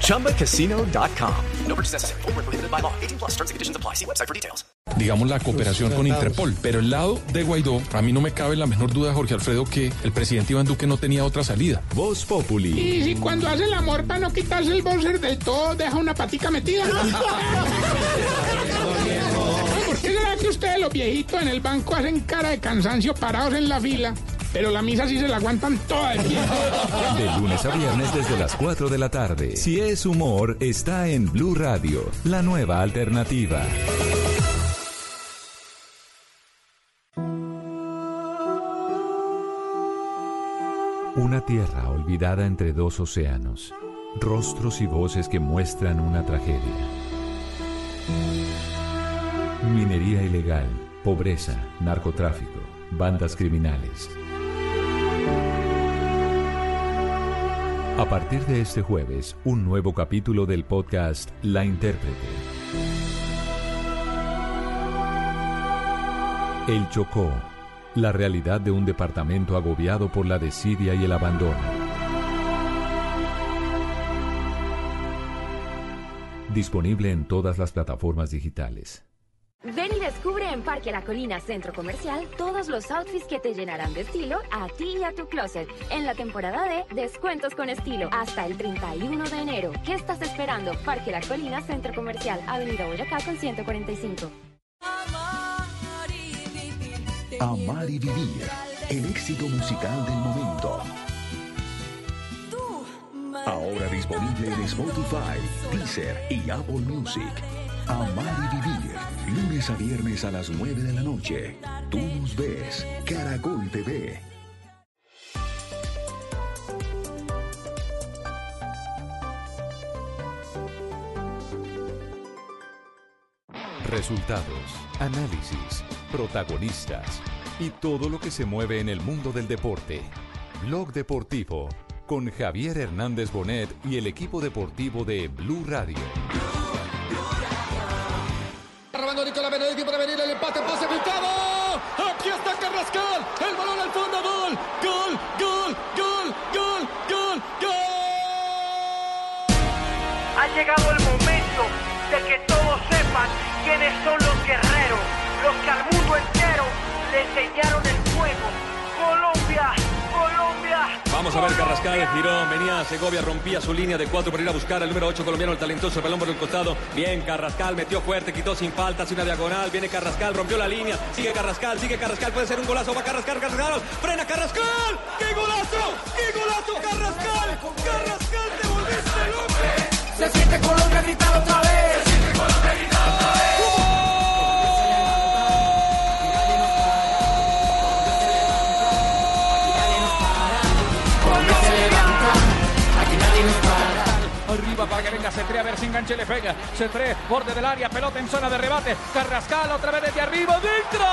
ChumbaCasino.com. No purchase necessary. Where prohibited by law. 18 plus terms and conditions apply. See website for details. digamos, la cooperación con Interpol. Pero el lado de Guaidó, a mí no me cabe la menor duda, Jorge Alfredo, que el presidente Iván Duque no tenía otra salida. Voz Populi. Y si cuando hace el amor para no quitarse el boxer del todo, deja una patica metida. ¿Por qué será que ustedes los viejitos en el banco hacen cara de cansancio parados en la fila? Pero la misa sí se la aguantan toda de pie. De lunes a viernes desde las 4 de la tarde. Si es humor, está en Blue Radio, la nueva alternativa. Una tierra olvidada entre dos océanos. Rostros y voces que muestran una tragedia. Minería ilegal, pobreza, narcotráfico, bandas criminales. A partir de este jueves, un nuevo capítulo del podcast La Intérprete. El Chocó, la realidad de un departamento agobiado por la desidia y el abandono. Disponible en todas las plataformas digitales. Ven y descubre en Parque La Colina Centro Comercial todos los outfits que te llenarán de estilo a ti y a tu closet en la temporada de Descuentos con Estilo hasta el 31 de enero. ¿Qué estás esperando? Parque La Colina Centro Comercial, Avenida Boyacá con 145. Amar y vivir, el éxito musical del momento. Ahora disponible en Spotify, Deezer y Apple Music. Amar y vivir, lunes a viernes a las 9 de la noche. Tú nos ves, Caracol TV. Resultados, análisis, protagonistas y todo lo que se mueve en el mundo del deporte. Blog Deportivo con Javier Hernández Bonet y el equipo deportivo de Blue Radio. Empate, pase. Aquí está Carrascal, el balón al fondo, gol, gol, gol, gol, gol, gol, gol. Ha llegado el momento de que todos sepan quiénes son los guerreros, los que al mundo entero le enseñaron el Vamos a ver, Carrascal giró, venía a Segovia, rompía su línea de cuatro para ir a buscar al número 8 colombiano, el talentoso, el balón por el costado. Bien, Carrascal metió fuerte, quitó sin falta, hace una diagonal. Viene Carrascal, rompió la línea. Sigue Carrascal, sigue Carrascal, puede ser un golazo. Va Carrascal, Carrascal, frena Carrascal. ¡Qué golazo! ¡Qué golazo, Carrascal! ¡Carrascal, te volviste loco! Se siente Colombia gritar otra vez. Se siente Colombia gritar Arriba para que venga C3 a ver si enganche le pega. C3, borde del área, pelota en zona de rebate. Carrascal otra vez desde arriba, dentro.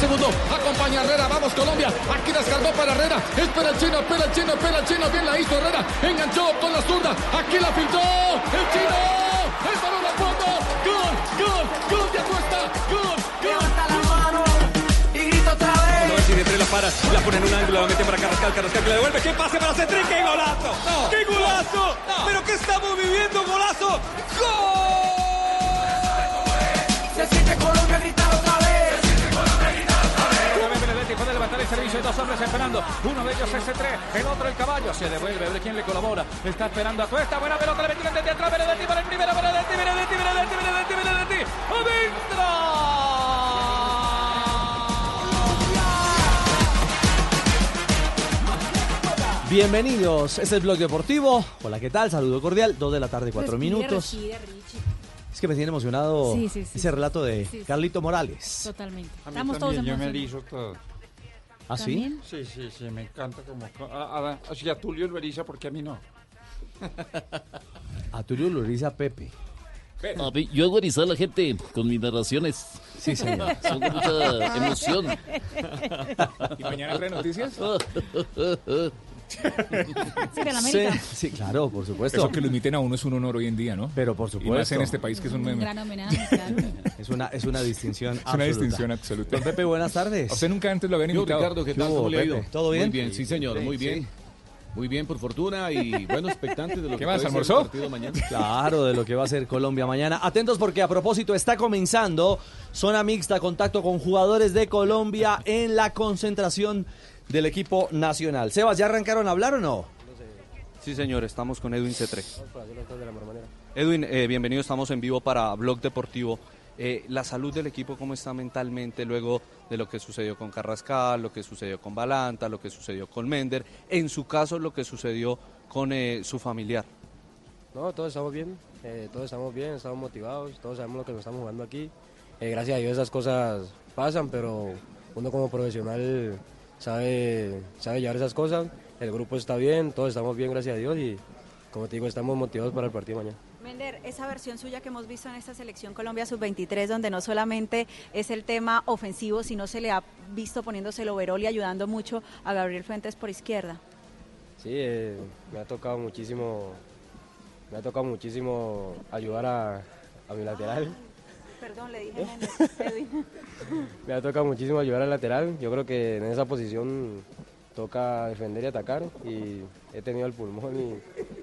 Segundo. Acompaña a Herrera, vamos Colombia. Aquí descargó para Herrera. Espera el chino, espera el chino, espera el chino. Bien la hizo Herrera. Enganchó con la zurda. Aquí la filtró. El chino. El balón al fondo. Gol, gol, gol de Acuesta. Gol, gol. Para, la pone en un ángulo, la mete para Carrascal, Carrascal que la devuelve. ¡Qué pase para C3! ¡Qué golazo! ¡Qué golazo! ¿Pero qué estamos viviendo? ¡Golazo! ¡Gol! Se siente Colombia gritar otra vez. Otra vez Benedetti puede levantar el servicio. Hay dos hombres esperando. Uno de ellos es C3, el otro el caballo. Se devuelve, a ver quién le colabora. Está esperando a Cuesta. Buena pelota, le metieron desde atrás. Benedetti para el primero. Benedetti, Benedetti, Benedetti, Benedetti, Benedetti. ¡Adentro! Bienvenidos, es el blog deportivo. Hola, ¿qué tal? Saludo cordial. Dos de la tarde, cuatro Respire, minutos. Es que me tiene emocionado Sí, sí, sí. ese relato de Sí, sí. Carlito Morales. Totalmente. Estamos todos emocionados. todo. ¿Ah, sí? ¿También? Sí, sí, sí, me encanta como... A, a, así a Tulio lo eriza porque a mí no. A Tulio lo eriza Pepe. A mí, yo hago erizar a la gente con mis narraciones. Sí, señor. Son de mucha emoción. ¿Y mañana trae noticias? Sí, sí, claro, por supuesto. Eso que lo imiten a uno es un honor hoy en día, ¿no? Pero por Y más supuesto. en este país que es un Un gran homenaje, claro. Es una, es una distinción Es una absoluta. distinción absoluta. Don Pepe, buenas tardes. A usted nunca antes lo habían Yo, invitado. Ricardo, ¿qué tal? ¿Cómo le ha ido? Pepe? ¿Todo bien? Muy bien, sí, señor, muy Sí. bien. Muy bien, por fortuna y bueno, expectante de lo ¿Qué que más, puede ser almorzó? el partido mañana. Claro, de lo que va a ser Colombia mañana. Atentos porque a propósito está comenzando zona mixta, contacto con jugadores de Colombia en la concentración del equipo nacional. Sebas, ¿ya arrancaron a hablar o no? Sí, señor, estamos con Edwin C3. Edwin, eh, bienvenido, estamos en vivo para Blog Deportivo. Eh, la salud del equipo, ¿cómo está mentalmente luego de lo que sucedió con Carrascal, lo que sucedió con Balanta, lo que sucedió con Mender? En su caso, lo que sucedió con eh, su familiar. No, todos estamos bien, eh, todos estamos bien, estamos motivados, todos sabemos lo que nos estamos jugando aquí. Eh, gracias a Dios esas cosas pasan, pero uno como profesional sabe, sabe llevar esas cosas. El grupo está bien, todos estamos bien, gracias a Dios, y como te digo, estamos motivados para el partido mañana. Mender, esa versión suya que hemos visto en esta selección Colombia sub-23, donde no solamente es el tema ofensivo, sino se le ha visto poniéndose el overall y ayudando mucho a Gabriel Fuentes por izquierda. Sí, eh, me ha tocado muchísimo, me ha tocado muchísimo ayudar a, a mi lateral. Perdón, le dije Edwin. Me ha tocado muchísimo ayudar al lateral. Yo creo que en esa posición toca defender y atacar y he tenido el pulmón y,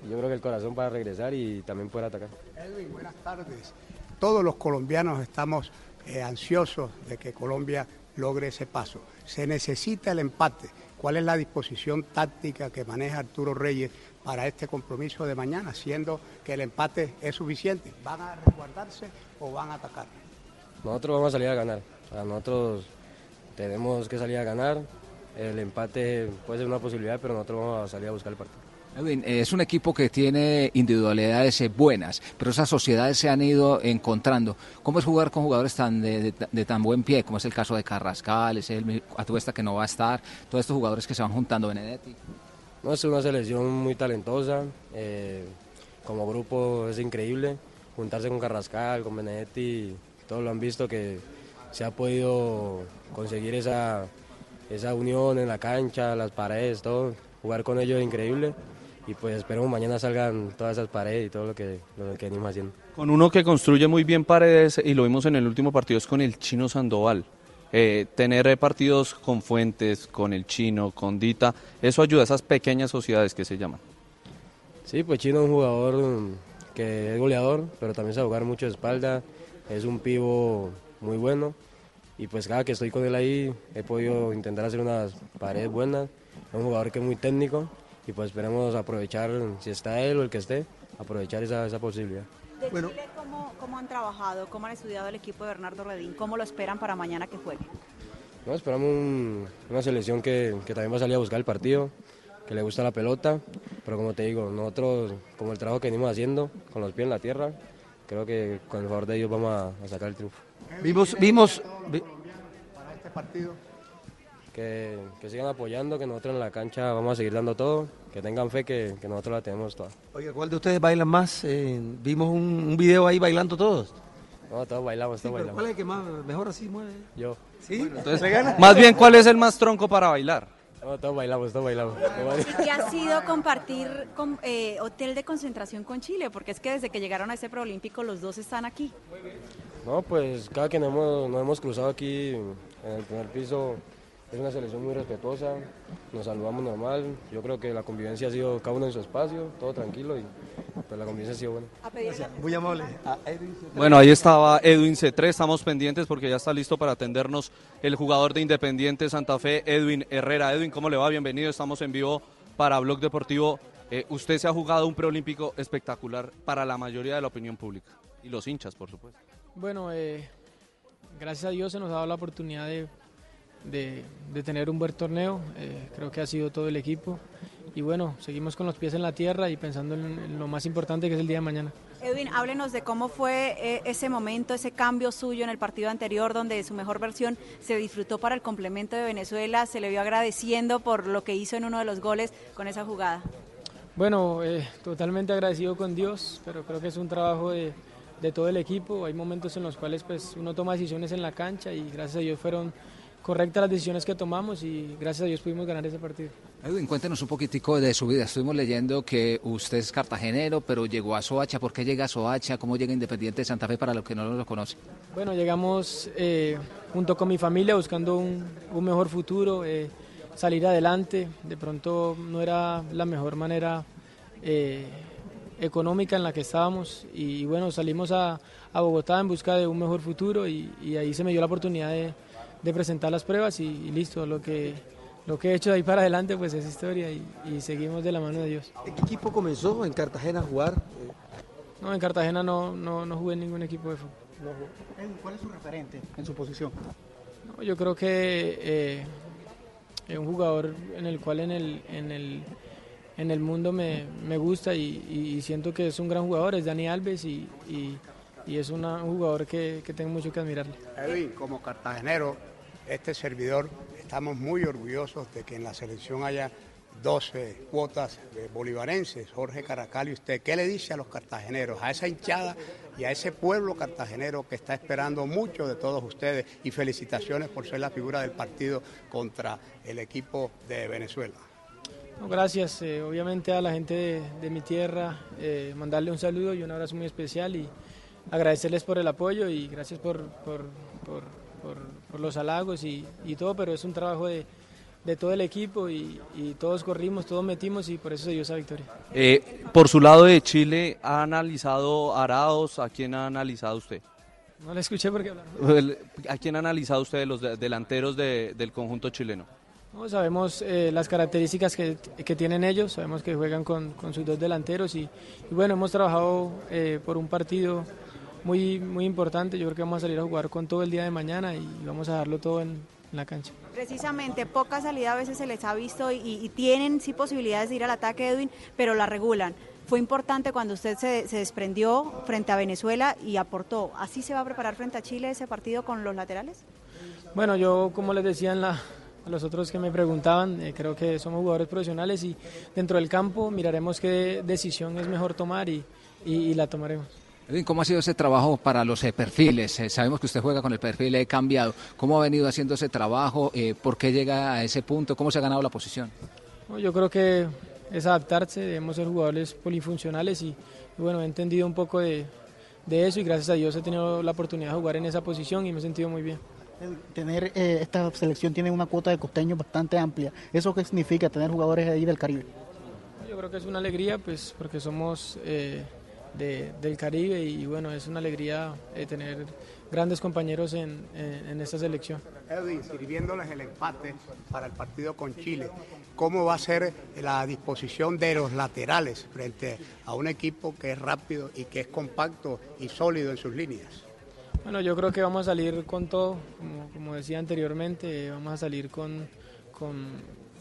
y yo creo que el corazón para regresar y también poder atacar. Edwin, buenas tardes. Todos los colombianos estamos eh, ansiosos de que Colombia logre ese paso. Se necesita el empate. ¿Cuál es la disposición táctica que maneja Arturo Reyes para este compromiso de mañana, siendo que el empate es suficiente? ¿Van a resguardarse o van a atacar? Nosotros vamos a salir a ganar. O sea, nosotros tenemos que salir a ganar. El empate puede ser una posibilidad, pero nosotros vamos a salir a buscar el partido. Edwin, es un equipo que tiene individualidades eh, buenas, pero esas sociedades se han ido encontrando. ¿Cómo es jugar con jugadores tan de, de- de tan buen pie, como es el caso de Carrascal, es el Atuesta que no va a estar, todos estos jugadores que se van juntando, Benedetti? No, es una selección muy talentosa. eh, como grupo es increíble. Juntarse con Carrascal, con Benedetti, todos lo han visto que se ha podido conseguir esa, esa unión en la cancha, las paredes, todo. Jugar con ellos es increíble. Y pues esperemos mañana salgan todas esas paredes y todo lo que, lo que venimos haciendo. Con uno que construye muy bien paredes, y lo vimos en el último partido, es con el chino Sandoval. Eh, tener partidos con Fuentes, con el chino, con Dita, eso ayuda a esas pequeñas sociedades que se llaman. Sí, pues Chino es un jugador que es goleador, pero también sabe jugar mucho de espalda. Es un pivo muy bueno. Y pues cada que estoy con él ahí he podido intentar hacer unas paredes buenas. Es un jugador que es muy técnico y pues esperemos aprovechar, si está él o el que esté, aprovechar esa, esa posibilidad. De Chile, ¿cómo, ¿cómo han trabajado? ¿Cómo han estudiado el equipo de Bernardo Redín? ¿Cómo lo esperan para mañana que juegue? No, esperamos un- una selección que, que también va a salir a buscar el partido, que le gusta la pelota, pero como te digo, nosotros, como el trabajo que venimos haciendo, con los pies en la tierra, creo que con el favor de ellos vamos a, a sacar el triunfo. Vimos, vimos, vi- Para este partido, Que, que sigan apoyando, que nosotros en la cancha vamos a seguir dando todo, que tengan fe que, que nosotros la tenemos toda. oiga, ¿cuál de ustedes bailan más? Eh, vimos un, un video ahí bailando todos. No, todos bailamos, Sí, todos pero bailamos. ¿Cuál es el que más, mejor así mueve? Yo. ¿Sí? Entonces, más bien, ¿cuál es el más tronco para bailar? No, todos bailamos, todos bailamos. ¿Qué ha sido compartir con, eh, hotel de concentración con Chile? Porque es que desde que llegaron a ese preolímpico los dos están aquí. No, pues cada que nos hemos, nos hemos cruzado aquí en el primer piso es una selección muy respetuosa, nos saludamos normal, yo creo que la convivencia ha sido cada uno en su espacio, todo tranquilo y pues la convivencia ha sido buena. Muy amable. Bueno, ahí estaba Edwin C3, estamos pendientes porque ya está listo para atendernos el jugador de Independiente Santa Fe, Edwin Herrera. Edwin, ¿cómo le va? Bienvenido, estamos en vivo para Blog Deportivo. Eh, usted se ha jugado un preolímpico espectacular para la mayoría de la opinión pública y los hinchas, por supuesto. Bueno, eh, gracias a Dios se nos ha dado la oportunidad de, de- de tener un buen torneo, eh, creo que ha sido todo el equipo. Y bueno, seguimos con los pies en la tierra y pensando en, en lo más importante que es el día de mañana. Edwin, háblenos de cómo fue eh, ese momento, ese cambio suyo en el partido anterior, donde su mejor versión se disfrutó para el complemento de Venezuela, se le vio agradeciendo por lo que hizo en uno de los goles con esa jugada. Bueno, eh, totalmente agradecido con Dios, pero creo que es un trabajo de, de todo el equipo. Hay momentos en los cuales pues, uno toma decisiones en la cancha y gracias a Dios fueron correctas las decisiones que tomamos y gracias a Dios pudimos ganar ese partido. Edwin, cuéntenos un poquitico de su vida. Estuvimos leyendo que usted es cartagenero, pero llegó a Soacha. ¿Por qué llega a Soacha? ¿Cómo llega Independiente de Santa Fe para los que no lo conocen? Bueno, llegamos eh, junto con mi familia buscando un, un mejor futuro, eh, salir adelante. De pronto no era la mejor manera eh, económica en la que estábamos y, bueno, salimos a, a Bogotá en busca de un mejor futuro y, y ahí se me dio la oportunidad de, de presentar las pruebas y, y listo, lo que, lo que he hecho de ahí para adelante pues es historia y, y seguimos de la mano de Dios. ¿En qué equipo comenzó en Cartagena a jugar? No, en Cartagena no, no, no jugué en ningún equipo de fútbol. ¿Cuál es su referente en su posición? No, yo creo que eh, es un jugador en el cual en el, en el, en el mundo me, me gusta y, y- y siento que es un gran jugador, es Dani Alves y, y- y es una- un jugador que, que tengo mucho que admirarle. Edwin, como cartagenero, este servidor, estamos muy orgullosos de que en la selección haya 12 cuotas bolivarenses, Jorge Caracal y usted. ¿Qué le dice a los cartageneros, a esa hinchada y a ese pueblo cartagenero que está esperando mucho de todos ustedes? Y felicitaciones por ser la figura del partido contra el equipo de Venezuela. No, gracias, eh, obviamente a la gente de, mi tierra, eh, mandarle un saludo y un abrazo muy especial y agradecerles por el apoyo y gracias por, por- por- por los halagos y, y todo, pero es un trabajo de, de todo el equipo y, y todos corrimos, todos metimos y por eso se dio esa victoria. Eh, por su lado de Chile, ¿ha analizado Araos? ¿A quién ha analizado usted? No le escuché porque hablaron. ¿A quién ha analizado usted de los de- delanteros de- del conjunto chileno? No, sabemos eh, las características que, que tienen ellos, sabemos que juegan con, con sus dos delanteros y, y bueno, hemos trabajado eh, por un partido muy, muy importante, yo creo que vamos a salir a jugar con todo el día de mañana y vamos a darlo todo en, la cancha. Precisamente, poca salida a veces se les ha visto y, y tienen sí posibilidades de ir al ataque, Edwin, pero la regulan. Fue importante cuando usted se, se desprendió frente a Venezuela y aportó. ¿Así se va a preparar frente a Chile ese partido con los laterales? Bueno, yo como les decía en la- a los otros que me preguntaban, eh, creo que somos jugadores profesionales y dentro del campo miraremos qué decisión es mejor tomar y, y- y la tomaremos. Edwin, ¿cómo ha sido ese trabajo para los eh, perfiles? Eh, sabemos que usted juega con el perfil he cambiado. ¿Cómo ha venido haciendo ese trabajo? Eh, ¿Por qué llega a ese punto? ¿Cómo se ha ganado la posición? Yo creo que es adaptarse, debemos ser jugadores polifuncionales y, y bueno, he entendido un poco de, de eso y gracias a Dios he tenido la oportunidad de jugar en esa posición y me he sentido muy bien. Tener eh, esta selección tiene una cuota de costeños bastante amplia. ¿Eso qué significa tener jugadores ahí del Caribe? Yo creo que es una alegría, pues, porque somos eh, de- del Caribe y bueno, es una alegría eh, tener grandes compañeros en, en- en esta selección. Edwin, sirviéndoles el empate para el partido con Chile, ¿cómo va a ser la disposición de los laterales frente a un equipo que es rápido y que es compacto y sólido en sus líneas? Bueno, yo creo que vamos a salir con todo, como, como decía anteriormente, vamos a salir con, con,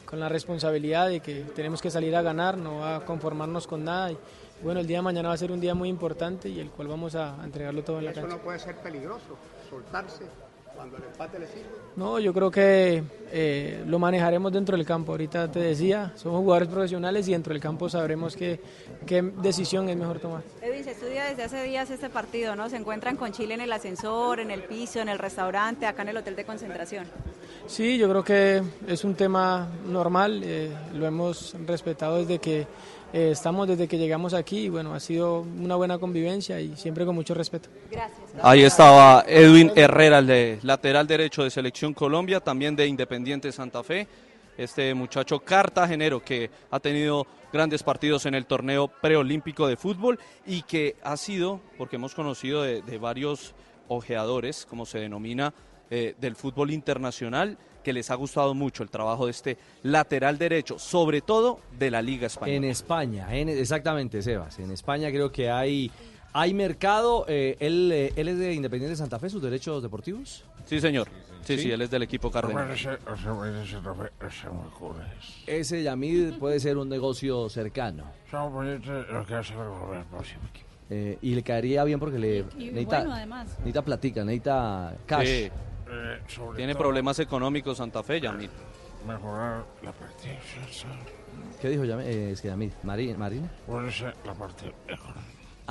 con la responsabilidad de que tenemos que salir a ganar, no a conformarnos con nada. Y bueno, el día de mañana va a ser un día muy importante y el cual vamos a, entregarlo todo en la Eso cancha. no puede ser peligroso, soltarse cuando el empate le sirve. No, yo creo que eh, lo manejaremos dentro del campo. Ahorita te decía, somos jugadores profesionales y dentro del campo sabremos qué, qué decisión es mejor tomar. Edwin, se estudia desde hace días este partido, ¿no? Se encuentran con Chile en el ascensor, en el piso, en el restaurante, acá en el hotel de concentración. Sí, yo creo que es un tema normal, eh, lo hemos respetado desde que eh, estamos, desde que llegamos aquí y bueno, ha sido una buena convivencia y siempre con mucho respeto. Gracias. Ahí estaba Edwin Herrera, el de lateral derecho de Selección Colombia, también de Independiente Santa Fe. Este muchacho cartagenero que ha tenido grandes partidos en el torneo preolímpico de fútbol y que ha sido, porque hemos conocido de, de varios ojeadores, como se denomina, eh, del fútbol internacional, que les ha gustado mucho el trabajo de este lateral derecho, sobre todo de la Liga Española. En España, en- exactamente, Sebas. En España creo que hay Hay mercado, eh, él, eh, él es de Independiente Santa Fe, sus derechos deportivos. Sí, señor. Sí, sí, ¿Sí? él es del equipo Cardenal. Ese Yamid puede ser un negocio cercano. Eh, y le caería bien porque le Y necesita, bueno, además. necesita platica, necesita cash. Sí. Tiene problemas económicos Santa Fe, Yamil. Mejorar la parte ¿Qué dijo Yamid? Eh, es que Yamid, Mari- Marina. la parte económica.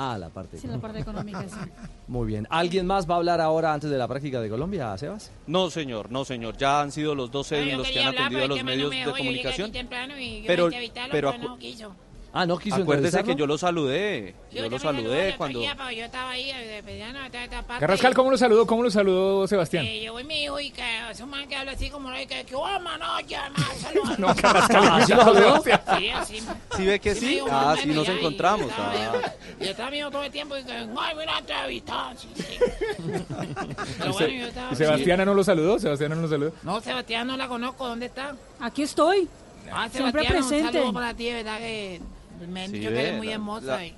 Ah, la parte. Sí, la parte económica, sí. Muy bien. ¿Alguien más va a hablar ahora antes de la práctica de Colombia, Sebas? No, señor, no, señor. Ya han sido los dos Edwin yo los que han hablar, atendido a los medios no me de dejó, yo comunicación. temprano y yo Pero, pero, no quiso. Ah, no quiso acuérdese que yo lo saludé. Yo, lo también saludé lo cuando. pero yo estaba ahí, de pediano, de esta parte. Carrascal, ¿cómo lo saludó? ¿Cómo lo saludó Sebastián? Eh, llegó mi hijo y que es un man que habla así como, que, que, oh, mano, ya, saludos. No, Carrascal, ¿Así lo saludó? Sí, así. ¿Sí ve que me sí? dijo, Ah, bueno, sí nos ya, y encontramos. estaba ah. yo- Y estaba mío todo el tiempo y que, ay, mira, entrevista. Sí, sí. Pero ¿Y bueno, Se- yo estaba... y Sebastiana no lo saludó? ¿Sebastiana no lo saludó? No, Sebastián no la conozco, ¿dónde está? Aquí estoy. Ah, Sebastián, un saludo para ti, verdad que me han Sí, dicho que ve, eres muy la- hermosa la- y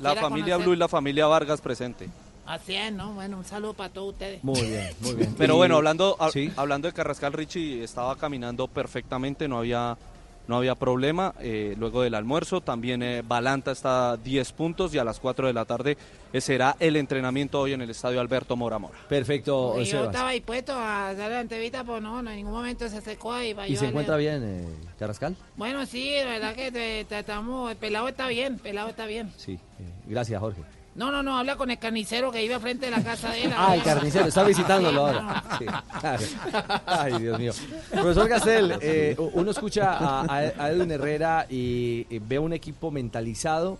La familia conocer- Blue y la familia Vargas presente. Así es, ¿no? Bueno, un saludo para todos ustedes. Muy bien, muy bien. Pero bueno, hablando, hab- hablando de Carrascal, Richie estaba caminando perfectamente, no había, no había problema. eh, luego del almuerzo, también eh, Balanta está a 10 puntos y a las 4 de la tarde eh, será el entrenamiento hoy en el estadio Alberto Mora Mora. Perfecto, Porque yo Sebas. estaba dispuesto a dar la entrevista, pero no, no, en ningún momento se secó ¿Y yo se encuentra bien, eh, Carrascal? Bueno, sí, de verdad que te- te- estamos, el pelado está bien, pelado está bien. Sí. eh, gracias, Jorge. No, no, no, habla con el carnicero que vive frente de la casa de él. Ah, el carnicero, está visitándolo ahora. Sí, claro. Ay, Dios mío. Profesor Gastel, eh, uno escucha a, a- a Edwin Herrera y, y ve un equipo mentalizado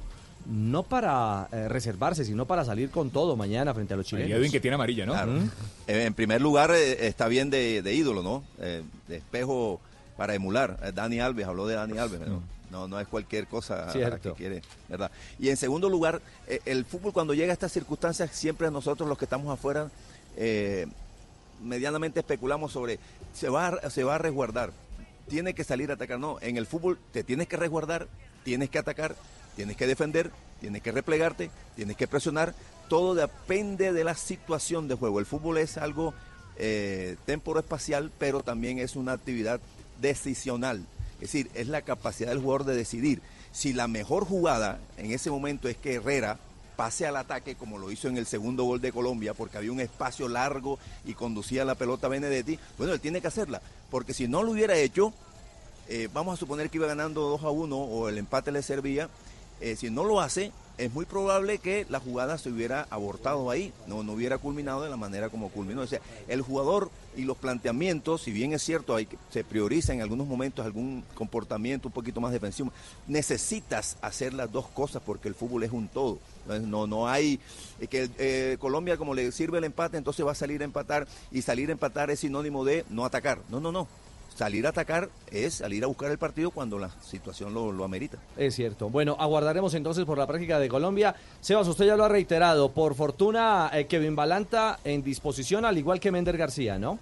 no para eh, reservarse, sino para salir con todo mañana frente a los chilenos. Edwin que tiene amarilla, ¿no? Claro. Eh, En primer lugar, eh, está bien de, de ídolo, ¿no? De espejo para emular. Dani Alves, habló de Dani Alves, ¿no? No, no es cualquier cosa Cierto. que quiere, ¿verdad? Y en segundo lugar, eh, el fútbol cuando llega a estas circunstancias, siempre nosotros los que estamos afuera, eh, medianamente especulamos sobre, se va, a, se va a resguardar, tiene que salir a atacar. No, en el fútbol te tienes que resguardar, tienes que atacar, tienes que defender, tienes que replegarte, tienes que presionar. Todo depende de la situación de juego. El fútbol es algo eh, temporoespacial, pero también es una actividad decisional. Es decir, es la capacidad del jugador de decidir. Si la mejor jugada en ese momento es que Herrera pase al ataque como lo hizo en el segundo gol de Colombia, porque había un espacio largo y conducía la pelota Benedetti, bueno, él tiene que hacerla, porque si no lo hubiera hecho, eh, vamos a suponer que iba ganando 2 a 1 o el empate le servía, eh, si no lo hace, es muy probable que la jugada se hubiera abortado ahí, no, no hubiera culminado de la manera como culminó. O sea, el jugador y los planteamientos, si bien es cierto, hay se prioriza en algunos momentos algún comportamiento un poquito más defensivo, necesitas hacer las dos cosas porque el fútbol es un todo. No, no hay eh, que eh, Colombia como le sirve el empate, entonces va a salir a empatar y salir a empatar es sinónimo de no atacar. No, no, no. Salir a atacar es salir a buscar el partido cuando la situación lo, lo amerita. Es cierto. Bueno, aguardaremos entonces por la práctica de Colombia. Sebas, usted ya lo ha reiterado. Por fortuna, eh, Kevin Balanta en disposición, al igual que Mender García, ¿no?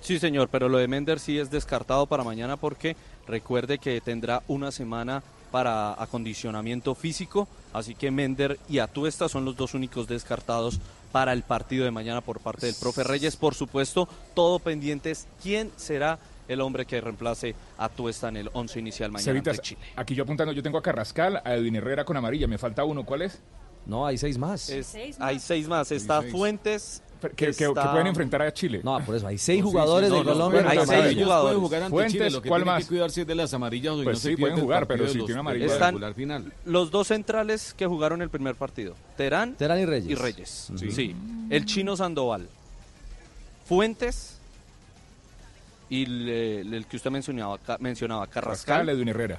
Sí, señor, pero lo de Mender sí es descartado para mañana porque recuerde que tendrá una semana para acondicionamiento físico, así que Mender y Atuesta son los dos únicos descartados para el partido de mañana por parte del profe Reyes. Por supuesto, todo pendiente es quién será el hombre que reemplace a Atuesta en el once inicial mañana Cevitas, ante Chile. aquí yo apuntando, yo tengo a Carrascal, a Edwin Herrera con amarilla, me falta uno, ¿cuál es? No, hay seis más. Es- hay seis más, está seis. Fuentes. Que, que- que está- pueden enfrentar a Chile. No, por eso hay seis No, sí, jugadores sí, de no, Colombia. amarilla. ellos pueden jugar ante Fuentes, Chile, lo que ¿cuál más? que cuidarse es de las amarillas Pues sí, pueden jugar, pero de si tiene del amarilla. Están final. los dos centrales que jugaron el primer partido, Terán, Terán y Reyes. y Reyes. Sí. Sí. El chino Sandoval, Fuentes y el, el que usted mencionaba, Ca- mencionaba Carrascal. Carrascal, Edwin Herrera.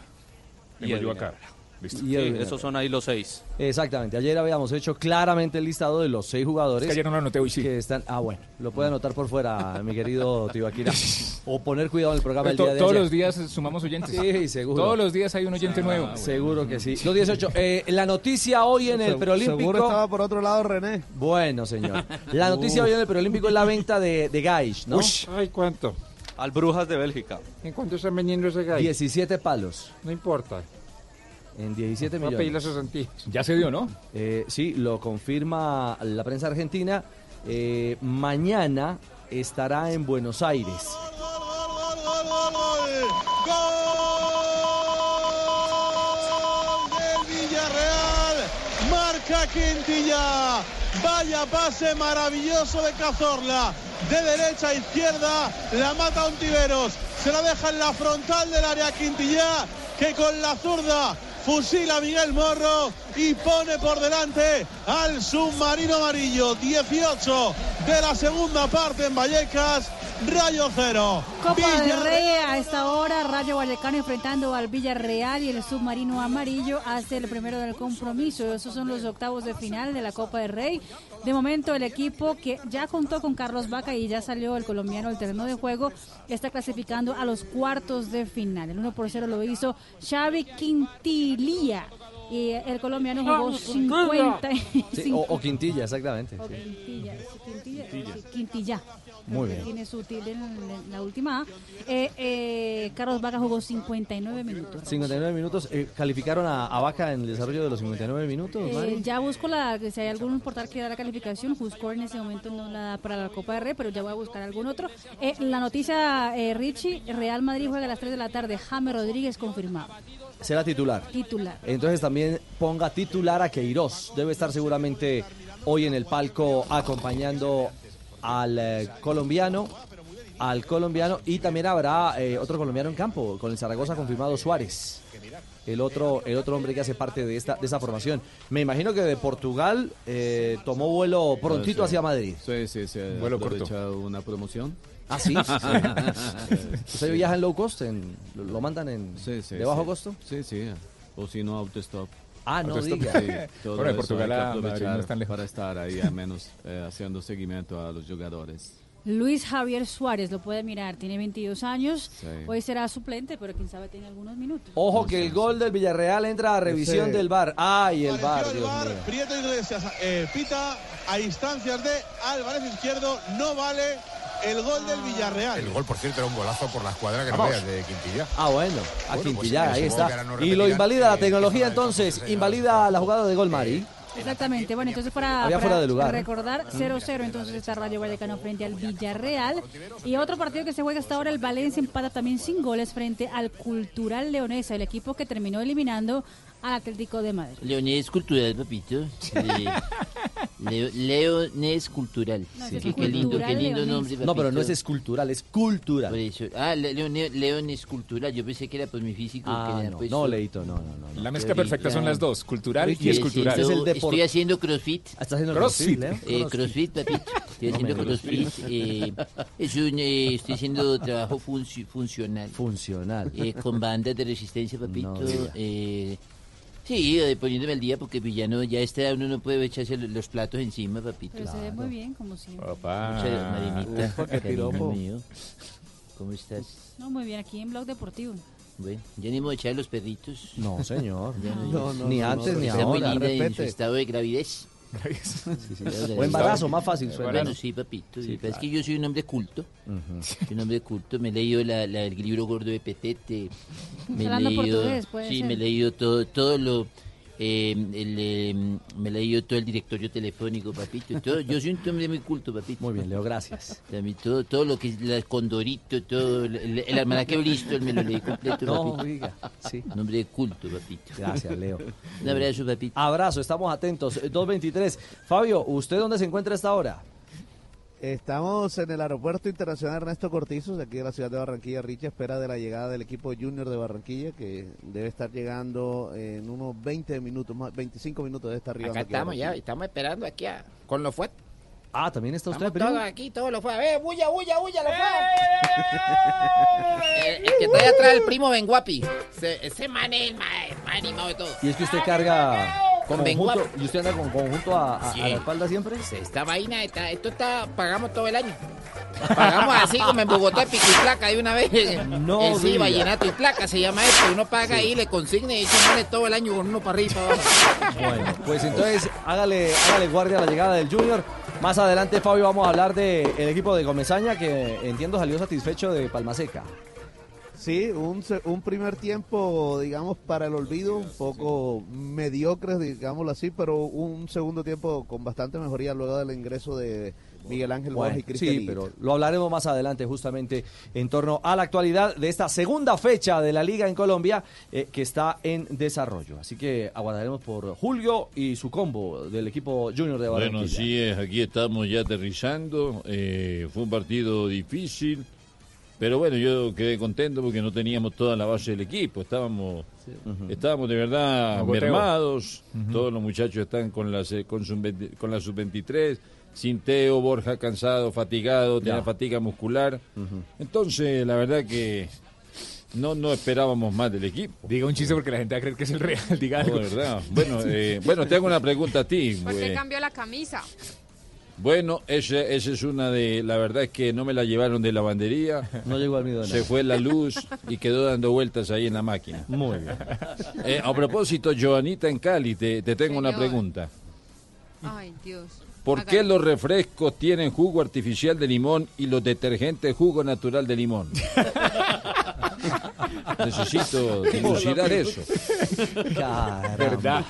y Tengo yo Edwin acá. Herrera. Listo. Y Sí, Edwin esos Herrera. son ahí los seis. Exactamente. Ayer habíamos hecho claramente el listado de los seis jugadores. Es que ayer no lo anoté, hoy sí. Que están, ah, bueno, lo puede anotar por fuera, mi querido Tibaquira. o poner cuidado en el programa el To- día de todos ayer. los días sumamos oyentes. Sí, seguro. Todos los días hay un oyente nuevo. Ah, Seguro que sí. Los 18. Eh, la noticia hoy en el preolímpico. Seguro estaba por otro lado René. Bueno, señor. La noticia hoy en el preolímpico es la venta de, de Gaish, ¿no? Ay, ¿cuánto? Al Brujas de Bélgica. ¿En cuánto están vendiendo ese gallo? 17 palos. No importa. En 17 Voy a millones. pedir las cesantías. Ya se dio, ¿no? Eh, sí, lo confirma la prensa argentina. Eh, mañana estará en Buenos Aires. del Villarreal. Marca Quintilla. Vaya pase maravilloso de Cazorla. De derecha a izquierda. La mata Ontiveros. Se la deja en la frontal del área Quintilla. Que con la zurda fusila Miguel Morro y pone por delante al submarino amarillo. 18 de la segunda parte en Vallecas. Rayo cero. Copa del Villarreal. Rey a esta hora, Rayo Vallecano enfrentando al Villarreal y el submarino amarillo hace el primero del compromiso. Esos son los octavos de final de la Copa del Rey. De momento el equipo que ya contó con Carlos Vaca y ya salió el colombiano al terreno de juego, está clasificando a los cuartos de final. El 1 por 0 lo hizo Xavi Quintililla. Y el colombiano jugó Vamos, 50. Sí, o, o Quintilla, exactamente. o sí. Quintilla, Quintilla, Quintilla. Muy bien. Tiene su tilde en, la última. Eh, eh, Carlos Vaca jugó 59 minutos. 59 minutos. Eh, ¿Calificaron a, a Vaca en el desarrollo de los 59 minutos, Eh, Mari? ya busco la, si hay algún portal que da la calificación, Juscore en ese momento no la da para la Copa de Rey, pero ya voy a buscar algún otro. Eh, la noticia, Richie, Real Madrid juega a las 3 de la tarde, James Rodríguez confirmado, Será titular. titular. Entonces también ponga titular a Queiroz. Debe estar seguramente hoy en el palco acompañando al eh, colombiano. Al colombiano y también habrá eh, otro colombiano en campo, con el Zaragoza confirmado Suárez. El otro, el otro hombre que hace parte de esta, de esa formación. Me imagino que de Portugal eh, tomó vuelo prontito Sí. hacia Madrid. Sí, sí, sí. Vuelo aprovecha una promoción. ¿Ah, sí? ¿Usted viaja en low cost? En, lo, lo mandan en Sí, sí, de bajo sí. costo? Sí, sí. O si no, autostop. Ah, no diga. sí, Bueno, eso Portugal a Madrid no aprovechar es tan lejos. Para estar ahí al menos eh, haciendo seguimiento a los jugadores. Luis Javier Suárez, lo puede mirar, tiene 22 años, Sí. hoy será suplente, pero quién sabe, tiene algunos minutos. Ojo que el gol del Villarreal entra a revisión Ese- del bar. Ay, el Dios el VAR. Prieto Iglesias eh, pita a instancias de Álvarez Izquierdo. No vale el gol del Villarreal. El gol, por cierto, era un golazo por la escuadra que no Vamos. veas de Quintilla. Ah, bueno, a Bueno, pues, Quintilla, eh, ahí está. no y lo invalida la eh, tecnología entonces, invalida la jugada de gol Mari. Exactamente, bueno, entonces para, lugar, ¿eh? recordar 0-0 entonces está Rayo Vallecano frente al Villarreal y otro partido que se juega hasta ahora el Valencia empata también sin goles frente al Cultural Leonesa, el equipo que terminó eliminando al Atlético de Madrid. Leonés Cultural, papito. Eh, Leo, Leonés Cultural. No, Sí, es qué, qué lindo, qué Cultural lindo nombre, papito. No, pero no es escultural, es cultural. Por eso. Ah, Le- Leone- Leones Cultural. Yo pensé que era por mi físico. Ah, que no, puesto- no, Leito, no, no. La mezcla perfecta son las dos, cultural y escultural. Estoy haciendo crossfit. Ah, ¿Está haciendo Crossfit, Leo? Eh, crossfit, papito. Estoy haciendo crossfit. eh, es un, eh, estoy haciendo trabajo funci- funcional. Funcional. Eh, con bandas de resistencia, papito. No sí, poniéndome al día porque pues, ya, no, edad uno no puede echarse lo- los platos encima, papito. Pero se ve muy bien, como siempre. Papá. Muchas- Marinita, mío. ¿Cómo estás? No, muy bien, aquí en Blog Deportivo. Bueno, ya ni modo de echar los perritos. No, señor. Ya No, no, ni no, antes ni está muy ahora. linda en su estado de gravidez. O embarazo, más fácil suena. Bueno, sí, papito. Sí, pasa es que yo soy un hombre culto. Soy un hombre culto. Me he leído la- la- el libro gordo de Petete. Me he leído, portugués, Sí, ser. me he leído todo, todo lo... eh, el, eh, me he leído todo el directorio telefónico, papito. Todo, yo soy un hombre muy culto, papito. Muy bien, Leo, gracias. También todo, todo lo que es la Condorito, todo el, el, el almanaque Bristol me lo leí completo, No, papito. diga, sí. Un hombre de culto, papito. Gracias, Leo. Un abrazo, papito. Abrazo, estamos atentos. Eh, 2.23. Fabio, ¿usted dónde se encuentra a esta hora? Estamos en el Aeropuerto Internacional Ernesto Cortizos, aquí en la ciudad de Barranquilla. Richa espera de la llegada del equipo Junior de Barranquilla, que debe estar llegando en unos 20 minutos, más 25 minutos de estar arriba. Acá estamos ya, estamos esperando aquí a, con los fuertes. Ah, también está usted, todos aquí, todos los fue. A ver, bulla, bulla, bulla, los fue. el, el que está ahí atrás, el primo Benguapi. Ese, ese man es el más, más animado de todos. Y es que usted carga Con conjunto, y usted anda con conjunto a, a- a Sí. la espalda siempre. Esta vaina, está, esto está, pagamos todo el año. Pagamos así como en Bogotá, pico y placa de una vez. No sí, vallenato y placa se llama esto. Uno paga ahí, le consigne y echa vale todo el año con uno para arriba. Bueno, pues entonces hágale, hágale guardia a la llegada del Junior. Más adelante, Fabio, vamos a hablar del equipo de Comesaña que entiendo salió satisfecho de Palmaseca. Sí, un, se- un primer tiempo, digamos, para el olvido, un poco mediocre, digámoslo así, pero un segundo tiempo con bastante mejoría luego del ingreso de Miguel Ángel Bueno, y Cristian sí, pero lo hablaremos más adelante justamente en torno a la actualidad de esta segunda fecha de la liga en Colombia eh, que está en desarrollo. Así que aguardaremos por Julio y su combo del equipo junior de Barranquilla. Bueno, sí, es, aquí estamos ya aterrizando. eh, fue un partido difícil, pero bueno, yo quedé contento porque no teníamos toda la base del equipo. Estábamos, estábamos de verdad mermados. Todos los muchachos están con la, se- con, su, con la sub-23. Sinteo, Borja cansado, fatigado, tenía fatiga muscular. Entonces, la verdad que no, no esperábamos más del equipo. Diga un chiste porque la gente va a creer que es el real, diga No, algo. de verdad. Bueno, eh, bueno, te hago una pregunta a ti. ¿Por qué eh, cambió la camisa? Bueno, esa, esa es una de... La verdad es que no me la llevaron de lavandería. No llegó al midón. Se fue la luz y quedó dando vueltas ahí en la máquina. Muy bien. Eh, a propósito, Joanita en Cali, te, te tengo una pregunta. Ay, Dios. ¿Por qué los refrescos tienen jugo artificial de limón y los detergentes jugo natural de limón? Necesito dilucidar eso. Caramba. ¿Verdad?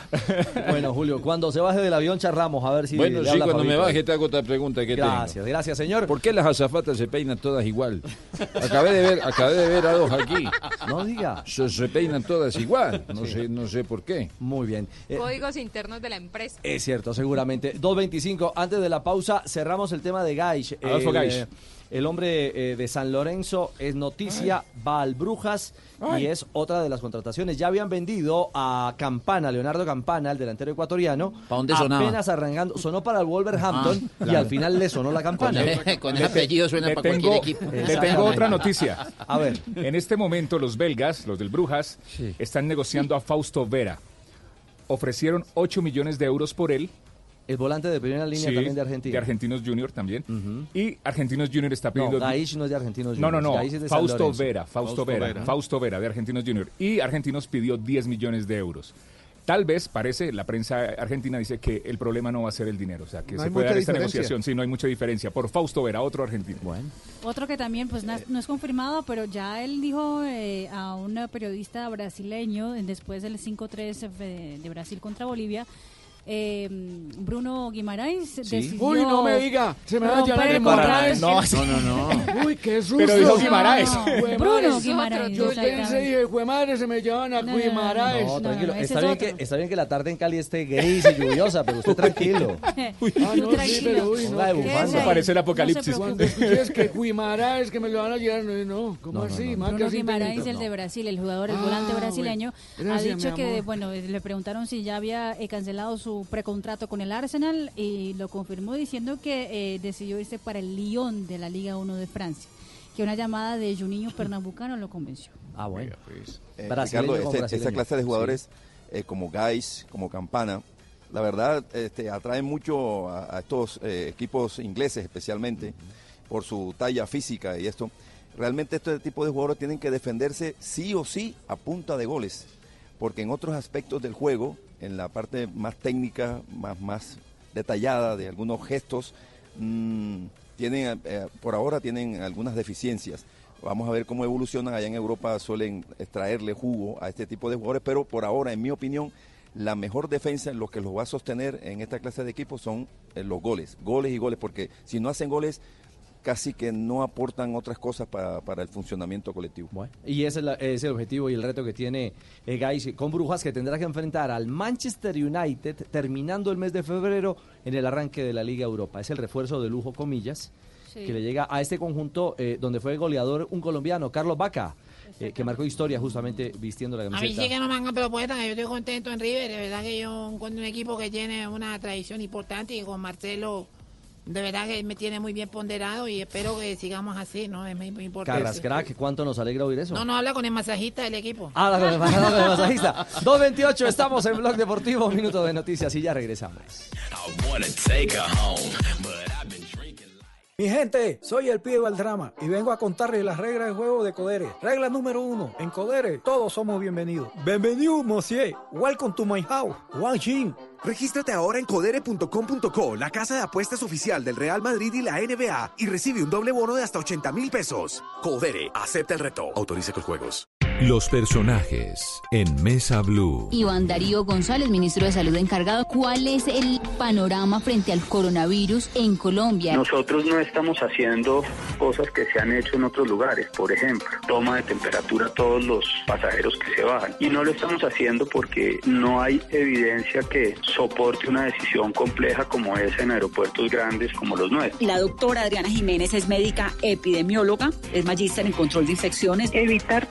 Bueno, Julio, cuando se baje del avión charlamos a ver si Bueno, le sí, habla cuando me baje te hago otra pregunta que Gracias, tengo. gracias, señor. ¿Por qué las azafatas se peinan todas igual? Acabé de ver, acabé de ver a dos aquí. No diga. Se, se peinan todas igual. No sé, no sé por qué. Muy bien. Eh, Códigos internos de la empresa. Es cierto, seguramente. 2.25, antes de la pausa, cerramos el tema de Gaish. Adolfo el, Gaish. eh, el hombre eh, de San Lorenzo es noticia, va al Brujas y es otra de las contrataciones. Ya habían vendido a Campana, Leonardo Campana, el delantero ecuatoriano. ¿Pa' dónde sonaba? Apenas arrancando, sonó para el Wolverhampton Ah, y claro. al final le sonó la campana. Con- con ese apellido suena Le para cualquier tengo- equipo. Le tengo otra noticia. A ver. En este momento los belgas, los del Brujas, están negociando a Fausto Vera. Ofrecieron 8 millones de euros por él. El volante de primera línea Sí, también de Argentina. De Argentinos Junior también. Y Argentinos Junior está No, pidiendo... Gaish no es de Argentinos No, no, no. Gaish es de Fausto. Vera, Fausto, Fausto Vera, Vera. Fausto Vera de Argentinos Junior. Y Argentinos pidió 10 millones de euros. Tal vez, parece, la prensa argentina dice que el problema no va a ser el dinero, o sea, que No se puede dar esta diferencia. negociación. Sí, no hay mucha diferencia. Por Fausto Vera, otro argentino. Bueno. Otro que también pues na- no es confirmado, pero ya él dijo eh, a un periodista brasileño en- después del 5-3 de, de Brasil contra Bolivia, eh, Bruno Guimaraes decidió Uy, no me diga, se me va a llenar el contrato. contrato. No, no, no. Uy, qué susto. Pero dijo Guimaraes. No, Bruno. Guimaraes, Yo pensé, dije, jue madre, se me llevan a No, no, no, Guimaraes. No, tranquilo. está, es bien que, está bien que la tarde en Cali esté gris y lluviosa, pero usted tranquilo. Ah, no, sí, pero uy, no. De. Parece el No apocalipsis. Cuando escuches que Guimaraes, que me lo van a llevar, no, no, ¿cómo No, no, así? no. Bruno Guimaraes, el de Brasil, el jugador, el Ah, volante brasileño, bueno. ha dicho que, bueno, le preguntaron si ya había eh, cancelado su precontrato con el Arsenal y lo confirmó diciendo que eh, decidió irse para el Lyon de la Liga 1 de Francia, que una llamada de Juninho Pernambucano lo convenció. Ah, bueno. Eh, Brasileño Ricardo, este- esa clase de jugadores eh, como Gais, como Campana, la verdad este, atraen mucho a, a estos eh, equipos ingleses especialmente por su talla física y esto. Realmente este tipo de jugadores tienen que defenderse sí o sí a punta de goles, porque en otros aspectos del juego, en la parte más técnica, más, más detallada de algunos gestos, mm, tienen, eh, por ahora tienen algunas deficiencias. Vamos a ver cómo evolucionan. Allá en Europa suelen extraerle jugo a este tipo de jugadores, pero por ahora, en mi opinión, la mejor defensa, lo que los va a sostener en esta clase de equipos son eh, los goles, goles y goles, porque si no hacen goles, casi que no aportan otras cosas para, para el funcionamiento colectivo. Y ese es, la- es el objetivo y el reto que tiene eh, Gais con Brujas, que tendrá que enfrentar al Manchester United terminando el mes de febrero en el arranque de la Liga Europa. Es el refuerzo de lujo, comillas, Sí. que le llega a este conjunto eh, donde fue goleador un colombiano, Carlos Vaca, eh, que marcó historia justamente vistiendo la A mí camiseta. sí que no me hagan propuestas, yo estoy contento en River, de verdad que yo encuentro un equipo que tiene una tradición importante y con Marcelo, de verdad que me tiene muy bien ponderado y espero que sigamos así, ¿no? Es muy, muy importante. Carras Crack, ¿cuánto nos alegra oír eso? No, no, habla con el masajista del equipo. Ah, la con el, con el masajista. 2.28, estamos en Blog Deportivo, minuto de noticias y ya regresamos. Mi gente, soy el pibe al drama y vengo a contarles las reglas de juego de Codere. Regla número uno, en Codere todos somos bienvenidos. Bienvenido, monsieur. Welcome to my house. Wang Jin. Regístrate ahora en codere.com.co, la casa de apuestas oficial del Real Madrid y la NBA, y recibe un doble bono de hasta 80 mil pesos. Codere, acepta el reto. Autorice con juegos. Los personajes en Mesa Blue. Iván Darío González, ministro de Salud encargado. ¿Cuál es el panorama frente al coronavirus en Colombia? Nosotros no estamos haciendo cosas que se han hecho en otros lugares, por ejemplo, toma de temperatura a todos los pasajeros que se bajan. Y no lo estamos haciendo porque no hay evidencia que soporte una decisión compleja como esa en aeropuertos grandes como los nuestros. La doctora Adriana Jiménez es médica epidemióloga, es magíster en control de infecciones. Evitar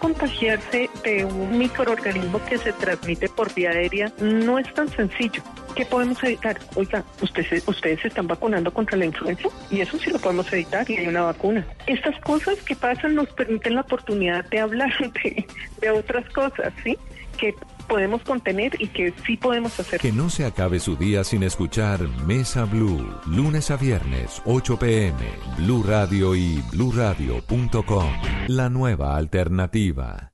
de un microorganismo que se transmite por vía aérea no es tan sencillo. ¿Qué podemos evitar? Oiga, ustedes, ustedes se están vacunando contra la influenza y eso sí lo podemos evitar y hay una vacuna. Estas cosas que pasan nos permiten la oportunidad de hablar de, de otras cosas, ¿sí? Que podemos contener y que sí podemos hacer. Que no se acabe su día sin escuchar Mesa Blue, lunes a viernes, 8 pm, Blue Radio y bluradio.com. La nueva alternativa.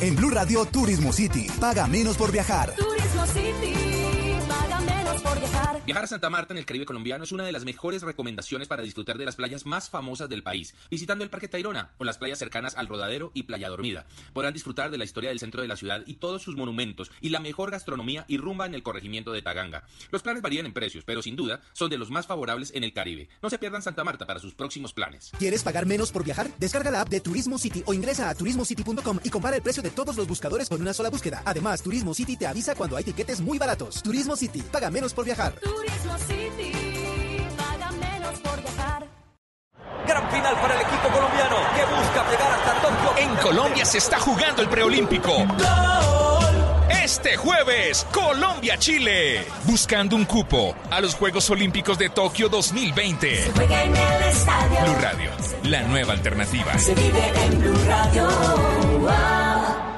En Blue Radio Turismo City, paga menos por viajar. Turismo City, por viajar. Viajar a Santa Marta en el Caribe colombiano es una de las mejores recomendaciones para disfrutar de las playas más famosas del país, visitando el Parque Tayrona o las playas cercanas al Rodadero y Playa Dormida. Podrán disfrutar de la historia del centro de la ciudad y todos sus monumentos y la mejor gastronomía y rumba en el corregimiento de Taganga. Los planes varían en precios, pero sin duda son de los más favorables en el Caribe. No se pierdan Santa Marta para sus próximos planes. ¿Quieres pagar menos por viajar? Descarga la app de Turismo City o ingresa a turismocity.com y compara el precio de todos los buscadores con una sola búsqueda. Además, Turismo City te avisa cuando hay tiquetes muy baratos. Turismo City, paga menos por viajar. Turismo City, paga menos por viajar. Gran final para el equipo colombiano que busca llegar hasta Tokio. En Colombia se está jugando el preolímpico. Este jueves, Colombia-Chile. Buscando un cupo a los Juegos Olímpicos de Tokio 2020. Juega en el estadio. Blue Radio, la nueva alternativa. Se vive en Blue Radio. Wow.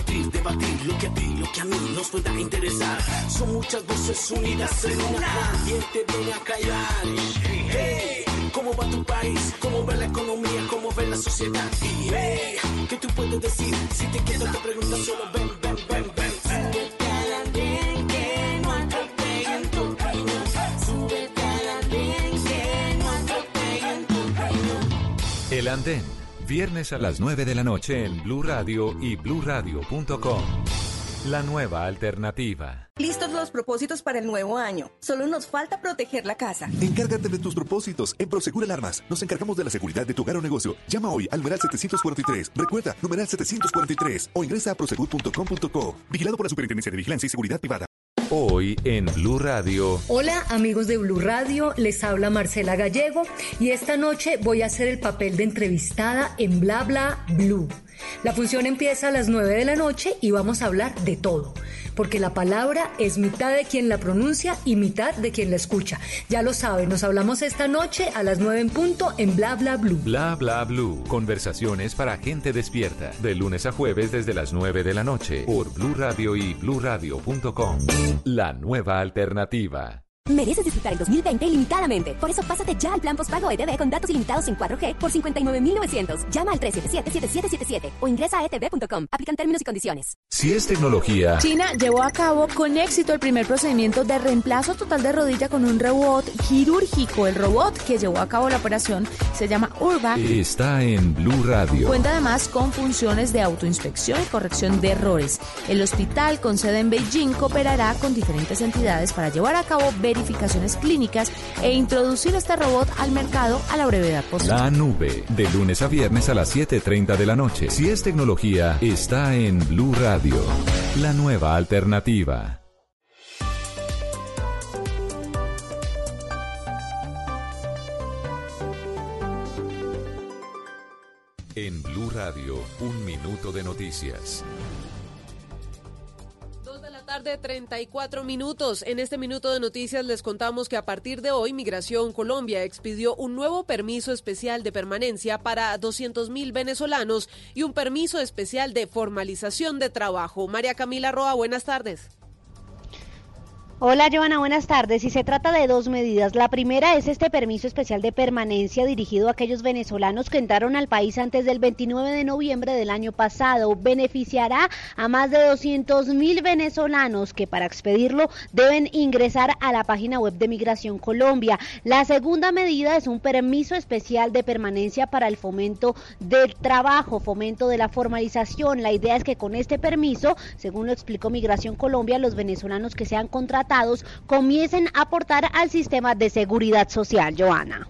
Debatir lo que a ti, lo que a mí nos pueda interesar. Son muchas voces unidas en una. ¿Quién te viene a callar? Hey, ¿cómo va tu país? ¿Cómo va la economía? ¿Cómo va la sociedad? Y hey, ¿qué tú puedes decir? Si te quedas te preguntas solo ven, ven, ven, ven. Súbete al andén que no atropellan tu que no atropellan tu camino. El Andén, viernes a las 9 de la noche en Blue Radio y bluradio.com. La nueva alternativa. Listos los propósitos para el nuevo año. Solo nos falta proteger la casa. Encárgate de tus propósitos. En Prosegur Alarmas nos encargamos de la seguridad de tu hogar o negocio. Llama hoy al numeral 743. Recuerda, numeral 743 o ingresa a prosegur.com.co. Vigilado por la Superintendencia de Vigilancia y Seguridad Privada. Hoy en Blue Radio. Hola amigos de Blue Radio, les habla Marcela Gallego y esta noche voy a hacer el papel de entrevistada en Bla Bla Blue. La función empieza a las 9 de la noche y vamos a hablar de todo, porque la palabra es mitad de quien la pronuncia y mitad de quien la escucha. Ya lo saben, nos hablamos esta noche a las 9 en punto en Bla Bla Blue. Bla bla blue. Conversaciones para gente despierta. De lunes a jueves desde las 9 de la noche por Blue Radio y bluradio.com. La nueva alternativa. Mereces disfrutar el 2020 ilimitadamente. Por eso pásate ya al plan postpago ETV con datos ilimitados en 4G por 59.900. Llama al 377-7777 o ingresa a etv.com. Aplican términos y condiciones. Si es tecnología, China llevó a cabo con éxito el primer procedimiento de reemplazo total de rodilla con un robot quirúrgico. El robot que llevó a cabo la operación se llama Urba. está en Blue Radio. Cuenta además con funciones de autoinspección y corrección de errores. El hospital con sede en Beijing cooperará con diferentes entidades para llevar a cabo verificaciones clínicas e introducir este robot al mercado a la brevedad posible. La nube, de lunes a viernes a las 7.30 de la noche. Si es tecnología, está en Blue Radio, la nueva alternativa. En Blue Radio, un minuto de noticias. Tarde, 34 minutos. En este minuto de noticias les contamos que a partir de hoy Migración Colombia expidió un nuevo permiso especial de permanencia para 200 mil venezolanos y un permiso especial de formalización de trabajo. María Camila Roa, buenas tardes. Hola, Joana, buenas tardes. Y se trata de dos medidas. La primera es este permiso especial de permanencia dirigido a aquellos venezolanos que entraron al país antes del 29 de noviembre del año pasado. Beneficiará a más de 200 mil venezolanos que para expedirlo deben ingresar a la página web de Migración Colombia. La segunda medida es un permiso especial de permanencia para el fomento del trabajo, fomento de la formalización. La idea es que con este permiso, según lo explicó Migración Colombia, los venezolanos que sean contratados comiencen a aportar al sistema de seguridad social. Joana.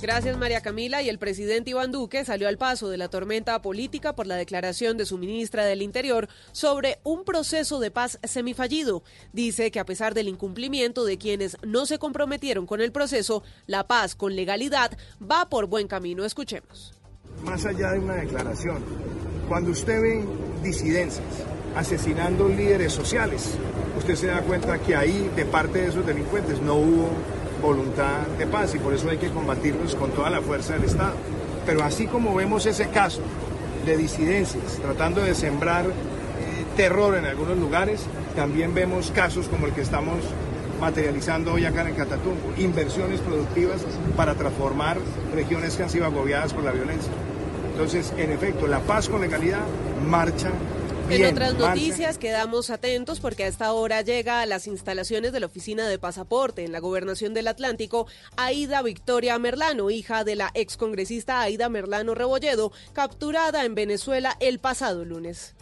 Gracias María Camila y el presidente Iván Duque salió al paso de la tormenta política por la declaración de su ministra del Interior sobre un proceso de paz semifallido. Dice que a pesar del incumplimiento de quienes no se comprometieron con el proceso, la paz con legalidad va por buen camino. Escuchemos. Más allá de una declaración, cuando usted ve disidencias asesinando líderes sociales, usted se da cuenta que ahí de parte de esos delincuentes no hubo voluntad de paz y por eso hay que combatirlos con toda la fuerza del Estado. Pero así como vemos ese caso de disidencias tratando de sembrar eh, terror en algunos lugares, también vemos casos como el que estamos materializando hoy acá en el Catatumbo, inversiones productivas para transformar regiones que han sido agobiadas por la violencia. Entonces, en efecto, la paz con legalidad marcha En otras noticias quedamos atentos porque a esta hora llega a las instalaciones de la Oficina de Pasaporte en la Gobernación del Atlántico Aida Victoria Merlano, hija de la excongresista Aida Merlano Rebolledo, capturada en Venezuela el pasado lunes.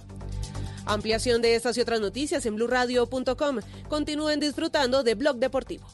Ampliación de estas y otras noticias en blurradio.com. Continúen disfrutando de Blog Deportivo.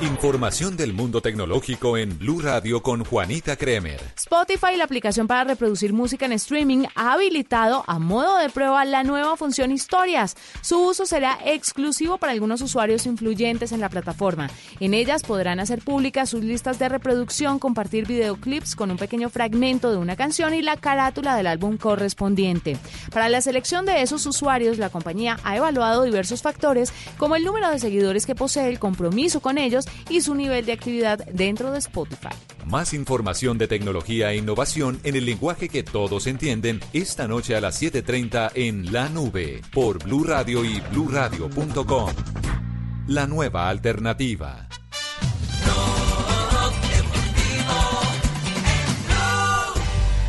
Información del mundo tecnológico en Blue Radio con Juanita Kremer. Spotify, la aplicación para reproducir música en streaming, ha habilitado a modo de prueba la nueva función Historias. Su uso será exclusivo para algunos usuarios influyentes en la plataforma. En ellas podrán hacer públicas sus listas de reproducción, compartir videoclips con un pequeño fragmento de una canción y la carátula del álbum correspondiente. Para la selección de esos usuarios, la compañía ha evaluado diversos factores como el número de seguidores que posee, el compromiso con ellos y su nivel de actividad dentro de Spotify. Más información de tecnología e innovación en el lenguaje que todos entienden esta noche a las 7:30 en La Nube por Blue Radio y bluradio.com. La nueva alternativa.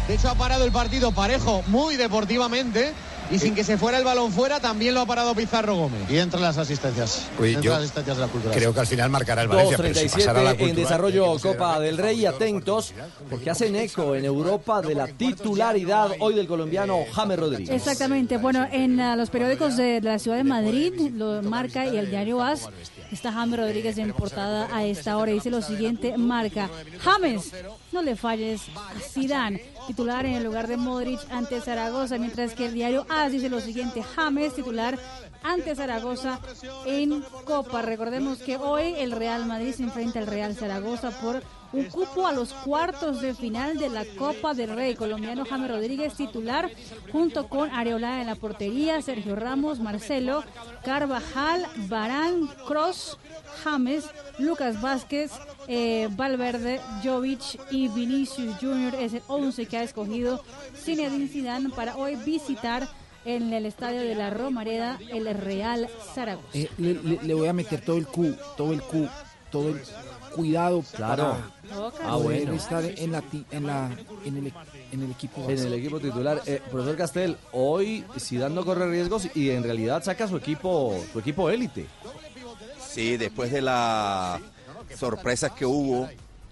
De hecho, ha parado el partido parejo muy deportivamente y sin que se fuera el balón fuera, también lo ha parado Pizarro Gómez. Y entre las asistencias. Uy, entre yo las asistencias de la cultura. Creo que al final marcará el Valencia. pero si pasará la 2.37 en desarrollo que Copa del Rey y atentos porque hacen eco en Europa de la titularidad hoy del colombiano James Rodríguez. Exactamente. Bueno, en los periódicos de, de la ciudad de Madrid, lo marca y el diario AS, está James Rodríguez en portada a esta hora. Dice lo siguiente, marca, James, no le falles a Zidane, titular en el lugar de Modric ante Zaragoza, mientras que el diario AS dice lo siguiente, James, titular ante Zaragoza en Copa. Recordemos que hoy el Real Madrid se enfrenta al Real Zaragoza por un cupo a los cuartos de final de la Copa del Rey. Colombiano James Rodríguez titular junto con Areola en la portería, Sergio Ramos, Marcelo, Carvajal, Barán, Cross, James, Lucas Vázquez, eh, Valverde, Jovic y Vinicius Junior es el 11 que ha escogido Zinedine Zidane para hoy visitar en el estadio de la Romareda el Real Zaragoza. Eh, le, le- le voy a meter todo el Q, todo el Q, todo el cuidado Claro. para Ah, bueno. estar en la ti- en la en el, en el equipo En el equipo titular, Eh, profesor Castel, hoy Zidane no corre riesgos y en realidad saca su equipo, su equipo élite. Sí, después de las sorpresas que hubo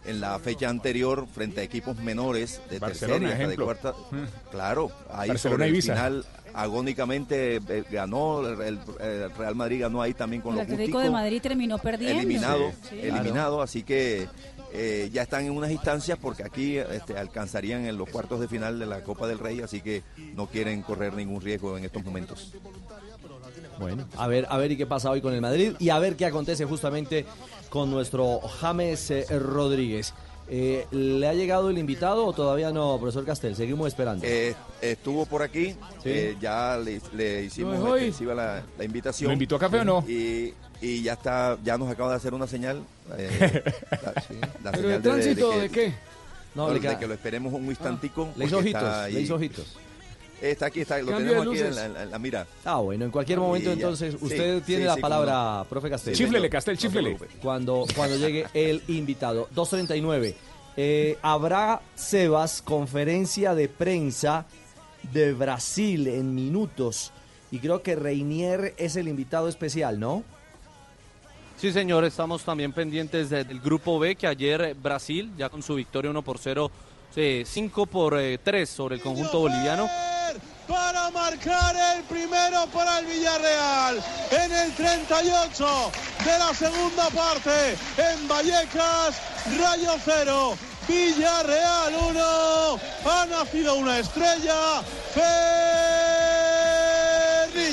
en la fecha anterior frente a equipos menores de Barcelona, tercera y hasta de ejemplo. cuarta. Claro, ahí Barcelona sobre el final agónicamente eh, ganó, el, el Real Madrid ganó ahí también con El los Atlético de Madrid terminó perdiendo. eliminado, Sí. eliminado, así que eh, ya están en unas instancias porque aquí este, alcanzarían en los cuartos de final de la Copa del Rey, así que no quieren correr ningún riesgo en estos momentos. Bueno, a ver, a ver y qué pasa hoy con el Madrid y a ver qué acontece justamente con nuestro James eh, Rodríguez. Eh, ¿Le ha llegado el invitado o todavía no, profesor Castel? Seguimos esperando. Eh, estuvo por aquí, Sí. eh, ya le, le hicimos No extensiva la, la invitación. ¿Lo invitó a café o no? Y, y ya está, ya nos acaba de hacer una señal. eh, la, sí, la ¿Pero señal de tránsito de qué? No, No, de queda- que lo esperemos un instantico. Le hizo ojitos, está le ahí. hizo ojitos. Está aquí, está, lo tenemos aquí en la, en la- mira. Ah, bueno, en cualquier Y momento entonces usted sí, tiene sí, la palabra, no. profe Castel. Chíflele, señor. Castel, No chíflele. preocupe. Cuando, cuando llegue el invitado. 2.39. Eh, habrá Sebas conferencia de prensa de Brasil en minutos. Y creo que Reinier es el invitado especial, ¿no? Sí, señor, estamos también pendientes de- del grupo B, que ayer eh, Brasil, ya con su victoria 1 por 0, 5 por 3 sobre el conjunto boliviano. para marcar el primero para el Villarreal en el 38 de la segunda parte en Vallecas, Rayo 0, Villarreal 1, ha nacido una estrella,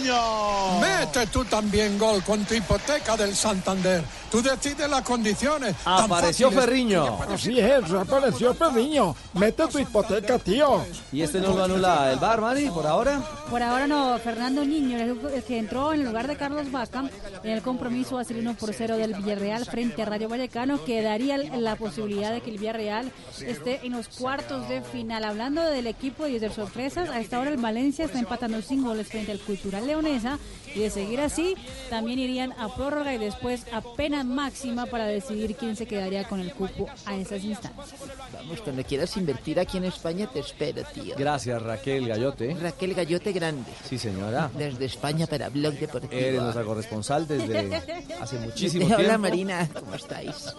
Ferriño. Mete tú también gol con tu hipoteca del Santander. Tú decides las condiciones. Apareció Ferriño. Así es, apareció Pedriño. Mete tu hipoteca, tío. ¿Y este no lo anula el bar, Mari, por ahora? Por ahora no, Fernando Niño, el, que entró en lugar de Carlos Vaca en el compromiso va a ser 1 por 0 del Villarreal frente a Rayo Vallecano, que daría la posibilidad de que el Villarreal esté en los cuartos de final. Hablando del equipo y de sorpresas, a esta hora el Valencia está empatando sin goles frente al Cultural Leonesa y de seguir así, también irían a prórroga y después a pena máxima para decidir quién se quedaría con el cupo a esas instancias. Vamos, cuando quieras invertir aquí en España te espero, tío. Gracias, Raquel Gallote. Raquel Gallote Grande. Sí, señora. Desde España para Blog Deportivo. Eres nuestra corresponsal desde hace muchísimo tiempo. Hola Marina, ¿cómo estáis?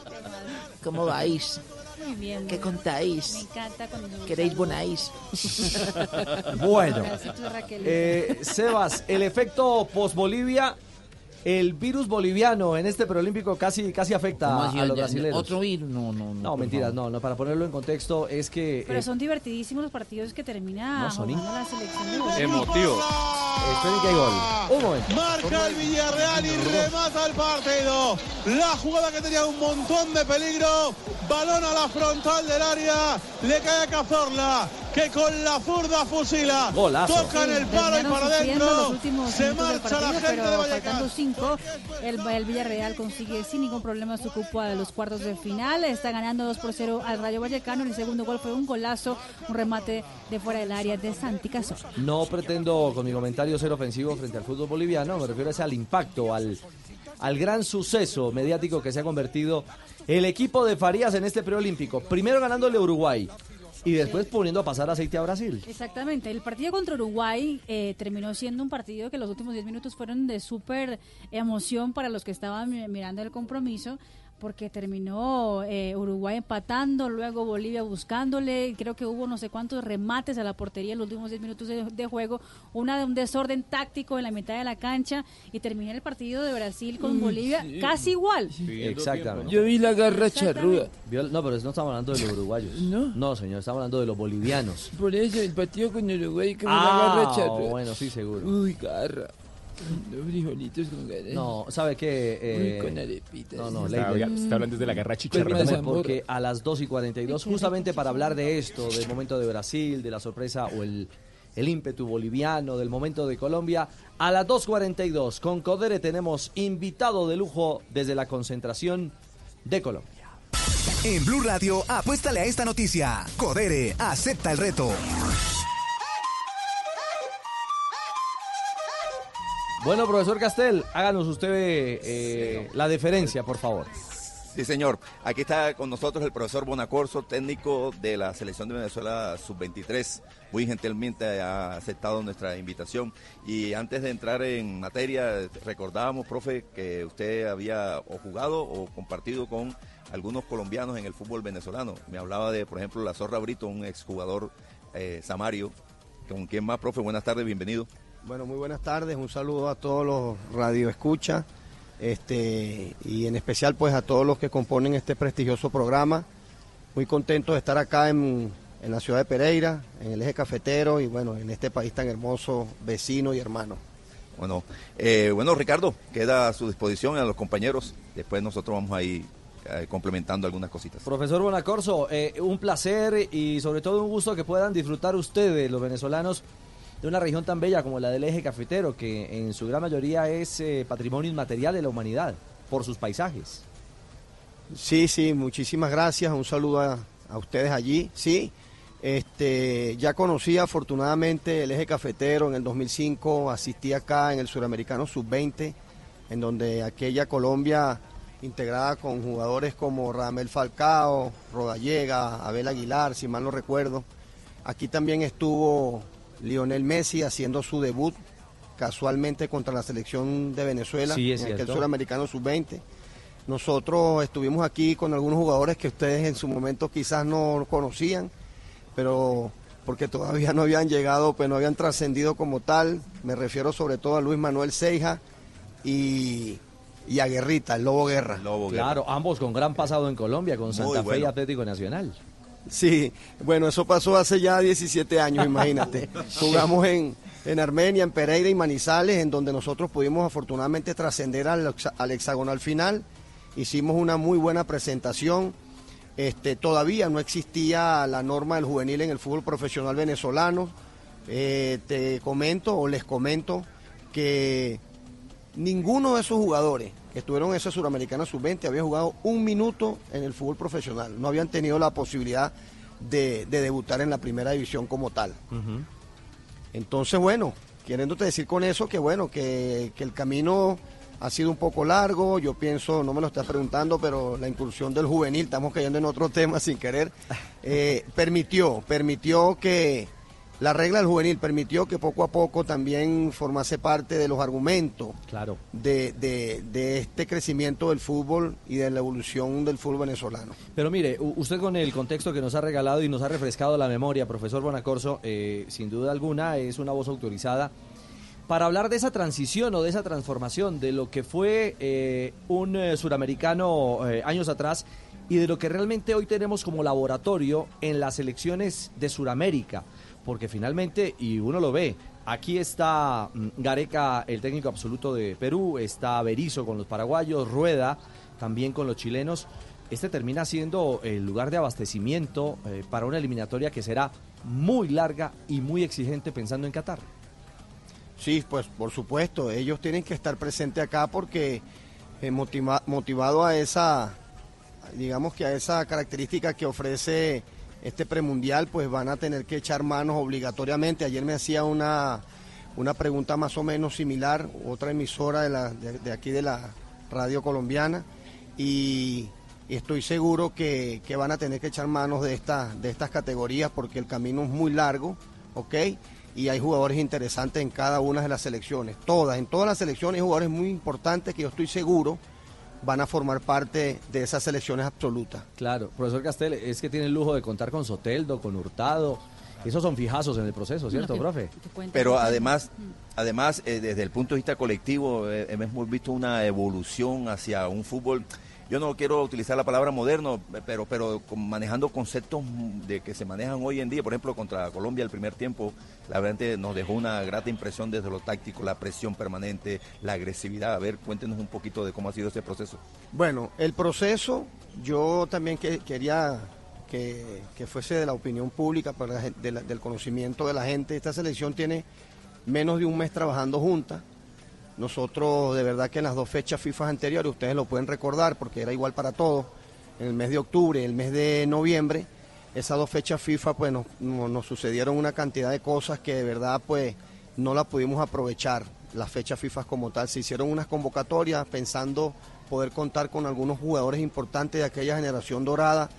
¿Cómo vais? Muy bien. ¿Qué Me contáis? encanta cuando ¿Queréis bonáis? Bueno, eh, Sebas, el efecto post-Bolivia, el virus boliviano en este preolímpico casi, casi afecta ¿Cómo a, los Ya- brasileños. ¿Otro virus? No, no, no. No, mentiras, favor. no, no, para ponerlo en contexto es que... Pero eh, son divertidísimos los partidos que termina No, son la selección de. Emotivo. esperen que hay gol. Un momento. Marca el Villarreal y remata el partido. La jugada que tenía un montón de peligro. Balón a la frontal del área. Le cae a Cazorla. Que con la zurda fusila. Golazo. Toca en el palo y para adentro. Se marcha la gente de pero Vallecas. El, el Villarreal consigue sin ningún problema su cupo a los cuartos de final. Está ganando 2 por 0 al Rayo Vallecano. El segundo gol fue un golazo, un remate de fuera del área de Santi Cazorla. No pretendo con mi comentario ser ofensivo frente al fútbol boliviano, me refiero al impacto, al, al gran suceso mediático que se ha convertido el equipo de Farías en este preolímpico. Primero ganándole a Uruguay y después poniendo a pasar aceite a Brasil. Exactamente, el partido contra Uruguay eh, terminó siendo un partido que los últimos 10 minutos fueron de súper emoción para los que estaban mi- mirando el compromiso, porque terminó eh, Uruguay empatando, luego Bolivia buscándole, creo que hubo no sé cuántos remates a la portería en los últimos 10 minutos de, de juego, una de un desorden táctico en la mitad de la cancha y terminó el partido de Brasil con Mm, Bolivia sí. casi igual. Exactamente. Yo vi la garra charruda. No, pero no estamos hablando de los uruguayos. ¿No? No, señor, estamos hablando de los bolivianos. Por eso el partido con Uruguay que vi la Ah, garra charruda. bueno, sí, seguro. Uy, garra. Los frijolitos con garra. No, ¿sabe qué? Eh, Uy, con arepitas. No, no, Está, está hablando desde la garra chicharra. Pues. Porque a las 2 y 42, justamente para hablar de esto, del momento de Brasil, de la sorpresa o el, el ímpetu boliviano, del momento de Colombia, a las 2.42 con Codere tenemos invitado de lujo desde la concentración de Colombia. En Blue Radio, apuéstale a esta noticia. Codere, acepta el reto. Bueno, profesor Castel, háganos usted eh, la deferencia, por favor. Sí, señor. Aquí está con nosotros el profesor Bonacorso, técnico de la selección de Venezuela sub-23. Muy gentilmente ha aceptado nuestra invitación. Y antes de entrar en materia, recordábamos, profe, que usted había o jugado o compartido con algunos colombianos en el fútbol venezolano. Me hablaba de, por ejemplo, la Zorra Brito, un exjugador eh, samario. ¿Con quién más, profe? Buenas tardes, bienvenido. Bueno, muy buenas tardes. Un saludo a todos los radioescuchas este, y en especial pues a todos los que componen este prestigioso programa. Muy contento de estar acá en, en la ciudad de Pereira, en el eje cafetero y bueno, en este país tan hermoso, vecino y hermano. Bueno, eh, bueno Ricardo, queda a su disposición a los compañeros. Después nosotros vamos a ir eh, complementando algunas cositas. Profesor Bonacorso, eh, un placer y sobre todo un gusto que puedan disfrutar ustedes, los venezolanos, de una región tan bella como la del eje cafetero, que en su gran mayoría es eh, patrimonio inmaterial de la humanidad, por sus paisajes. Sí, sí, muchísimas gracias. Un saludo a, a ustedes allí. Sí, este, ya conocí afortunadamente el eje cafetero en el 2005, asistí acá en el Suramericano Sub-20, en donde aquella Colombia integrada con jugadores como Ramel Falcao, Rodallega, Abel Aguilar, si mal no recuerdo. Aquí también estuvo Lionel Messi haciendo su debut casualmente contra la selección de Venezuela Sí, es en aquel cierto. Suramericano Sub-20. Nosotros estuvimos aquí con algunos jugadores que ustedes en su momento quizás no conocían, pero porque todavía no habían llegado, pues no habían trascendido como tal. Me refiero sobre todo a Luis Manuel Seija y, y a Guerrita, el Lobo Guerra. Claro, ambos con gran pasado en Colombia, con Santa Fe y. Atlético Nacional. Sí, bueno, eso pasó hace ya 17 años, imagínate. Jugamos en, en Armenia, en Pereira y Manizales, en donde nosotros pudimos afortunadamente trascender al, al hexagonal final. Hicimos una muy buena presentación. Este, todavía no existía la norma del juvenil en el fútbol profesional venezolano. Eh, te comento o les comento que ninguno de esos jugadores que estuvieron en ese Suramericana Sub-20 había jugado un minuto en el fútbol profesional. No habían tenido la posibilidad de, de debutar en la primera división como tal. Entonces, bueno, queriéndote decir con eso que bueno, que, que el camino ha sido un poco largo, yo pienso, no me lo estás preguntando, pero la incursión del juvenil, estamos cayendo en otro tema sin querer, eh, permitió, permitió que la regla del juvenil permitió que poco a poco también formase parte de los argumentos Claro. de, de- de este crecimiento del fútbol y de la evolución del fútbol venezolano. Pero mire, usted con el contexto que nos ha regalado y nos ha refrescado la memoria, profesor Bonacorso, eh, sin duda alguna es una voz autorizada para hablar de esa transición o de esa transformación, de lo que fue eh, un eh, suramericano años atrás y de lo que realmente hoy tenemos como laboratorio en las elecciones de Suramérica. Porque finalmente, y uno lo ve, aquí está mm, Gareca, el técnico absoluto de Perú, está Berizzo con los paraguayos, Rueda también con los chilenos. Este termina siendo el lugar de abastecimiento eh, para una eliminatoria que será muy larga y muy exigente pensando en Qatar. Sí, pues por supuesto, ellos tienen que estar presentes acá porque eh, motiva- motivado a esa, digamos que a esa característica que ofrece este premundial, pues van a tener que echar manos obligatoriamente. Ayer me hacía una, una pregunta más o menos similar, otra emisora de, la, de, aquí de la radio colombiana, y, y estoy seguro que, que van a tener que echar manos de, esta, de estas categorías porque el camino es muy largo, ¿ok? Y hay jugadores interesantes en cada una de las selecciones, todas, en todas las selecciones hay jugadores muy importantes que yo estoy seguro van a formar parte de esas selecciones absolutas. Claro, profesor Castel, es que tiene el lujo de contar con Soteldo, con Hurtado. Esos son fijazos en el proceso, ¿cierto, profe? Pero además, además eh, desde el punto de vista colectivo, eh, hemos visto una evolución hacia un fútbol. Yo no quiero utilizar la palabra moderno, pero, pero con- manejando conceptos de que se manejan hoy en día. Por ejemplo, contra Colombia el primer tiempo, la verdad nos dejó una grata impresión desde lo táctico, la presión permanente, la agresividad. A ver, cuéntenos un poquito de cómo ha sido ese proceso. Bueno, el proceso, yo también que- quería que, que fuese de la opinión pública, para la- del conocimiento de la gente. Esta selección tiene menos de un mes trabajando juntas. Nosotros, de verdad que en las dos fechas FIFA anteriores, ustedes lo pueden recordar porque era igual para todos, en el mes de octubre el mes de noviembre, esas dos fechas FIFA pues nos, sucedieron una cantidad de cosas que de verdad pues no las pudimos aprovechar, las fechas FIFA como tal. Se hicieron unas convocatorias pensando poder contar con algunos jugadores importantes de aquella generación dorada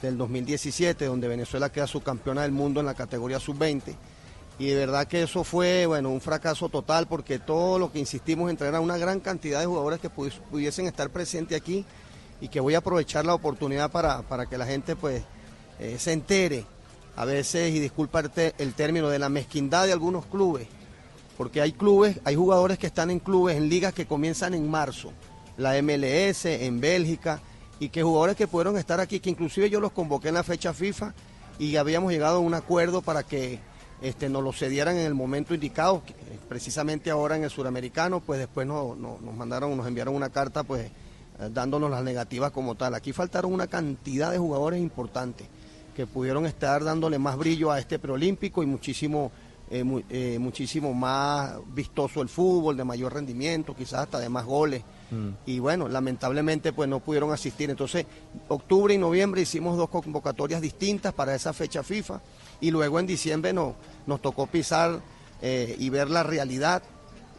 del 2017, donde Venezuela queda subcampeona del mundo en la categoría sub-20. Y de verdad que eso fue, bueno, un fracaso total porque todo lo que insistimos en traer a una gran cantidad de jugadores que pudi- pudiesen estar presentes aquí y que voy a aprovechar la oportunidad para, para que la gente pues eh, se entere a veces, y disculpa el, término, de la mezquindad de algunos clubes porque hay clubes, hay jugadores que están en clubes, en ligas que comienzan en marzo, la MLS, en Bélgica, y que jugadores que pudieron estar aquí, que inclusive yo los convoqué en la fecha FIFA y habíamos llegado a un acuerdo para que este, nos lo cedieran en el momento indicado, eh, precisamente ahora en el suramericano, pues después nos, nos, mandaron, nos enviaron una carta pues eh, dándonos las negativas como tal. Aquí faltaron una cantidad de jugadores importantes que pudieron estar dándole más brillo a este preolímpico y muchísimo, eh, muchísimo más vistoso el fútbol, de mayor rendimiento, quizás hasta de más goles. Mm. Y bueno, lamentablemente pues no pudieron asistir. Entonces, octubre y noviembre hicimos dos convocatorias distintas para esa fecha FIFA y luego en diciembre no, nos tocó pisar eh, y ver la realidad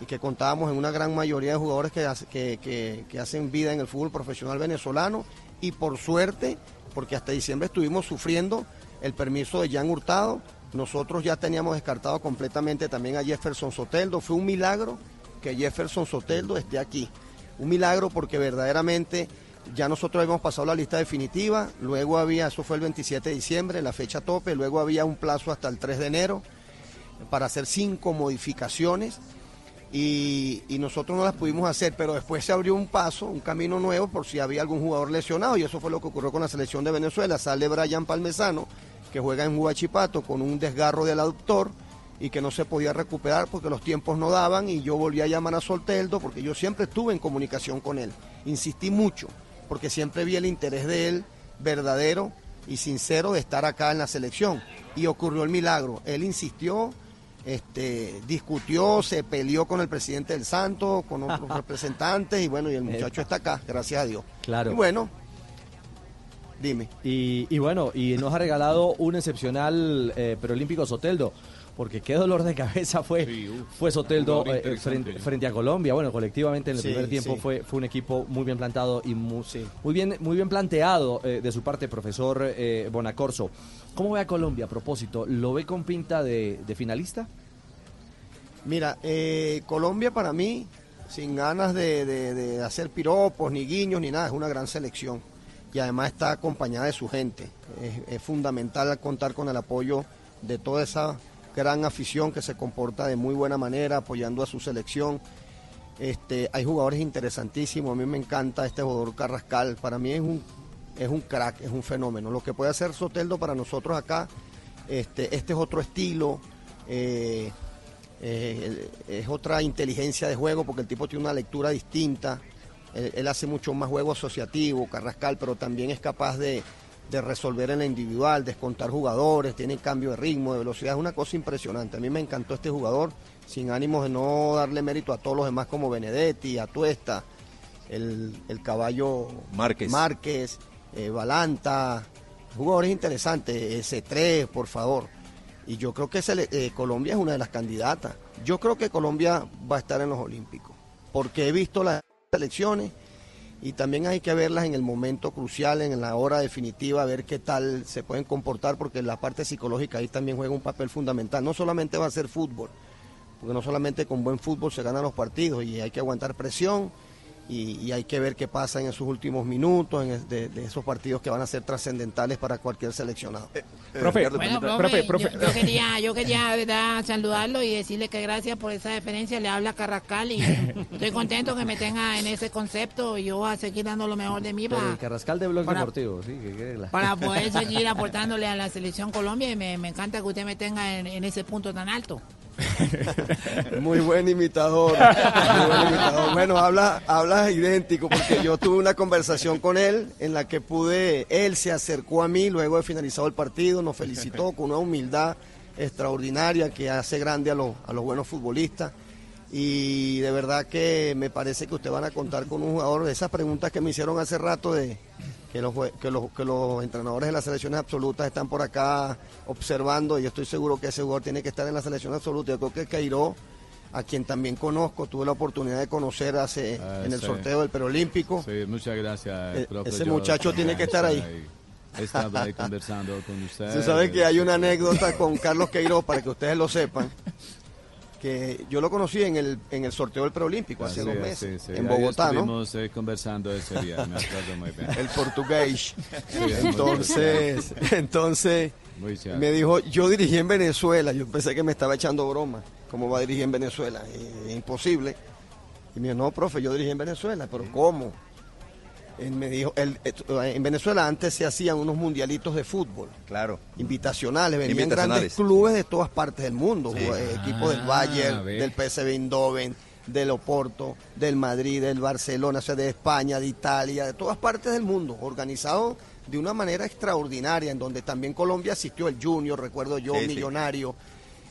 y que contábamos en una gran mayoría de jugadores que, que, que, hacen vida en el fútbol profesional venezolano y por suerte, porque hasta diciembre estuvimos sufriendo el permiso de Jan Hurtado, nosotros ya teníamos descartado completamente también a Jefferson Soteldo, fue un milagro que Jefferson Soteldo esté aquí, un milagro porque verdaderamente ya nosotros habíamos pasado la lista definitiva, luego había, eso fue el 27 de diciembre, la fecha tope, luego había un plazo hasta el 3 de enero para hacer cinco modificaciones y, nosotros no las pudimos hacer, pero después se abrió un paso, un camino nuevo por si había algún jugador lesionado y eso fue lo que ocurrió con la selección de Venezuela. Sale Brian Palmesano, que juega en Huachipato con un desgarro del aductor y que no se podía recuperar porque los tiempos no daban y yo volví a llamar a Solteldo porque yo siempre estuve en comunicación con él. Insistí mucho porque siempre vi el interés de él verdadero y sincero de estar acá en la selección. Y ocurrió el milagro. Él insistió, este, discutió, se peleó con el presidente del Santo, con otros representantes, y bueno, y el muchacho está acá, gracias a Dios. Claro. Y bueno, dime. Y, bueno, y nos ha regalado un excepcional eh, preolímpico Soteldo porque qué dolor de cabeza fue, fue Soteldo eh, frente, a Colombia. Bueno, colectivamente en el primer tiempo fue, fue un equipo muy bien plantado y muy, muy bien, muy bien planteado eh, de su parte, profesor eh, Bonacorso. ¿Cómo ve a Colombia a propósito? ¿Lo ve con pinta de, finalista? Mira, Colombia para mí, sin ganas de, hacer piropos, ni guiños, ni nada, es una gran selección. Y además está acompañada de su gente. Es, es fundamental contar con el apoyo de toda esa gran afición que se comporta de muy buena manera apoyando a su selección. Este, hay jugadores interesantísimos, a mí me encanta este jugador Carrascal, para mí es un, es un crack, es un fenómeno. Lo que puede hacer Soteldo para nosotros acá, este, este es otro estilo, eh, eh, es otra inteligencia de juego porque el tipo tiene una lectura distinta, él hace mucho más juego asociativo, Carrascal, pero también es capaz de, de resolver en la individual, descontar jugadores, tiene cambio de ritmo, de velocidad, es una cosa impresionante. A mí me encantó este jugador, sin ánimos de no darle mérito a todos los demás como Benedetti, Atuesta, el, el caballo Márquez, Márquez eh, Balanta, jugadores interesantes, S3, por favor. Y yo creo que eh, Colombia es una de las candidatas. Yo creo que Colombia va a estar en los Olímpicos, porque he visto las elecciones y también hay que verlas en el momento crucial, en la hora definitiva, ver qué tal se pueden comportar, porque la parte psicológica ahí también juega un papel fundamental. No solamente va a ser fútbol, porque no solamente con buen fútbol se ganan los partidos y hay que aguantar presión y, hay que ver qué pasa en esos últimos minutos, en de, esos partidos que van a ser trascendentales para cualquier seleccionado. Eh, eh, profe, profe, profe, Yo, quería, yo quería saludarlo y decirle que gracias por esa deferencia, le habla Carrascal y estoy contento que me tenga en ese concepto y yo voy a seguir dando lo mejor de mí para... Carrascal de Blog Deportivo, sí. Para poder seguir aportándole a la selección Colombia y me, encanta que usted me tenga en ese punto tan alto. Muy buen imitador. Bueno, habla, habla idéntico porque yo tuve una conversación con él en la que pude, él se acercó a mí luego de finalizado el partido, nos felicitó con una humildad extraordinaria que hace grande a, los, a los buenos futbolistas. Y de verdad que me parece que ustedes van a contar con un jugador de esas preguntas que me hicieron hace rato de que los, que los, que los entrenadores de las selecciones absolutas están por acá observando y yo estoy seguro que ese jugador tiene que estar en la selección absoluta. Yo creo que Cairo, a quien también conozco, tuve la oportunidad de conocer hace ah, en el sorteo del preolímpico. Sí, muchas gracias. E, ese muchacho tiene que estar ahí. Estaba ahí conversando con usted. Se sabe que hay una anécdota con Carlos Queiroz, para que ustedes lo sepan que yo lo conocí en el, en el sorteo del preolímpico hace dos meses, en Bogotá, ¿no? Eh, conversando ese día, me muy bien. El portugués. entonces, entonces. Me dijo, yo dirigí en Venezuela. Yo pensé que me estaba echando broma. ¿Cómo va a dirigir en Venezuela? Es imposible. Y me dijo, no, profe, yo dirigí en Venezuela. ¿Pero cómo? Él me dijo, él, eh, en Venezuela antes se hacían unos mundialitos de fútbol. Claro. Invitacionales. Venían Invitacionales. grandes clubes de todas partes del mundo. Sí. eh, Equipos del Bayern, ve. del PSV Eindhoven, del Oporto, del Madrid, del Barcelona, o sea, de España, de Italia, de todas partes del mundo. Organizado de una manera extraordinaria, en donde también Colombia asistió el Junior, recuerdo yo, Sí, sí. Millonario.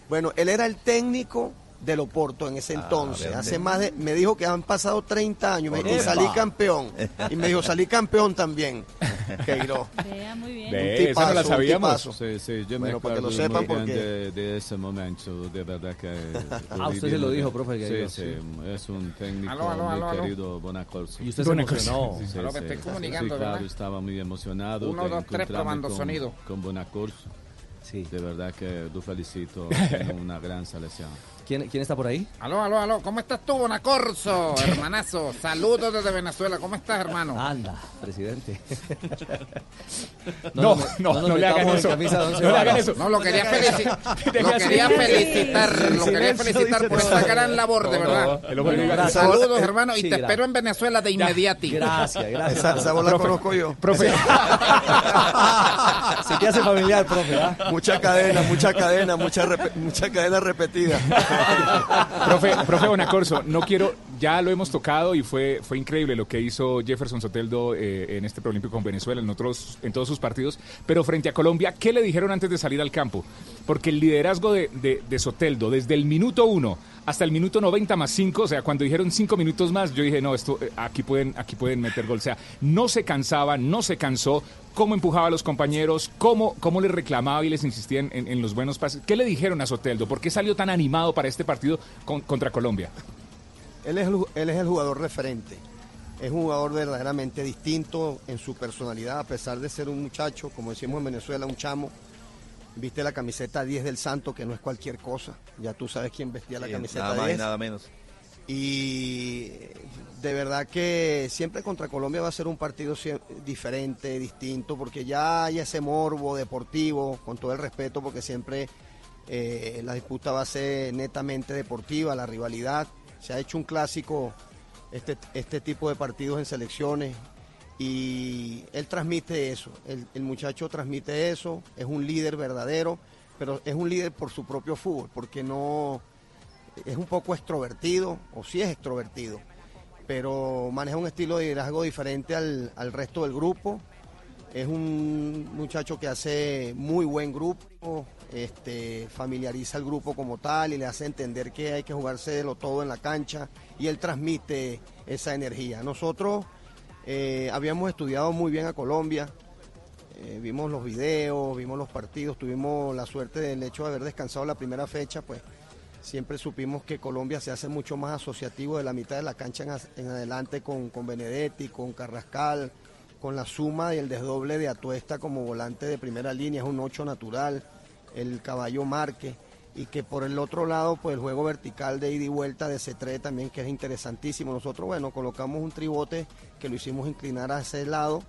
Bueno, él era el técnico del Oporto en ese Ah, entonces. vea Hace más de, me dijo que han pasado 30 años me- y salí campeón. Y me dijo, salí campeón también. Queiroz. Vea, muy bien. Ve, Un esa no la tipazo, un sabíamos. tipazo. Sí, sí, yo Bueno, me para que lo sepan, muy porque- de, de ese momento, de verdad que... Ah, usted se lo dijo, profe, que Sí, sí, es un técnico Aló, aló, muy aló, aló. querido, Bonacorso. Y usted se emocionó. Sí, Aló, me sí, estoy sí, comunicando, sí, claro, ¿verdad? estaba muy emocionado Uno, de dos, tres, probando con, sonido. con Bonacorso. Sí. De verdad que lo felicito, una gran selección. ¿Quién, ¿Quién está por ahí? Aló, aló, aló. ¿Cómo estás tú, Bonacorso, hermanazo? Saludos desde Venezuela. ¿Cómo estás, hermano? Anda, presidente. No, no, nos no le hagan eso. No le hagan eso. No, lo quería, felicitar. lo quería felicitar. Lo quería felicitar por esa gran labor, de No, verdad. no. Saludos, hermano. Y te espero en Venezuela de inmediati. Gracias, gracias. Esa, esa bola conozco yo. Profe, Se te hace familiar, profe, ¿ah? Mucha cadena, mucha cadena, mucha cadena repetida. profe, profe Bonacorso, no quiero, ya lo hemos tocado y fue, fue increíble lo que hizo Jefferson Soteldo eh, en este preolímpico con Venezuela, en, todos sus partidos, pero frente a Colombia, ¿qué le dijeron antes de salir al campo? Porque el liderazgo de, de- de Soteldo, desde el minuto uno hasta el minuto 90 más 5, o sea, cuando dijeron 5 minutos más, yo dije, no, esto eh, aquí pueden, aquí pueden meter gol. O sea, no se cansaba, no se cansó, cómo empujaba a los compañeros, cómo, cómo les reclamaba y les insistía en, en- en los buenos pases. ¿Qué le dijeron a Soteldo? ¿Por qué salió tan animado para este partido con- contra Colombia? Él es, el, él es el jugador referente. Es un jugador verdaderamente distinto en su personalidad, a pesar de ser un muchacho, como decimos en Venezuela, un chamo. Viste la camiseta 10 del Santo, que no es cualquier cosa. Ya tú sabes quién vestía la camiseta nada más 10. y nada menos. Y de verdad que siempre contra Colombia va a ser un partido diferente, distinto, porque ya hay ese morbo deportivo, con todo el respeto, porque siempre eh, la disputa va a ser netamente deportiva, la rivalidad. Se ha hecho un clásico este, este tipo de partidos en selecciones y él transmite eso, el muchacho transmite eso, es un líder verdadero, pero es un líder por su propio fútbol, porque no es un poco extrovertido, o sí es extrovertido, pero maneja un estilo de liderazgo diferente al, al resto del grupo. Es un muchacho que hace muy buen grupo, este, familiariza al grupo como tal y le hace entender que hay que jugárselo todo en la cancha y él transmite esa energía. Nosotros eh, habíamos estudiado muy bien a Colombia, eh, vimos los videos, vimos los partidos, tuvimos la suerte del hecho de haber descansado la primera fecha, pues siempre supimos que Colombia se hace mucho más asociativo de la mitad de la cancha en, adelante con, con Benedetti, con Carrascal, con la suma y el desdoble de Atuesta como volante de primera línea, es un 8 natural, el caballo Marque, y que por el otro lado, pues el juego vertical de ida y vuelta de C3 también, que es interesantísimo. Nosotros, bueno, colocamos un tribote que lo hicimos inclinar a ese lado,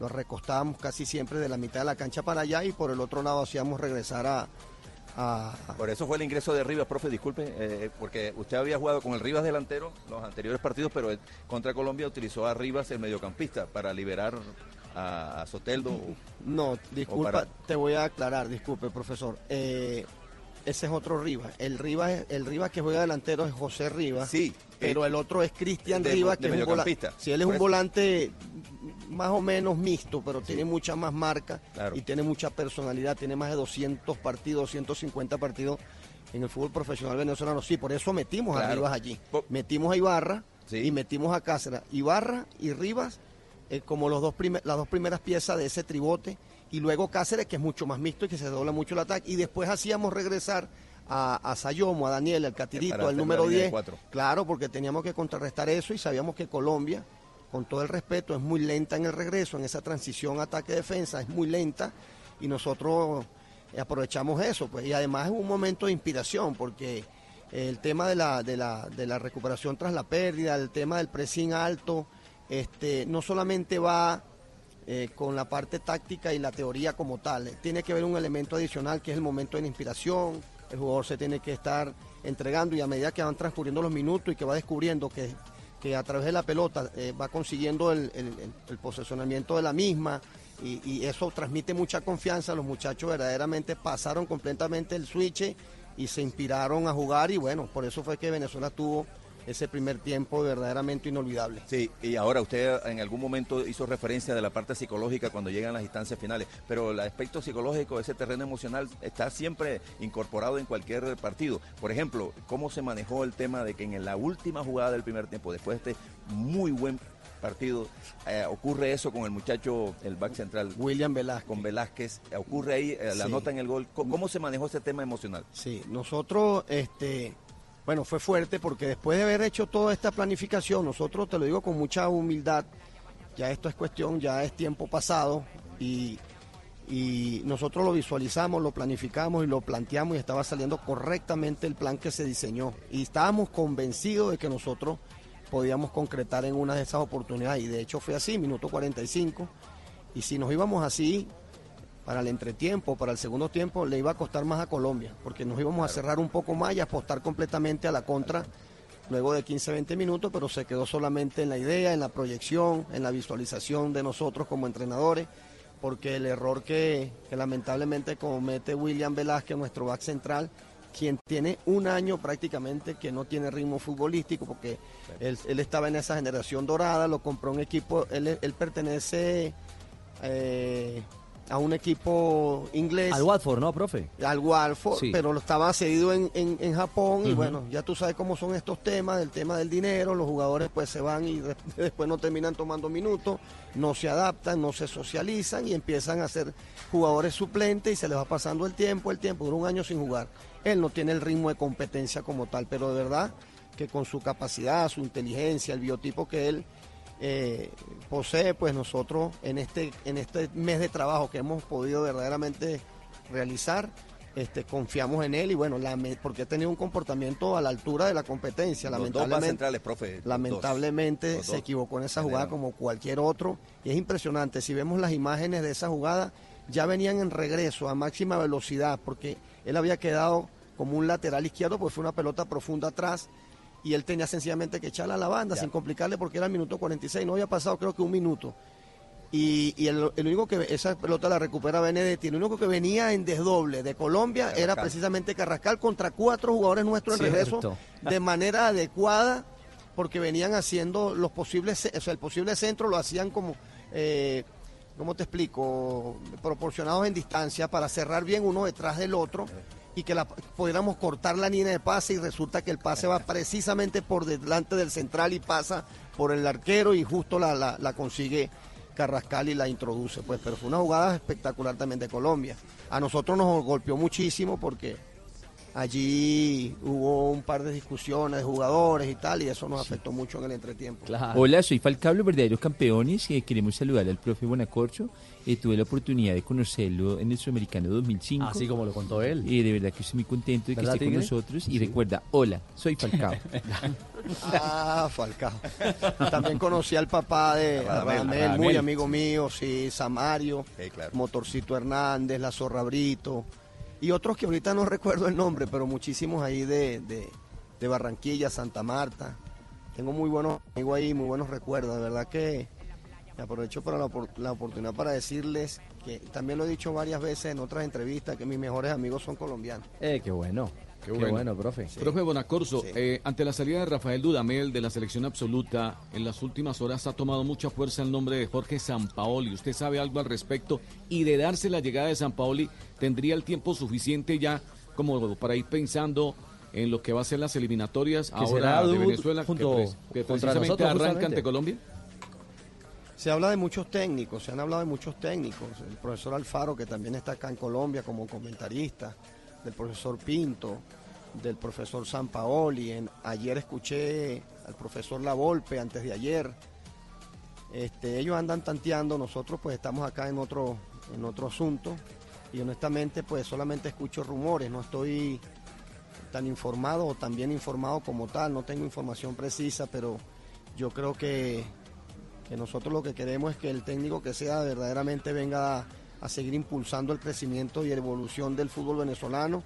lo recostábamos casi siempre de la mitad de la cancha para allá y por el otro lado hacíamos regresar a, a- Por eso fue el ingreso de Rivas, profe, disculpe, eh, porque usted había jugado con el Rivas delantero los anteriores partidos, pero él, contra Colombia utilizó a Rivas el mediocampista para liberar a, a Soteldo. No, o disculpa, para- te voy a aclarar, disculpe, profesor. Eh, ese es otro Rivas. El Rivas, el Rivas que juega delantero es José Rivas. Sí. Pero eh, el otro es Cristian Rivas, de que es un volante. Sí, él es un volante más o menos mixto, pero tiene mucha más marca Claro. y tiene mucha personalidad. Tiene más de 200 partidos, 250 partidos en el fútbol profesional venezolano. Sí, por eso metimos a. Rivas allí. Metimos a Ibarra y metimos a Cáceres. Ibarra y Rivas eh, como los dos las dos primeras piezas de ese tribote y luego Cáceres que es mucho más mixto y que se dobla mucho el ataque y después hacíamos regresar a, a Sayomo, a Daniel, al Catirito, al número la línea de 10. cuatro. Claro, porque teníamos que contrarrestar eso y sabíamos que Colombia, con todo el respeto, es muy lenta en el regreso, en esa transición ataque-defensa, es muy lenta y nosotros eh, aprovechamos eso. pues Y además es un momento de inspiración porque el tema de la, de la, de la recuperación tras la pérdida, el tema del pressing alto, este, no solamente va eh, con la parte táctica y la teoría como tal. Tiene que haber un elemento adicional que es el momento de inspiración. El jugador se tiene que estar entregando y a medida que van transcurriendo los minutos y que va descubriendo que, que a través de la pelota eh, va consiguiendo el, posesionamiento de la misma y, y, eso transmite mucha confianza. Los muchachos verdaderamente pasaron completamente el switch y se inspiraron a jugar y bueno, por eso fue que Venezuela tuvo ese primer tiempo verdaderamente inolvidable. Sí, y ahora usted en algún momento hizo referencia de la parte psicológica cuando llegan las instancias finales, pero el aspecto psicológico, ese terreno emocional, está siempre incorporado en cualquier partido. Por ejemplo, ¿cómo se manejó el tema de que en la última jugada del primer tiempo, después de este muy buen partido. Eh, ocurre eso con el muchacho, el back central. William Velázquez. Con Velázquez. Eh, ocurre ahí eh, la nota en el gol. ¿Cómo, ¿Cómo, se manejó ese tema emocional? Sí, nosotros este, bueno, fue fuerte porque después de haber hecho toda esta planificación, nosotros, te lo digo con mucha humildad, ya esto es cuestión, ya es tiempo pasado y, nosotros lo visualizamos, lo planificamos y lo planteamos y estaba saliendo correctamente el plan que se diseñó. Y estábamos convencidos de que nosotros podíamos concretar en una de esas oportunidades y de hecho fue así, minuto 45. Y si nos íbamos así, para el entretiempo, para el segundo tiempo, le iba a costar más a Colombia, porque nos íbamos a cerrar un poco más y apostar completamente a la contra luego de 15, 20 minutos, pero se quedó solamente en la idea, en la proyección, en la visualización de nosotros como entrenadores, porque el error que, lamentablemente comete William Velázquez, nuestro back central, quien tiene un año prácticamente que no tiene ritmo futbolístico, porque él, estaba en esa generación dorada, lo compró un equipo, él, él pertenece... Eh, a un equipo inglés. Al Watford, ¿no, profe? Al Watford, pero lo estaba cedido en, en, Japón y bueno, ya tú sabes cómo son estos temas, el tema del dinero, los jugadores pues se van y después no terminan tomando minutos, no se adaptan, no se socializan y empiezan a ser jugadores suplentes y se les va pasando el tiempo, el tiempo, dura un año sin jugar. Él no tiene el ritmo de competencia como tal, pero de verdad que con su capacidad, su inteligencia, el biotipo que él eh, posee, pues nosotros en este, en este mes de trabajo que hemos podido verdaderamente realizar, este, confiamos en él y bueno, la, porque ha tenido un comportamiento a la altura de la competencia. lamentablemente, lamentablemente se equivocó en esa jugada como cualquier otro y es impresionante. Si vemos las imágenes de esa jugada, ya venían en regreso a máxima velocidad porque él había quedado como un lateral izquierdo, pues fue una pelota profunda atrás y él tenía sencillamente que echarla a la banda sin complicarle porque era el minuto 46, no había pasado creo que un minuto. Y, el, único que esa pelota la recupera Benedetti, el único que venía en desdoble de Colombia era precisamente Carrascal contra cuatro jugadores nuestros en regreso de manera adecuada porque venían haciendo los posibles, o sea, el posible centro lo hacían como, eh, ¿cómo te explico? Proporcionados en distancia para cerrar bien uno detrás del otro y que la, pudiéramos cortar la línea de pase y resulta que el pase va precisamente por delante del central y pasa por el arquero y justo la, la, la consigue Carrascal y la introduce. Pues, pero fue una jugada espectacular también de Colombia. A nosotros nos golpeó muchísimo porque Allí hubo un par de discusiones de jugadores y tal, y eso nos afectó mucho en el entretiempo. Hola, soy Falcao, los verdaderos campeones, y queremos saludar al profe Bonacorcho. Eh, tuve la oportunidad de conocerlo en el Sudamericano 2005. Así como lo contó él. Y de verdad que estoy muy contento de que esté con nosotros. Y recuerda, hola, soy Falcao. ah, Falcao. También conocí al papá de Radamel, muy amigo mío, sí, Samario, Motorcito Hernández, La Zorra Brito y otros que ahorita no recuerdo el nombre, pero muchísimos ahí de, de, Barranquilla, Santa Marta. Tengo muy buenos amigos ahí, muy buenos recuerdos. De verdad que aprovecho para la, la, oportunidad para decirles que también lo he dicho varias veces en otras entrevistas que mis mejores amigos son colombianos. Eh, qué bueno. Qué, bueno. profe. Profe Bonacorso, eh, ante la salida de Rafael Dudamel de la selección absoluta, en las últimas horas ha tomado mucha fuerza el nombre de Jorge Sampaoli. ¿Usted sabe algo al respecto? Y de darse la llegada de Sampaoli, ¿tendría el tiempo suficiente ya como para ir pensando en lo que va a ser las eliminatorias ahora de Venezuela que, precisamente arranca ante Colombia? Se habla de muchos técnicos, se han hablado de muchos técnicos. El profesor Alfaro, que también está acá en Colombia como comentarista del profesor Pinto, del profesor San Paoli. En, ayer escuché al profesor La Volpe antes de ayer. Este, ellos andan tanteando, nosotros pues estamos acá en otro, en otro asunto y honestamente pues solamente escucho rumores, no estoy tan informado o tan bien informado como tal, no tengo información precisa, pero yo creo que que nosotros lo que queremos es que el técnico que sea verdaderamente venga a, a seguir impulsando el crecimiento y evolución del fútbol venezolano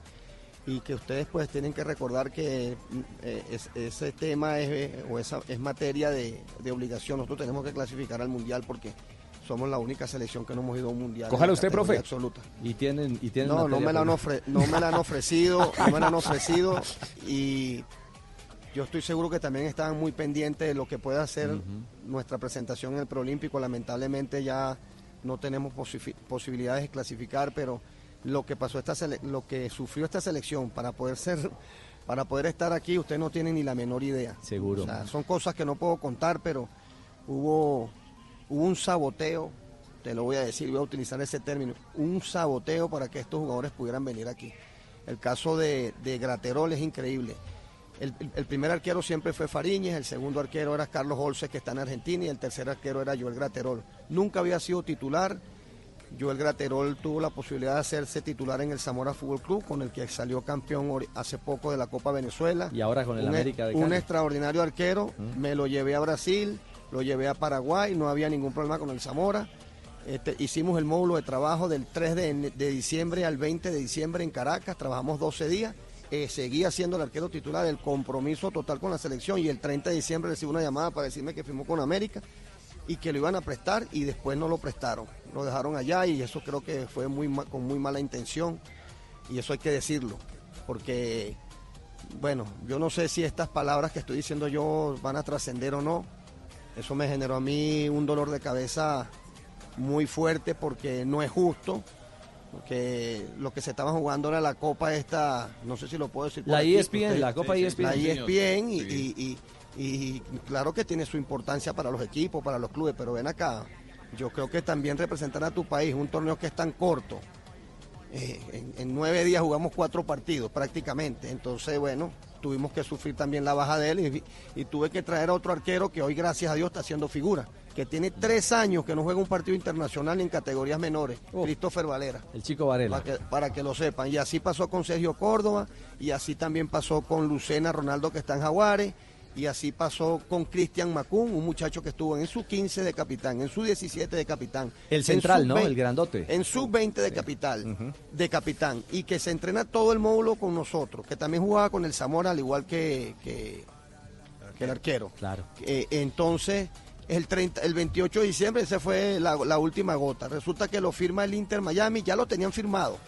y que ustedes pues tienen que recordar que eh, es- ese tema es, eh, o esa es materia de, de obligación. Nosotros tenemos que clasificar al mundial porque somos la única selección que no hemos ido a un mundial. Cójala usted, profe. Absoluta. Y tienen, y tienen No, no me, la han ofre- no me la han ofrecido, no me la han ofrecido y yo estoy seguro que también estaban muy pendientes de lo que pueda ser nuestra presentación en el Proolímpico. Lamentablemente ya no tenemos posi- posibilidades de clasificar, pero lo que pasó esta lo que sufrió esta selección para poder ser para poder estar aquí, usted no tiene ni la menor idea. Seguro. O sea, son cosas que no puedo contar, pero hubo, hubo un saboteo, te lo voy a decir, voy a utilizar ese término, un saboteo para que estos jugadores pudieran venir aquí. El caso de, de Graterol es increíble. El, primer arquero siempre fue Fariñez, el segundo arquero era Carlos Olce, que está en Argentina, y el tercer arquero era Joel Graterol. Nunca había sido titular. Joel Graterol tuvo la posibilidad de hacerse titular en el Zamora Fútbol Club, con el que salió campeón hace poco de la Copa Venezuela. Y ahora con el Un- América de Un Cali. extraordinario arquero. Me lo llevé a Brasil, lo llevé a Paraguay, no había ningún problema con el Zamora. Este, hicimos el módulo de trabajo del 3 de, ene- de diciembre al 20 de diciembre en Caracas, trabajamos 12 días, eh, seguía siendo el arquero titular, el compromiso total con la selección y el 30 de diciembre recibí una llamada para decirme que firmó con América y que lo iban a prestar y después no lo prestaron, lo dejaron allá y eso creo que fue muy con muy mala intención y eso hay que decirlo, porque bueno, yo no sé si estas palabras que estoy diciendo yo van a trascender o no. Eso me generó a mí un dolor de cabeza muy fuerte porque no es justo. Porque lo que se estaba jugando era la copa esta, no sé si lo puedo decir. La aquí, ESPN, usted- la Copa ESPN. La Sí, señor. ESPN y, y- y- y claro que tiene su importancia para los equipos, para los clubes, pero ven acá, yo creo que también representar a tu país, un torneo que es tan corto, eh, en, en nueve días jugamos cuatro partidos prácticamente. Entonces, bueno, tuvimos que sufrir también la baja de él y, y tuve que traer a otro arquero que hoy, gracias a Dios, está haciendo figura. Que tiene tres años que no juega un partido internacional ni en categorías menores. Christopher Valera. El chico Varela. Para que, para que lo sepan. Y así pasó con Sergio Córdoba, y así también pasó con Lucena Ronaldo, que está en Jaguares, y así pasó con Cristian Macún, un muchacho que estuvo en su 15 de capitán, en su 17 de capitán. El en central, ¿no? 20 El grandote. En su 20 de capital, de capitán, y que se entrena todo el módulo con nosotros, que también jugaba con el Zamora, al igual que, que, que el arquero. Claro. Eh, entonces, el, 30, el 28 de diciembre, esa fue la, la última gota. Resulta que lo firma el Inter Miami, ya lo tenían firmado.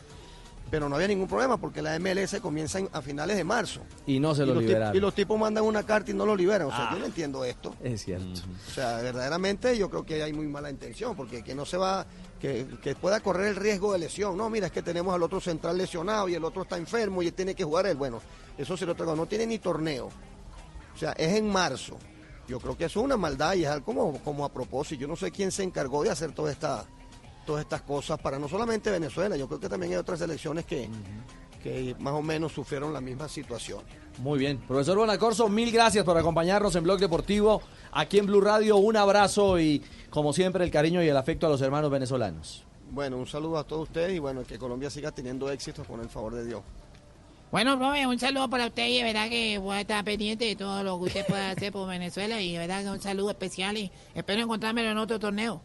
Pero no había ningún problema porque la MLS comienza en- a finales de marzo. Y no se y lo los tip- liberaron. y los tipos mandan una carta y no lo liberan. O sea, Ah. yo no entiendo esto. Es cierto. O sea, verdaderamente yo creo que hay muy mala intención, porque que no se va, que, que pueda correr el riesgo de lesión. No, mira, es que tenemos al otro central lesionado y el otro está enfermo y tiene que jugar él. Bueno, eso se lo traigo. No tiene ni torneo. O sea, es en marzo. Yo creo que eso es una maldad y es algo como, como a propósito. Yo no sé quién se encargó de hacer toda esta, todas estas cosas para no solamente Venezuela, yo creo que también hay otras selecciones que, que más o menos sufrieron la misma situación. Muy bien. Profesor Bonacorso, mil gracias por acompañarnos en Blog Deportivo. Aquí en Blue Radio, un abrazo y, como siempre, el cariño y el afecto a los hermanos venezolanos. Bueno, un saludo a todos ustedes y bueno, que Colombia siga teniendo éxito con el favor de Dios. Bueno, profe, un saludo para usted y de verdad que voy a estar pendiente de todo lo que usted pueda hacer por Venezuela y de verdad que un saludo especial y espero encontrármelo en otro torneo.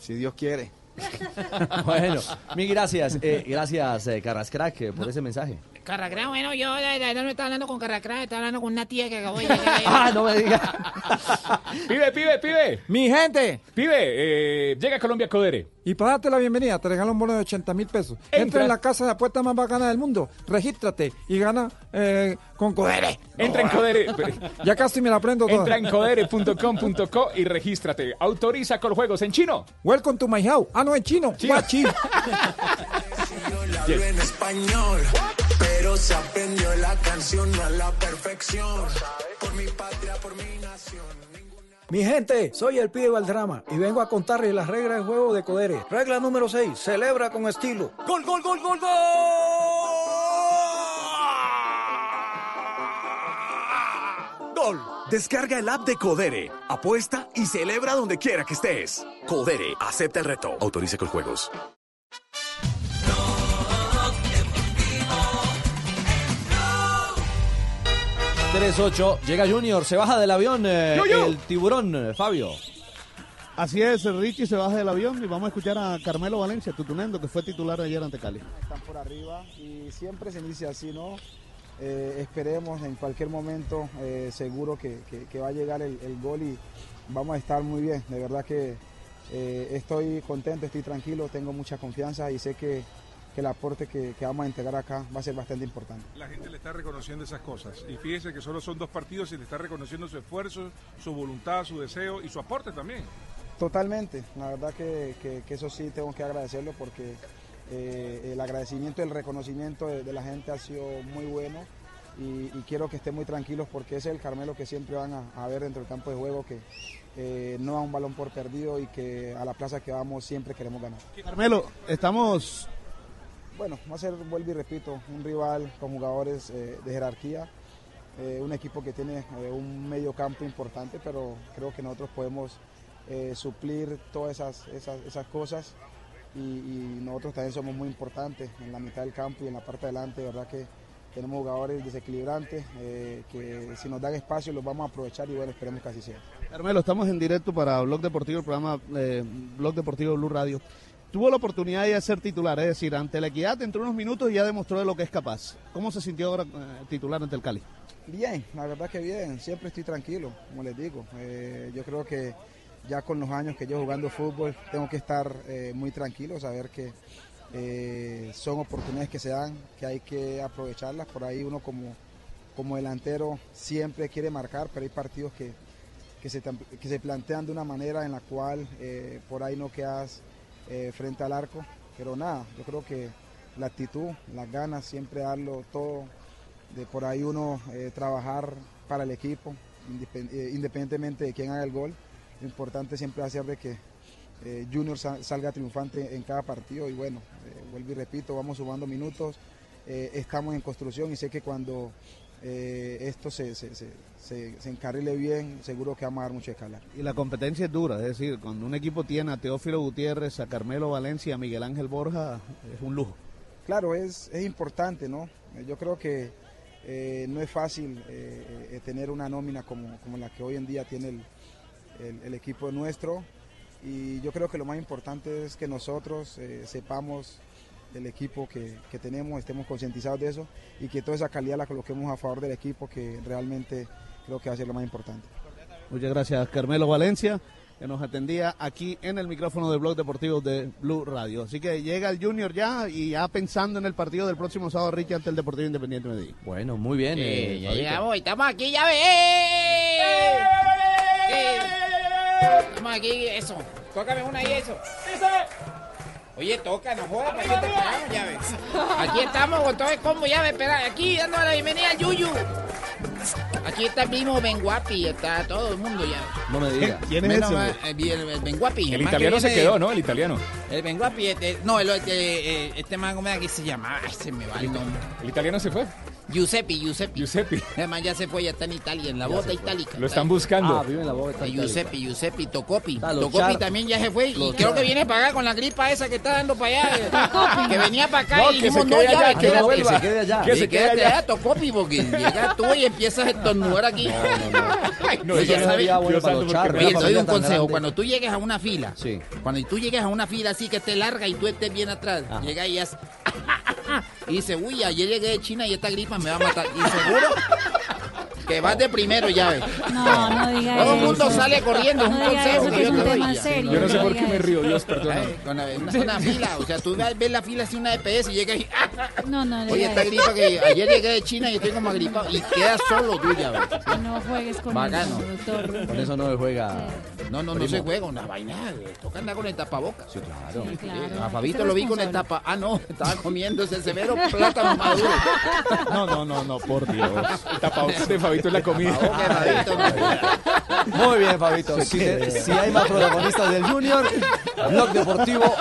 Si Dios quiere. bueno, mil gracias. Eh, gracias, eh, Carrascrack, eh, por ese mensaje. Carracra, bueno, yo la verdad no estaba hablando con Carracra, estaba hablando con una tía que acabó de llegar. ah, no me digas. Pibe, pibe, pibe. Mi gente. Pibe, eh, llega a Colombia Codere. Y para darte la bienvenida, te regalo un bono de 80 mil pesos. Entra. Entra. en la casa de apuestas más bacana del mundo, regístrate y gana eh, con Codere. Entra en Codere. Ya casi me la aprendo toda. Entra en codere.com.co y regístrate. Autoriza con juegos en chino. Welcome to my house. Ah, no, en chino. Guachi. Hablo en español, pero se aprendió la canción no a la perfección. Por mi patria, por mi nación. Mi gente, soy el pibe Valdrama y vengo a contarles las reglas del juego de Codere. Regla número 6, celebra con estilo. ¡Gol, gol, gol, gol, gol! Gol. Descarga el app de Codere, apuesta y celebra donde quiera que estés. Codere, acepta el reto. Autoriza con juegos. 3-8. Llega Junior, se baja del avión eh, Yo, yo. el tiburón, eh, Fabio. Así es, Richie se baja del avión y vamos a escuchar a Carmelo Valencia, tutunendo, que fue titular ayer ante Cali. están por arriba y siempre se inicia así, ¿no? Eh, esperemos en cualquier momento, eh, seguro que, que- que va a llegar el, el gol y vamos a estar muy bien. De verdad que eh, estoy contento, estoy tranquilo, tengo mucha confianza y sé que, que el aporte que, que vamos a entregar acá va a ser bastante importante. La gente le está reconociendo esas cosas. Y fíjese que solo son dos partidos y le está reconociendo su esfuerzo, su voluntad, su deseo y su aporte también. Totalmente, la verdad que, que- que eso sí tengo que agradecerlo porque eh, el agradecimiento, el reconocimiento de, de la gente ha sido muy bueno y, y quiero que estén muy tranquilos porque ese es el Carmelo que siempre van a, a ver dentro del campo de juego, que eh, no da un balón por perdido y que a la plaza que vamos siempre queremos ganar. Carmelo, estamos Bueno, va a ser, vuelvo y repito, un rival con jugadores eh, de jerarquía, eh, un equipo que tiene eh, un medio campo importante, pero creo que nosotros podemos suplir todas esas, esas, cosas y, nosotros también somos muy importantes en la mitad del campo y en la parte de adelante, de verdad que tenemos jugadores desequilibrantes que si nos dan espacio los vamos a aprovechar y bueno, esperemos que así sea. Carmelo, estamos en directo para Blog Deportivo, el programa Blog Deportivo Blue Radio. Tuvo la oportunidad de ser titular, es decir, ante la equidad, entre unos minutos y ya demostró de lo que es capaz. ¿Cómo se sintió ahora eh, titular ante el Cali? Bien, la verdad que bien, siempre estoy tranquilo, como les digo. Eh, yo creo que ya con los años que llevo jugando fútbol tengo que estar eh, muy tranquilo, saber que son oportunidades que se dan, que hay que aprovecharlas. Por ahí uno como, como delantero siempre quiere marcar, pero hay partidos que, que, se, que se plantean de una manera en la cual por ahí no quedas eh, frente al arco. Pero nada, yo creo que la actitud, las ganas, siempre darlo todo, de por ahí uno eh, trabajar para el equipo, eh, independientemente de quién haga el gol. Lo importante siempre va a ser de que Junior sa- salga triunfante en cada partido y bueno, vuelvo y repito, vamos sumando minutos, estamos en construcción y sé que cuando eh, esto se, se, se, se- encarrile bien, seguro que vamos a dar mucha escala. Y la competencia es dura, es decir, cuando un equipo tiene a Teófilo Gutiérrez, a Carmelo Valencia, a Miguel Ángel Borja, es un lujo. Claro, es, es importante, ¿no? Yo creo que eh, no es fácil eh, tener una nómina como, como la que hoy en día tiene el, el- el equipo nuestro y yo creo que lo más importante es que nosotros sepamos del equipo que, que tenemos, estemos concientizados de eso y que toda esa calidad la coloquemos a favor del equipo que realmente creo que va a ser lo más importante. Muchas gracias, Carmelo Valencia, que nos atendía aquí en el micrófono del Blog Deportivo de Blue Radio. Así que llega el Junior ya y ya pensando en el partido del próximo sábado, Richie, ante el Deportivo Independiente de Medellín. Bueno, muy bien. Eh, ya llegamos, estamos aquí, ya ve. Estamos aquí, eso. Tócame una y eso. Oye, toca, no jodas, para que te pagamos, ya ves. Aquí estamos con todo el combo, ya ves, espera, aquí dando la bienvenida al Yuyu. Aquí está el primo Benguapi, está todo el mundo ya. No me digas. ¿Quién es Menos ese, mal, güey? eh, bien, el Benguapi. El que italiano se quedó, ¿no? El italiano. El Benguapi, este, no, el, este, eh, este man, ¿cómo era que se llamaba? Ay, se me va el nombre. ¿El italiano se fue? Giuseppe, Giuseppe. Giuseppe. Además ya se fue, ya está en Italia, en la Ya bota itálica. Lo están buscando. Ah, vive en la bota Giuseppe, Giuseppe, Tocopi. Ah, Tocopi char- también ya se fue y creo char- que viene para acá con la gripa esa que está dando para allá. eh, que venía para acá No, y que dijimos, se no, ya, allá, que no vuelva. se quede allá. Que se quede allá. allá, Tocopi, porque llegas tú y empiezas a estornudar aquí. No, Y eso ya no sabes-. Oye, te doy un consejo. Cuando tú llegues a una fila, cuando tú llegues a una fila así que esté larga y tú estés bien atrás, llega y haces... Y dice, uy, ayer llegué de China y esta gripa me va a matar. Y seguro que vas de primero, ya ves. No, no diga Todo el eso. mundo sale corriendo, un consejo eso, que que yo es un te doy. tema ya. serio. Yo no sé no por qué me eso. río, Dios perdona. Con una, una fila, o sea, tú ves la fila así una EPS y llegas y... No, no, Oye, esta eso. gripa que ayer llegué de China y estoy como agripado y quedas solo tú, ya ves. No juegues con Bacano. eso, doctor. Con eso no se juega. No, no, no Primo. se juega una vaina, toca andar con el tapabocas. Sí, claro. Sí, claro. A Fabito lo vi con el tapa. Ah, no, estaba comiendo ese severo plátano maduro. No, no, no, no, por Dios. El tapabocas de Fabito es la comida. Fabito. Muy bien, Fabito. Si, te- si hay más protagonistas del Junior, Blog Deportivo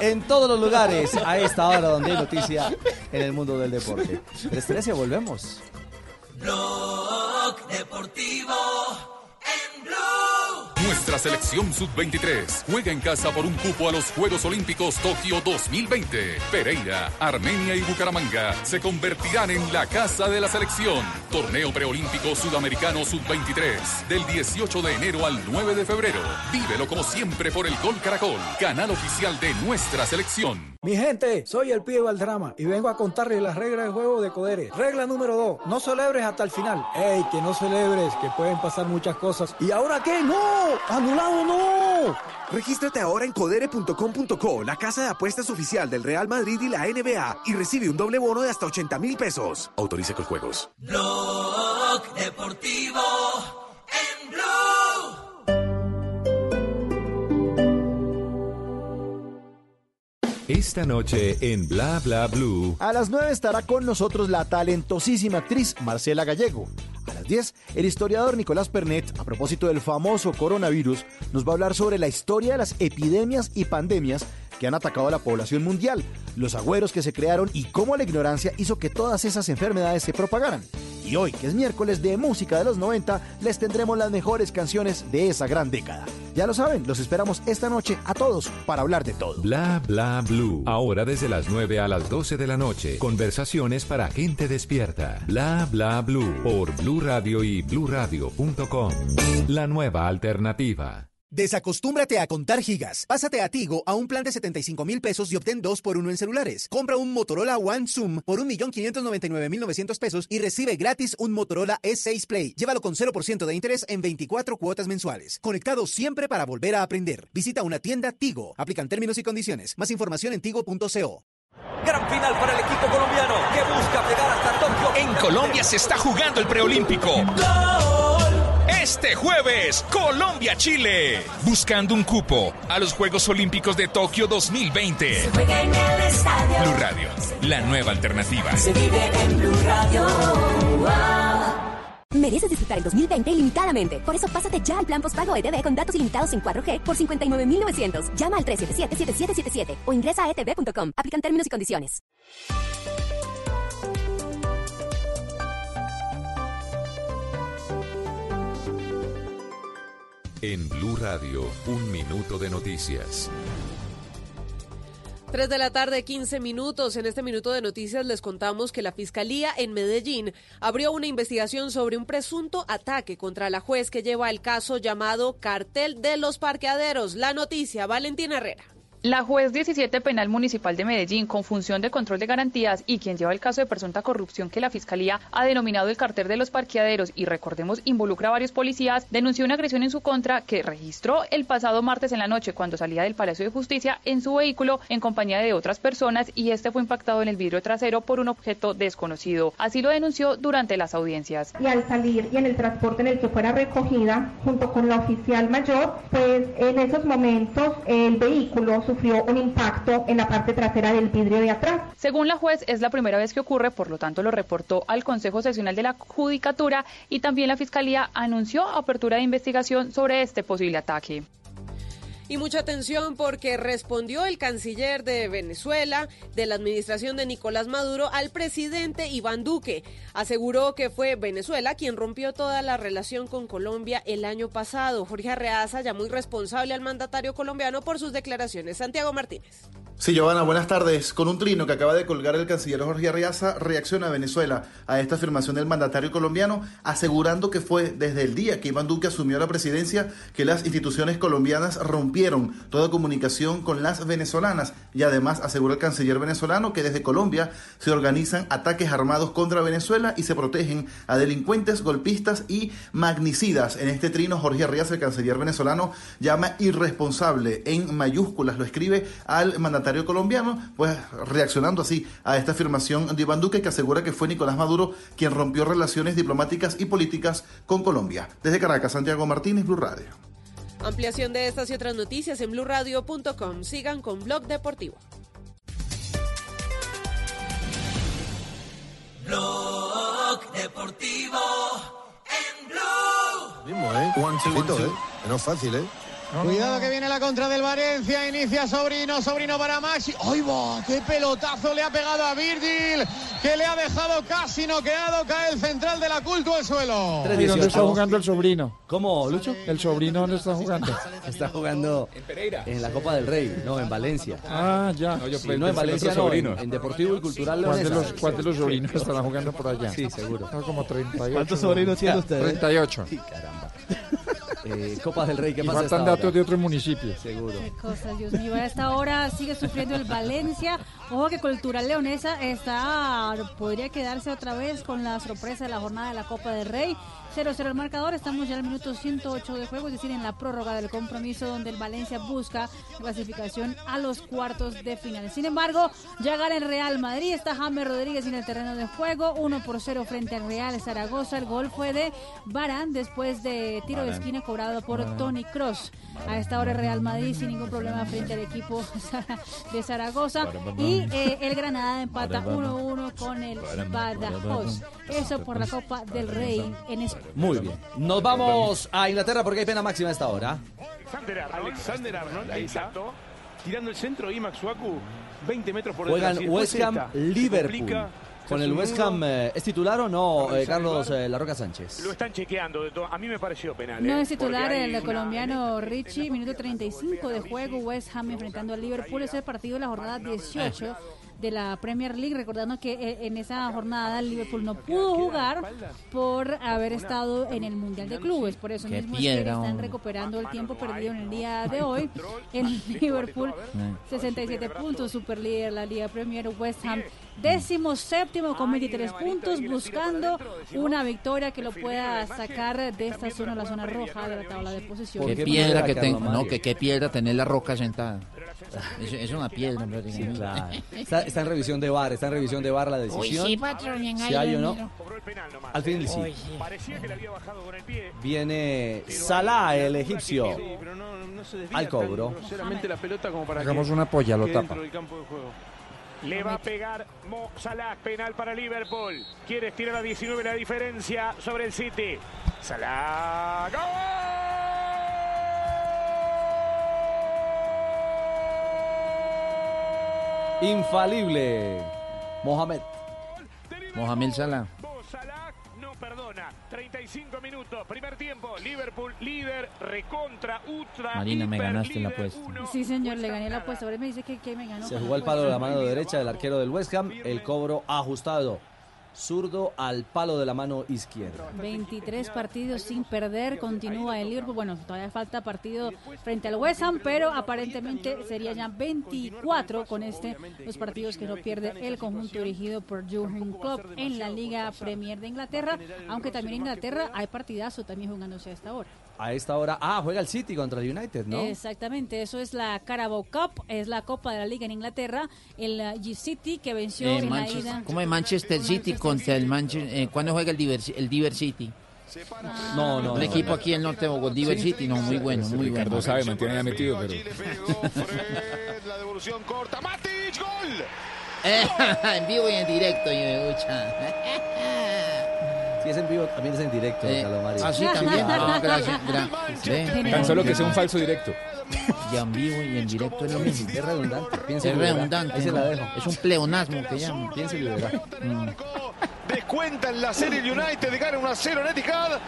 en todos los lugares a esta hora donde hay noticia en el mundo del deporte. 3.13, volvemos. Blog Deportivo en Blue. Nuestra selección sub-23 juega en casa por un cupo a los Juegos Olímpicos Tokio 2020. Pereira, Armenia y Bucaramanga se convertirán en la casa de la selección. Torneo preolímpico sudamericano sub-23 del 18 de enero al 9 de febrero. Vívelo como siempre por el Gol Caracol, canal oficial de nuestra selección. Mi gente, soy el pibe Valdrama y vengo a contarles las reglas del juego de Codere. Regla número 2, no celebres hasta el final. ¡Ey, que no celebres, que pueden pasar muchas cosas! ¿Y ahora qué? ¡No! ¡Anulado no! Regístrate ahora en codere.com.co, la casa de apuestas oficial del Real Madrid y la NBA, y recibe un doble bono de hasta 80 mil pesos. Autoriza con juegos. Blog Deportivo en Blue. Esta noche en Bla Bla Blue. A las 9 estará con nosotros la talentosísima actriz Marcela Gallego. A las 10, el historiador Nicolás Pernet, a propósito del famoso coronavirus, nos va a hablar sobre la historia de las epidemias y pandemias que han atacado a la población mundial, los agüeros que se crearon y cómo la ignorancia hizo que todas esas enfermedades se propagaran. Y hoy, que es miércoles de música de los 90, les tendremos las mejores canciones de esa gran década. Ya lo saben, los esperamos esta noche a todos para hablar de todo. Bla Bla Blue. Ahora desde las 9 a las 12 de la noche. Conversaciones para gente despierta. Bla Bla Blue. Por Blue Radio y bluradio.com. La nueva alternativa. Desacostúmbrate a contar gigas. Pásate a Tigo a un plan de 75 mil pesos y obtén 2 por 1 en celulares. Compra un Motorola One Zoom por 1.599.900 pesos y recibe gratis un Motorola S6 Play. Llévalo con 0% de interés en 24 cuotas mensuales. Conectado siempre para volver a aprender. Visita una tienda Tigo. Aplican términos y condiciones. Más información en tigo.co. Gran final para el equipo colombiano que busca llegar hasta Tokio. En Colombia se está jugando el preolímpico. Este jueves, Colombia-Chile. Buscando un cupo a los Juegos Olímpicos de Tokio 2020. Juega en el estadio. Blue Radio, la nueva alternativa. Se vive en Blue Radio. Mereces disfrutar el 2020 ilimitadamente. Por eso pásate ya al plan postpago ETV con datos ilimitados en 4G por 59.900. Llama al 377-7777 o ingresa a etv.com. Aplican términos y condiciones. En Blue Radio, un minuto de noticias. 3 de la tarde, 15 minutos. En este minuto de noticias les contamos que la Fiscalía en Medellín abrió una investigación sobre un presunto ataque contra la juez que lleva el caso llamado Cartel de los Parqueaderos. La noticia, Valentina Herrera. La juez 17 Penal Municipal de Medellín, con función de control de garantías y quien lleva el caso de presunta corrupción que la Fiscalía ha denominado el cartel de los parqueaderos y recordemos involucra a varios policías, denunció una agresión en su contra que registró el pasado martes en la noche cuando salía del Palacio de Justicia en su vehículo en compañía de otras personas y este fue impactado en el vidrio trasero por un objeto desconocido. Así lo denunció durante las audiencias. y al salir y en el transporte en el que fuera recogida junto con la oficial mayor, pues en esos momentos el vehículo sufrió un impacto en la parte trasera del vidrio de atrás. Según la juez, es la primera vez que ocurre, por lo tanto lo reportó al Consejo Seccional de la Judicatura y también la Fiscalía anunció apertura de investigación sobre este posible ataque. Y mucha atención porque respondió el canciller de Venezuela, de la administración de Nicolás Maduro, al presidente Iván Duque. Aseguró que fue Venezuela quien rompió toda la relación con Colombia el año pasado. Jorge Arreaza llamó irresponsable al mandatario colombiano por sus declaraciones. Santiago Martínez. Sí, Giovanna, buenas tardes. Con un trino que acaba de colgar el canciller Jorge Arriaza, reacciona Venezuela a esta afirmación del mandatario colombiano, asegurando que fue desde el día que Iván Duque asumió la presidencia que las instituciones colombianas rompieron toda comunicación con las venezolanas. Y además asegura el canciller venezolano que desde Colombia se organizan ataques armados contra Venezuela y se protegen a delincuentes, golpistas y magnicidas. En este trino, Jorge Arriaza, el canciller venezolano, llama irresponsable en mayúsculas, lo escribe al mandatario colombiano, pues reaccionando así a esta afirmación de Iván Duque que asegura que fue Nicolás Maduro quien rompió relaciones diplomáticas y políticas con Colombia. Desde Caracas, Santiago Martínez, Blue Radio. Ampliación de estas y otras noticias en blurradio.com. Sigan con Blog Deportivo. Blog Deportivo en Blue. Mismo, ¿eh? Juancito, ¿eh? No es fácil, ¿eh? Cuidado que viene la contra del Valencia, inicia Sobrino, Sobrino para Maxi. ¡Ay, va! ¡Qué pelotazo le ha pegado a Virgil! Que le ha dejado casi noqueado, cae el central de la culto al suelo. ¿Y dónde está jugando el sobrino? ¿Cómo, Lucho? ¿El sobrino dónde está jugando? Está jugando en la Copa del Rey, no, en Valencia. Ah, ya. No, Sí, no, en Valencia no, en, en Deportivo y Cultural ¿Cuál de los, cuál de los sobrinos estarán jugando por allá? Sí, seguro. No, como 38. ¿Cuántos sobrinos tiene usted? 38. Eh, Copa del Rey, ¿qué y pasa faltan datos hora? de otros municipios. Seguro. Qué cosas, Dios mío. A esta hora sigue sufriendo el Valencia. Ojo que Cultural Leonesa está podría quedarse otra vez con la sorpresa de la jornada de la Copa del Rey. 0-0 el marcador, estamos ya al minuto 108 de juego, es decir, en la prórroga del compromiso donde el Valencia busca clasificación a los cuartos de final. Sin embargo, ya gana el Real Madrid, está James Rodríguez en el terreno de juego, 1 por 0 frente al Real Zaragoza. El gol fue de Barán después de tiro de esquina cobrado por. Tony Cross. A esta hora Real Madrid sin ningún problema frente al equipo de Zaragoza. Y eh, el Granada empata 1-1 con el Badajoz. Eso por la Copa del Rey en España. Muy bien. Nos vamos a Inglaterra porque hay pena máxima a esta hora. Alexander Arnold, Alexander Arnold, exacto. Tirando el centro y Maxuaku, 20 metros por Juegan detrás. Después West Ham Liverpool. Con el West Ham, eh, ¿es titular o no, eh, Carlos eh, Larroca Sánchez? Lo están chequeando. de todo. A mí me pareció penal. No ¿eh? es titular el una- colombiano Richie, minuto 35 de juego, West Ham enfrentando al Liverpool, ese partido de la jornada 18 de la Premier League, recordando que en esa jornada el Liverpool no pudo jugar por haber estado en el Mundial de Clubes, por eso Qué mismo es que están recuperando el tiempo perdido en el día de hoy. El Liverpool 67 puntos, super líder la Liga Premier, West Ham décimo séptimo con 23 puntos, buscando una victoria que lo pueda sacar de esta zona, la zona roja de la tabla de posición. Qué piedra que tengo, no, que qué piedra tener la roca sentada. Es, es una piedra. Claro. Está, está en revisión de VAR, está en revisión de VAR la decisión. Uy, sí, patrón, en si hay o no. Al fin sí. Uy, sí. Parecía que le había bajado con el pie. Viene Salah, el egipcio, al cobro. tan groseramente la pelota como para Hagamos una polla, lo tapa. Le va a pegar Mo Salah, penal para Liverpool. Quiere estirar a 19 la diferencia sobre el City. Salah, Infalible. Mohamed. Mohamed Salah. Perdona. 35 minutos, primer tiempo. Liverpool líder, recontra, ultra. Marina, me ganaste la apuesta. Sí, señor, le gané la apuesta. Ahora me dice que, que me ganó. Se jugó el palo de la mano derecha del arquero del West Ham. El cobro ajustado. Zurdo al palo de la mano izquierda. 23 partidos sin perder, continúa el Liverpool. Bueno, todavía falta partido frente al West Ham, pero aparentemente sería ya 24 con este los partidos que no pierde el conjunto dirigido por Jurgen Klopp en la Liga Premier de Inglaterra, aunque también en Inglaterra hay partidazo también jugándose a esta hora. A esta hora, ah, juega el City contra el United, ¿no? Exactamente, eso es la Carabao Cup, es la Copa de la Liga en Inglaterra, el uh, G-City que venció Eh, en la Manchester- ida. ¿Cómo es Manchester City contra el Manchester? ¿Cuándo juega el Diver, el Diver City? No, no. El equipo aquí en el norte de Bogotá, Diver Sí. City, no, muy bueno, muy bueno. Ricardo sabe, mantiene ya metido, pero... La devolución corta. Matic, gol. en vivo y en directo, y me escucha. Si es en vivo, también es en directo, Eh, Calomari. ah, sí, también. Ah, gracias. gra- ve. Tan solo que sea un falso directo. Y en vivo y en directo es lo mismo. Es redundante. piensa Es redundante. Ahí se la dejo. Es un pleonasmo que llaman. Piensa y verá. Descuenta en la serie el United, gana 1 a 0 en Etihad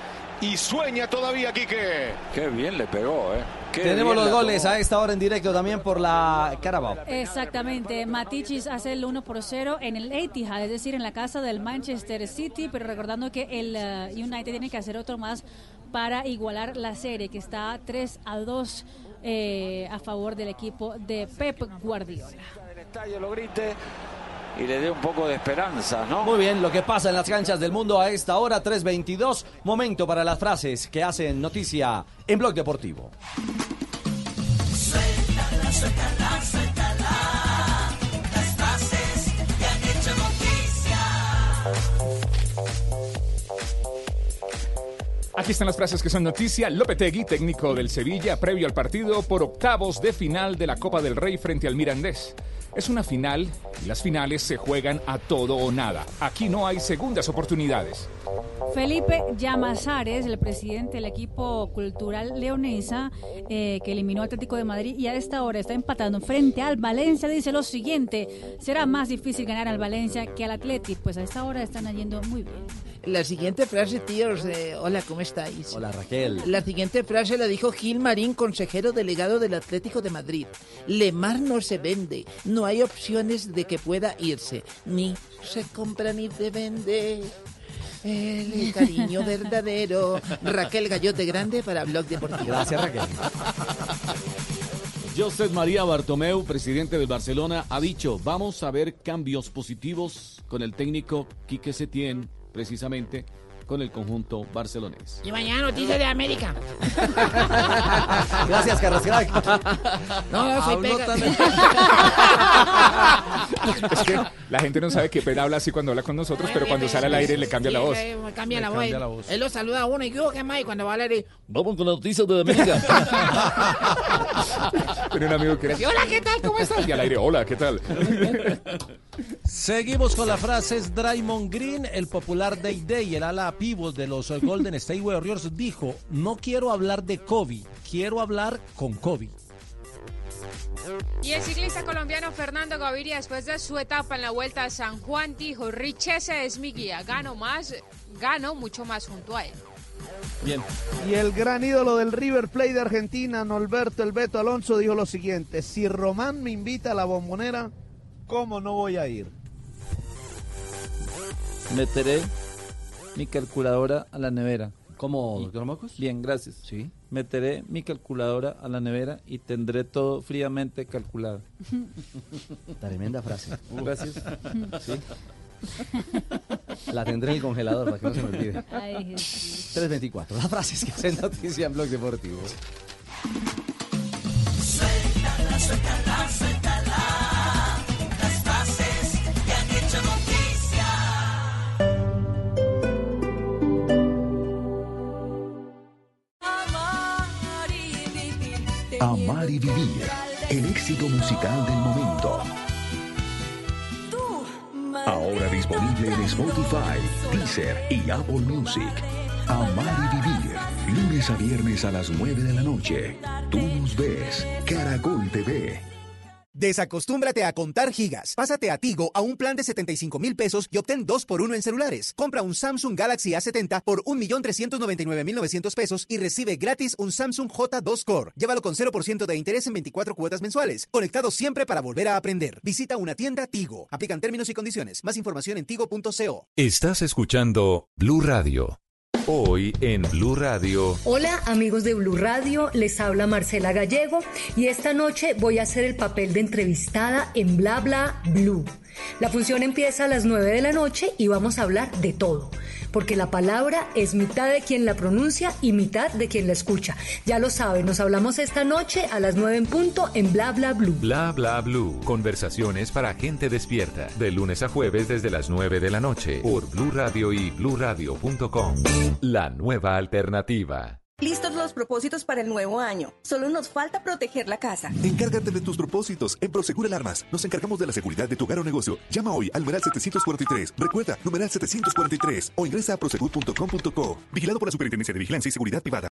y sueña todavía Quique. Qué bien le pegó, ¿eh? Qué Tenemos bien los goles tomó. a esta hora en directo también por la Carabao. Exactamente, Matichis hace el 1 por 0 en el Etihad, es decir, en la casa del Manchester City, pero recordando que el uh, United tiene que hacer otro más para igualar la serie, que está 3 a 2 eh, a favor del equipo de Pep Guardiola. del estadio lo grite y le dé un poco de esperanza, ¿no? Muy bien, lo que pasa en las canchas del mundo a esta hora, 3.22. Momento para las frases que hacen noticia en Blog Deportivo. Suéltala, suéltala, suéltala. Las frases que han hecho noticia. Aquí están las frases que son noticia. Lopetegui, técnico del Sevilla, previo al partido por octavos de final de la Copa del Rey frente al Mirandés. Es una final y las finales se juegan a todo o nada. Aquí no hay segundas oportunidades. Felipe Llamazares, el presidente del equipo cultural leonesa, eh, que eliminó al Atlético de Madrid y a esta hora está empatando frente al Valencia, dice lo siguiente, será más difícil ganar al Valencia que al Atlético, pues a esta hora están yendo muy bien. La siguiente frase, tíos, eh, hola, ¿cómo estáis? Hola, Raquel. La siguiente frase la dijo Gil Marín, consejero delegado del Atlético de Madrid. Lemar no se vende, no hay opciones de que pueda irse, ni se compra ni se vende. El cariño verdadero. Raquel Gallote Grande para Blog Deportivo. Gracias, Raquel. Josep María Bartomeu, presidente del Barcelona, ha dicho, vamos a ver cambios positivos con el técnico Quique Setién, precisamente con el conjunto barcelonés. Y mañana noticias de América. Gracias, Carlos Crack. No, no, soy pega. también. Es que la gente no sabe que Pera habla así cuando habla con nosotros, pero cuando sale al aire le cambia la voz. me cambia, la, voz. cambia la voz. Él lo saluda a uno y yo, ¿qué más? Y cuando va a hablar, y, Vamos con las noticias de América. Tenía un amigo que era hola, ¿qué tal? ¿Cómo estás? Y al aire, hola, ¿qué tal? Seguimos con las frases. Draymond Green, el popular Day Day, el ala pivot de los Golden State Warriors, dijo: No quiero hablar de Kobe, quiero hablar con Kobe. Y el ciclista colombiano Fernando Gaviria, después de su etapa en la Vuelta a San Juan, dijo, Richese es mi guía, gano más, gano mucho más junto a él. Bien. Y el gran ídolo del River Plate de Argentina, Norberto El Beto Alonso, dijo lo siguiente: Si Román me invita a la bombonera, ¿cómo no voy a ir? Meteré mi calculadora a la nevera. ¿Cómo, doctor Mocos? Bien, gracias. Sí. Meteré mi calculadora a la nevera y tendré todo fríamente calculado. Tremenda frase. Gracias. Sí. La tendré en el congelador para que no se me olvide. Ay, Jesús. 324. Las frases que hacen noticia en Blog Deportivo. Suéltala, suéltala, suéltala. Amar y vivir. El éxito musical del momento. Ahora disponible en Spotify, Deezer y Apple Music. Amar y vivir. Lunes a viernes a las 9 de la noche. Tú nos ves. Caracol TV. Desacostúmbrate a contar gigas. Pásate a Tigo a un plan de 75 mil pesos y obtén 2 por 1 en celulares. Compra un Samsung Galaxy A70 por 1.399.900 pesos y recibe gratis un Samsung J2 Core. Llévalo con 0% de interés en 24 cuotas mensuales. Conectado siempre para volver a aprender. Visita una tienda Tigo. Aplican términos y condiciones. Más información en tigo.co. Estás escuchando Blue Radio. Hoy en Blue Radio. Hola amigos de Blue Radio, les habla Marcela Gallego y esta noche voy a hacer el papel de entrevistada en Bla Bla Blue. La función empieza a las 9 de la noche y vamos a hablar de todo, porque la palabra es mitad de quien la pronuncia y mitad de quien la escucha. Ya lo saben, nos hablamos esta noche a las 9 en punto en Bla Bla Blue. Bla bla blue. Conversaciones para gente despierta. De lunes a jueves desde las 9 de la noche. Por Blue Radio y bluradio.com. La nueva alternativa. Listos los propósitos para el nuevo año. Solo nos falta proteger la casa. Encárgate de tus propósitos. En Prosegur Alarmas nos encargamos de la seguridad de tu hogar o negocio. Llama hoy al numeral 743. Recuerda, numeral 743 o ingresa a prosegur.com.co. Vigilado por la Superintendencia de Vigilancia y Seguridad Privada.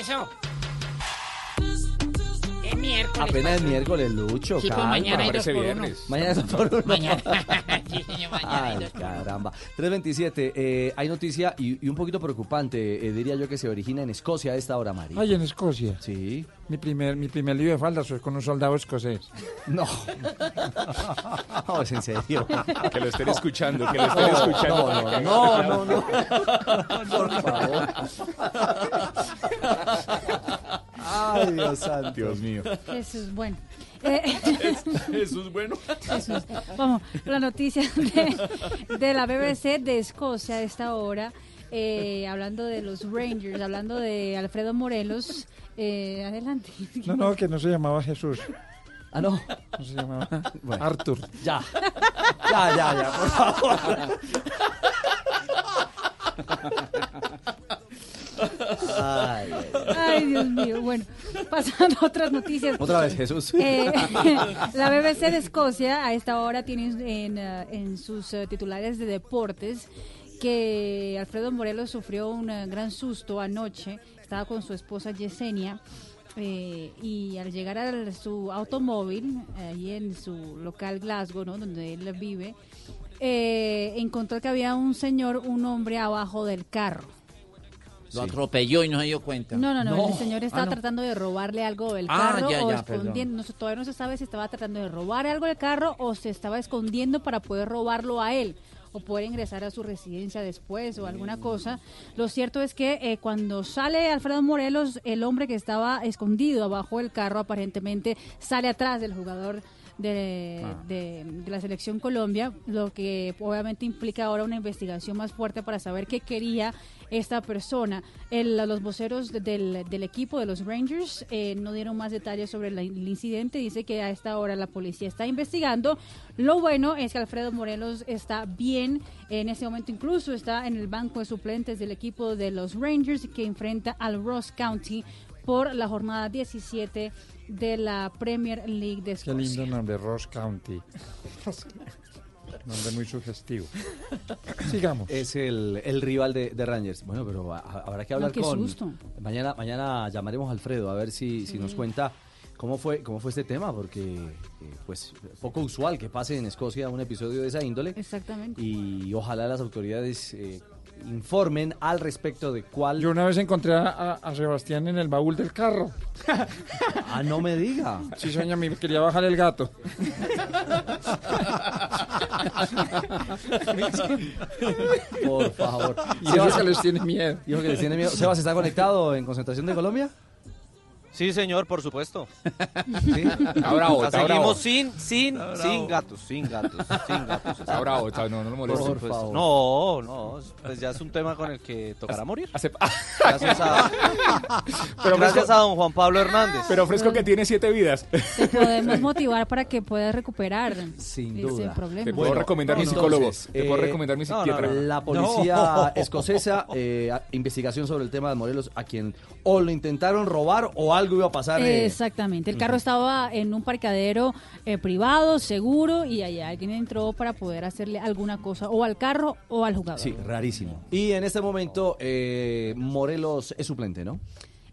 Eso. Es miércoles. Apenas es miércoles, Lucho. Sí, pues mañana hay dos por uno. viernes. Mañana es dos por uno. Mañana. Sí, señor, mañana hay Ay, dos caramba. 327. eh, hay noticia y, y un poquito preocupante, eh, diría yo, que se origina en Escocia a esta hora, Mari. Ay, en Escocia. Sí. Mi primer, mi primer lío de faldas fue con un soldado escocés. No. No, es en serio. Que lo estén escuchando, que lo estén No, escuchando. no, no, no, no, no. Por favor. Ay, Dios santo. Dios mío. Jesús, bueno. Eh, Jesús, bueno. Jesús. Vamos, la noticia de, de la BBC de Escocia a esta hora, eh, hablando de los Rangers, hablando de Alfredo Morelos. Eh, adelante. No, no, que no se llamaba Jesús. Ah, no. No se llamaba Bueno. Arthur. Ya. Ya, ya, ya, por favor. Ay, Ay, Dios mío. Bueno, pasando a otras noticias. Otra vez, Jesús. Eh, la BBC de Escocia a esta hora tiene en, eh, en sus eh, titulares de deportes que Alfredo Morelos sufrió un gran susto anoche. Estaba con su esposa Yesenia. eh, y al llegar a su automóvil, ahí en su local Glasgow, ¿no? donde él vive, eh, encontró que había un señor, un hombre abajo del carro. Lo atropelló y no se dio cuenta. No, no, no, No. el señor estaba Ah, no. tratando de robarle algo del Ah, carro ya, o ya, escondiendo. No todavía no se sabe si estaba tratando de robar algo del carro o se estaba escondiendo para poder robarlo a él o poder ingresar a su residencia después o alguna cosa. Lo cierto es que eh, cuando sale Alfredo Morelos, el hombre que estaba escondido abajo del carro aparentemente sale atrás del jugador de, Ah. de- de la selección Colombia, lo que obviamente implica ahora una investigación más fuerte para saber qué quería esta persona. El- los voceros de- del, del equipo de los Rangers eh, no dieron más detalles sobre la- el incidente. Dice que a esta hora la policía está investigando. Lo bueno es que Alfredo Morelos está bien. En este momento incluso está en el banco de suplentes del equipo de los Rangers que enfrenta al Ross County por la jornada 17 de la Premier League de Qué Escocia. lindo nombre, Ross County. nombre muy sugestivo. Sigamos. Es el, el rival de, de Rangers. Bueno, pero a- a- habrá que hablar No, qué con. susto. Mañana, mañana llamaremos a Alfredo a ver si, si nos cuenta cómo fue, cómo fue este tema, porque eh, pues poco usual que pase en Escocia un episodio de esa índole. Exactamente. Y ojalá las autoridades eh, informen al respecto de cuál. Yo una vez encontré a, Sebastián en el baúl del carro. Ah, no me diga. Sí, sueña, me quería bajar el gato. Por favor. Y que les tiene miedo. Dijo que les tiene miedo. Sebas, ¿está conectado en concentración de Colombia? Sí, señor, por supuesto. ¿Sí? Está bravo, está seguimos bravo. sin, sin, sin gatos, sin gatos, sin gatos. Está bravo, está- no, no lo molestes. Por favor. No, no, pues ya es un tema con el que tocará morir. Gracias a, Pero gracias fresco- a don Juan Pablo Hernández. Pero fresco que tiene siete vidas. Te podemos motivar para que puedas recuperar Sin duda. problema. Te puedo recomendar mi psicólogo. Te puedo recomendar mi psiquiatra. eh, La policía escocesa, eh, investigación sobre el tema de Morelos, a quien o lo intentaron robar o algo iba a pasar. eh, Exactamente, el carro estaba en un parqueadero eh, privado, seguro, y allá alguien entró para poder hacerle alguna cosa o al carro o al jugador. Sí, rarísimo. Y en este momento, eh, Morelos es suplente, ¿no?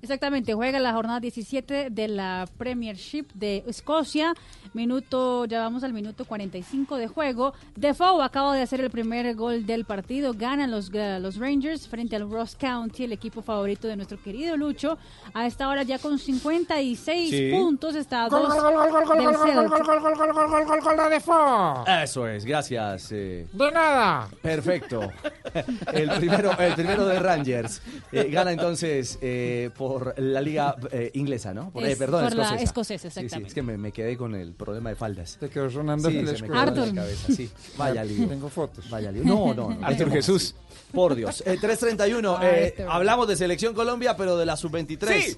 Exactamente, juega la jornada 17 de la Premiership de Escocia. Minuto, ya vamos al minuto 45 de juego. Defoe acaba de hacer el primer gol del partido. Ganan los, eh, los Rangers frente al Ross County, el equipo favorito de nuestro querido Lucho. A esta hora ya con 56 Sí. puntos está a Gol, dos gol, gol, gol, gol, del gol, gol, Celtic. gol, gol, gol, gol, gol, gol, gol, gol de Defoe. Eso es, gracias. eh, De nada. Perfecto. El primero, el primero de Rangers. Eh, gana entonces eh, por la liga eh, inglesa, ¿no? Por, eh, perdón, por la escocesa. escocesa, Sí, sí, exactamente. es que me, me quedé con el problema de faldas. Te quedó sonando Sí, el se me quedó en la Arthur. cabeza, sí. Vaya lío. Tengo fotos. Vaya lío. No, no, no. Arthur Jesús. Por Dios. Eh, 331. Ah, eh, este hablamos de Selección Colombia, pero de la Sub-23. Sí.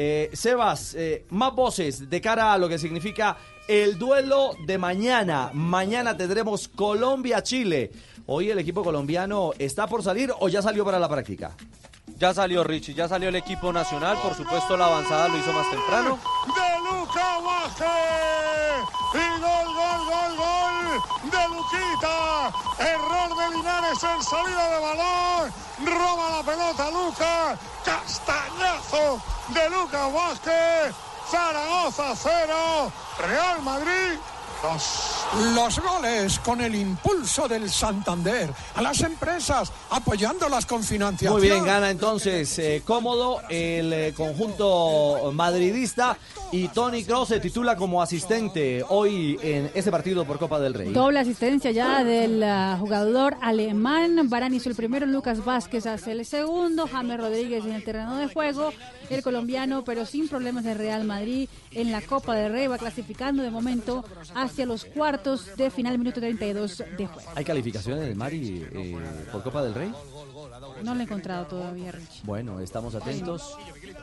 Eh, Sebas, eh, más voces de cara a lo que significa el duelo de mañana. Mañana tendremos Colombia-Chile. Hoy el equipo colombiano está por salir o ya salió para la práctica. Ya salió Richie, ya salió el equipo nacional, por supuesto la avanzada lo hizo más temprano. de Luca. Y gol, gol, gol, gol de Luquita. Error de Linares en salida de balón. Roba la pelota Luca. Castañazo de Luca Vázquez. Zaragoza 0. Real Madrid 2. Los goles con el impulso del Santander. A las empresas apoyándolas con financiación. Muy bien, gana entonces eh, cómodo el eh, conjunto madridista y Tony Kroos se titula como asistente hoy en este partido por Copa del Rey. Doble asistencia ya del ah, jugador alemán. Barán hizo el primero, Lucas Vázquez hace el segundo, James Rodríguez en el terreno de juego. El colombiano, pero sin problemas de Real Madrid en la Copa del Rey, va clasificando de momento hacia los cuartos de final, minuto 32 de juego. ¿Hay calificaciones del Mari eh, por Copa del Rey? No lo he encontrado todavía, Rich. Bueno, estamos atentos.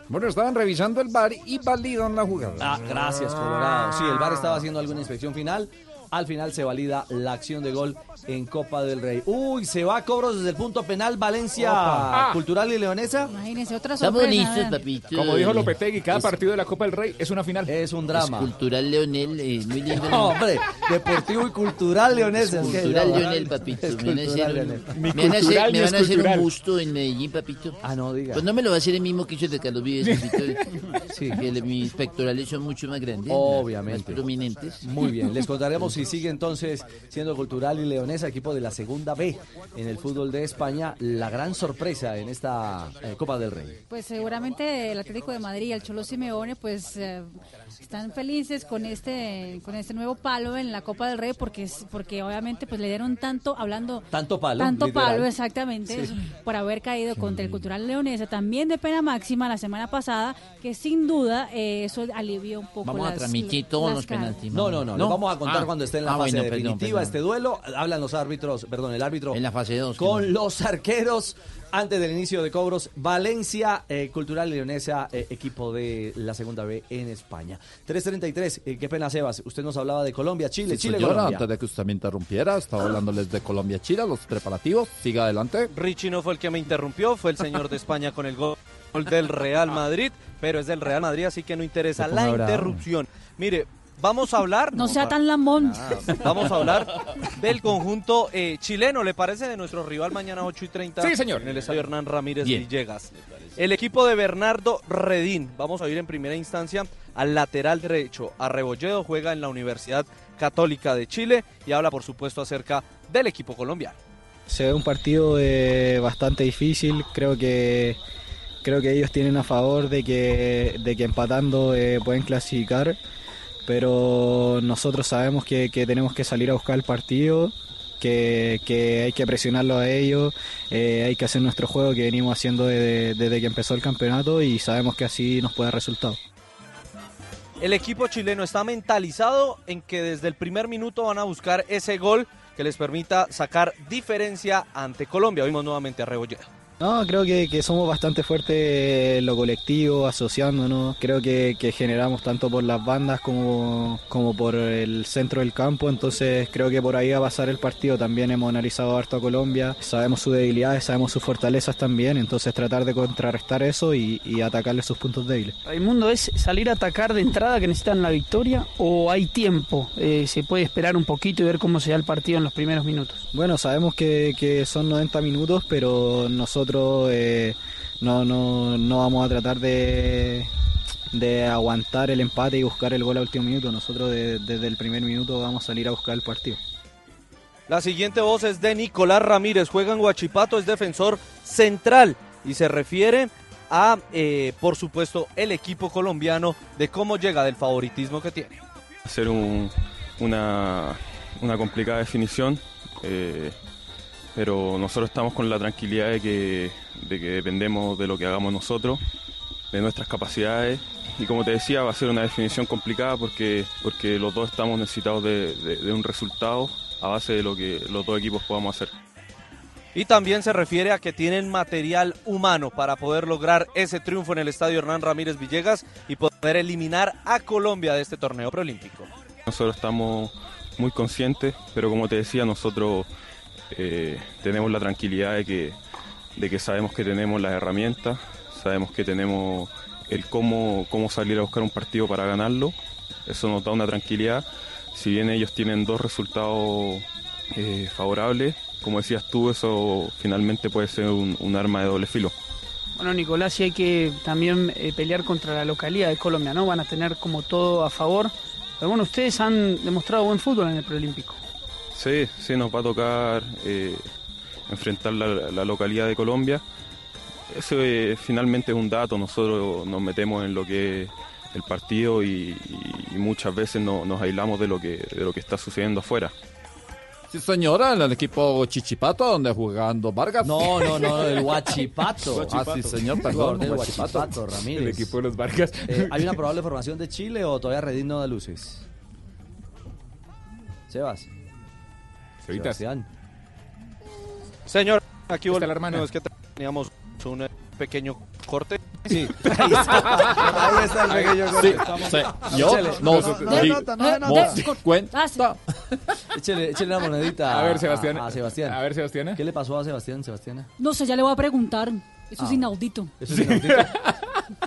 Bueno, estaban revisando el bar y validan la jugada. Ah, gracias, Colorado. Sí, el VAR estaba haciendo alguna inspección final. Al final se valida la acción de gol en Copa del Rey. Uy, se va a cobros desde el punto penal Valencia Opa. Ah. Cultural y Leonesa. Imagínense, otra sorpresa. papito. Como dijo Lopetegui, cada partido de la Copa del Rey es una final. Es un drama. Cultural Leonel, eh, muy lindo. No, hombre, deportivo y cultural leonesa. es Cultural Leonel, papito. es Me van a cultural, hacer, Leonel. un, me van a hacer, me van a hacer un busto en Medellín, papito. Ah, no, diga. Pues no me lo va a hacer el mismo que hizo de Carlos Vives, papito. sí. Que mis pectorales son mucho más grandes. Obviamente. Más prominentes. Muy bien, les contaremos si sigue entonces siendo Cultural y Leonesa, equipo de la segunda B en el fútbol de España, la gran sorpresa en esta eh, Copa del Rey. Pues seguramente el Atlético de Madrid y el Cholo Simeone pues eh, están felices con este con este nuevo palo en la Copa del Rey porque es- porque obviamente pues le dieron tanto hablando Tanto palo. tanto literal. palo exactamente Sí. por haber caído contra el Cultural Leonesa también de pena máxima la semana pasada que sin duda eh, eso alivió un poco Vamos a transmitir todos los penaltis. No, no, no, ¿No? lo vamos a contar Ah. cuando esté en la Ah, fase bueno, definitiva perdón. este duelo. Hablan los árbitros, perdón, el árbitro. En la fase 2. con los arqueros antes del inicio de cobros. Valencia, eh, Cultural Leonesa, eh, equipo de la segunda B en España. 3.33, eh, qué pena, Sebas. Usted nos hablaba de Colombia, Chile, Sí, Chile, señora, Colombia. antes de que usted me interrumpiera, estaba hablándoles de Colombia-Chile, los preparativos. Siga adelante. Richie no fue el que me interrumpió, fue el señor de España con el gol del Real Madrid, pero es del Real Madrid, así que no interesa la bravo. interrupción. Mire, vamos a hablar... no sea tan lamón Vamos a hablar del conjunto eh, chileno, ¿le parece? De nuestro rival mañana 8 y 30. Sí, señor. En el estadio Hernán Ramírez Bien. Villegas. El equipo de Bernardo Redín. Vamos a ir en primera instancia al lateral derecho. A Rebolledo juega en la Universidad Católica de Chile y habla, por supuesto, acerca del equipo colombiano. Se ve un partido eh, bastante difícil, creo que creo que ellos tienen a favor de que, de que empatando eh, pueden clasificar, pero nosotros sabemos que, que tenemos que salir a buscar el partido, que, que hay que presionarlo a ellos, eh, hay que hacer nuestro juego que venimos haciendo desde, desde que empezó el campeonato y sabemos que así nos puede dar resultado. El equipo chileno está mentalizado en que desde el primer minuto van a buscar ese gol que les permita sacar diferencia ante Colombia. Vimos nuevamente a Rebolledo. No, creo que, que somos bastante fuertes en lo colectivo, asociándonos. Creo que, que generamos tanto por las bandas como, como por el centro del campo. Entonces creo que por ahí va a pasar el partido. También hemos analizado harto a Colombia. Sabemos sus debilidades, sabemos sus fortalezas también. Entonces tratar de contrarrestar eso y, y atacarle sus puntos débiles. Raimundo, ¿es salir a atacar de entrada que necesitan la victoria o hay tiempo? Eh, ¿Se puede esperar un poquito y ver cómo se da el partido en los primeros minutos? Bueno, sabemos que, que son 90 minutos, pero nosotros eh, no, no, no vamos a tratar de, de aguantar el empate y buscar el gol al último minuto. Nosotros de- desde el primer minuto vamos a salir a buscar el partido. La siguiente voz es de Nicolás Ramírez, juega en Huachipato, es defensor central y se refiere a, eh, por supuesto, el equipo colombiano, de cómo llega del favoritismo que tiene. hacer un- una, una complicada definición, eh, pero nosotros estamos con la tranquilidad de que, de que dependemos de lo que hagamos nosotros, de nuestras capacidades. Y como te decía, va a ser una definición complicada porque, porque los dos estamos necesitados de, de- de un resultado a base de lo que los dos equipos podamos hacer. Y también se refiere a que tienen material humano para poder lograr ese triunfo en el estadio Hernán Ramírez Villegas y poder eliminar a Colombia de este torneo preolímpico. Nosotros estamos muy conscientes, pero como te decía, nosotros eh, tenemos la tranquilidad de que, de que sabemos que tenemos las herramientas, sabemos que tenemos el cómo, cómo salir a buscar un partido para ganarlo. Eso nos da una tranquilidad. Si bien ellos tienen dos resultados eh, favorables, como decías tú, eso finalmente puede ser un, arma de doble filo. Bueno, Nicolás, sí hay que también eh, pelear contra la localidad de Colombia, ¿no? Van a tener como todo a favor. Pero bueno, ustedes han demostrado buen fútbol en el preolímpico. Sí, sí, nos va a tocar eh, enfrentar la, la localidad de Colombia. Eso eh, finalmente es un dato, nosotros nos metemos en lo que es el partido y, y- y muchas veces no- nos aislamos de lo, que, de lo que está sucediendo afuera. Sí, señora, en el equipo Chichipato, donde jugando Vargas. No, no, no, el Huachipato. Ah, sí, señor, perdón. del Huachipato. Huachipato, Ramírez. El equipo de los Vargas. Eh, ¿Hay una probable formación de Chile o todavía Redín no da luces? Sebas. Sevitas. Sebastián. Señor, aquí Está la volvemos. hermana. Es que teníamos un pequeño corte. Sí. Ahí está, ahí está el pequeño corte. Sí, Estamos- sí. Yo Échale. No, no, dimos no, no, no, no. cuenta. Échele, échele una monedita A ver, Sebastián. A, a Sebastián. A ver, Sebastián. ¿Qué le pasó a Sebastián, Sebastián? No sé, ya le voy a preguntar. Eso es Ah. inaudito. Eso es inaudito.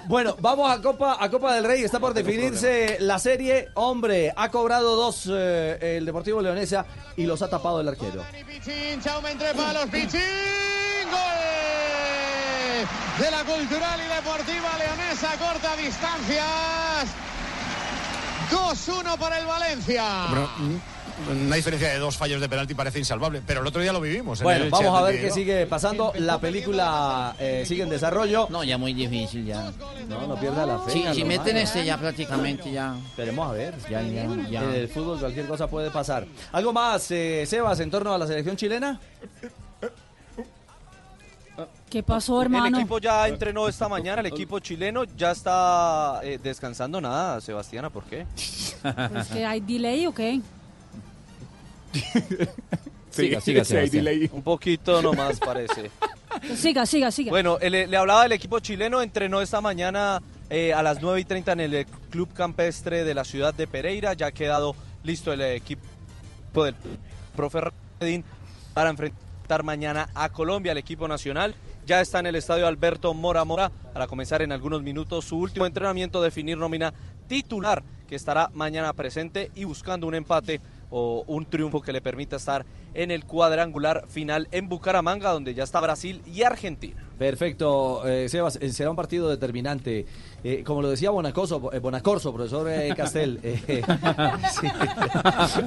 Bueno, vamos a Copa, a Copa del Rey. Está por definirse la serie. Hombre, ha cobrado dos eh, el Deportivo Leonesa y los ha tapado el arquero. Pichín, Chaume entre palos, Pichín, gol de la Cultural y Deportiva Leonesa, corta distancias. 2-1 para el Valencia. Bueno, una diferencia de dos fallos de penalti parece insalvable, pero el otro día lo vivimos. en Bueno, el vamos a ver qué sigue pasando. La película eh, sigue en desarrollo. No, ya muy difícil ya. No, no pierda la fe. Sí, si meten Mario. este ya prácticamente ya. Esperemos a ver. Ya, ya, ya. En el fútbol cualquier cosa puede pasar. ¿Algo más, eh, Sebas, en torno a la selección chilena? ¿Qué pasó, El hermano? equipo ya entrenó esta mañana, el equipo chileno ya está eh, descansando nada, Sebastiana, ¿por qué? ¿Es que hay delay o qué? Siga, siga, Sebastián. Un poquito nomás parece. Siga, siga, siga. Bueno, eh, le, le hablaba del equipo chileno, entrenó esta mañana eh, a las 9 y 30 en el eh, Club Campestre de la ciudad de Pereira. Ya ha quedado listo el equipo del profe Redín para enfrentar mañana a Colombia, el equipo nacional. Ya está en el estadio Alberto Mora Mora para comenzar en algunos minutos su último entrenamiento, definir nómina titular que estará mañana presente y buscando un empate o un triunfo que le permita estar en el cuadrangular final en Bucaramanga, donde ya está Brasil y Argentina. Perfecto, eh, Sebas, eh, será un partido determinante. Eh, como lo decía Bonacoso, eh, Bonacorso, profesor eh, Castel. eh, sí,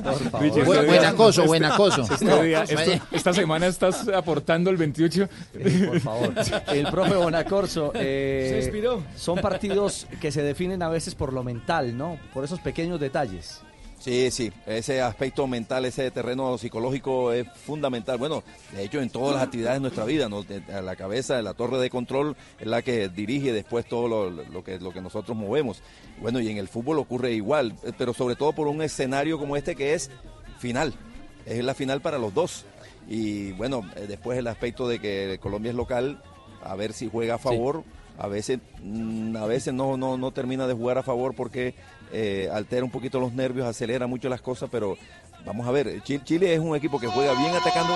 por favor. Oye, Bu- este buen día- acoso, buen acoso. este día- No, esto- esta semana estás aportando el 28. por favor. El profe Bonacorso. eh, Se inspiró. Son partidos que se definen a veces por lo mental, ¿no? Por esos pequeños detalles. Sí, sí, ese aspecto mental, ese terreno psicológico es fundamental. Bueno, de hecho, en todas las actividades de nuestra vida, ¿no? A la cabeza de la torre de control es la que dirige después todo lo, lo que, lo que nosotros movemos. Bueno, y en el fútbol ocurre igual, eh, pero sobre todo por un escenario como este que es final. Es la final para los dos. Y bueno, eh, después el aspecto de que Colombia es local, a ver si juega a favor. A veces, mm, a veces no, no, no termina de jugar a favor porque eh, altera un poquito los nervios, acelera mucho las cosas, pero vamos a ver, Chile, es un equipo que juega bien atacando.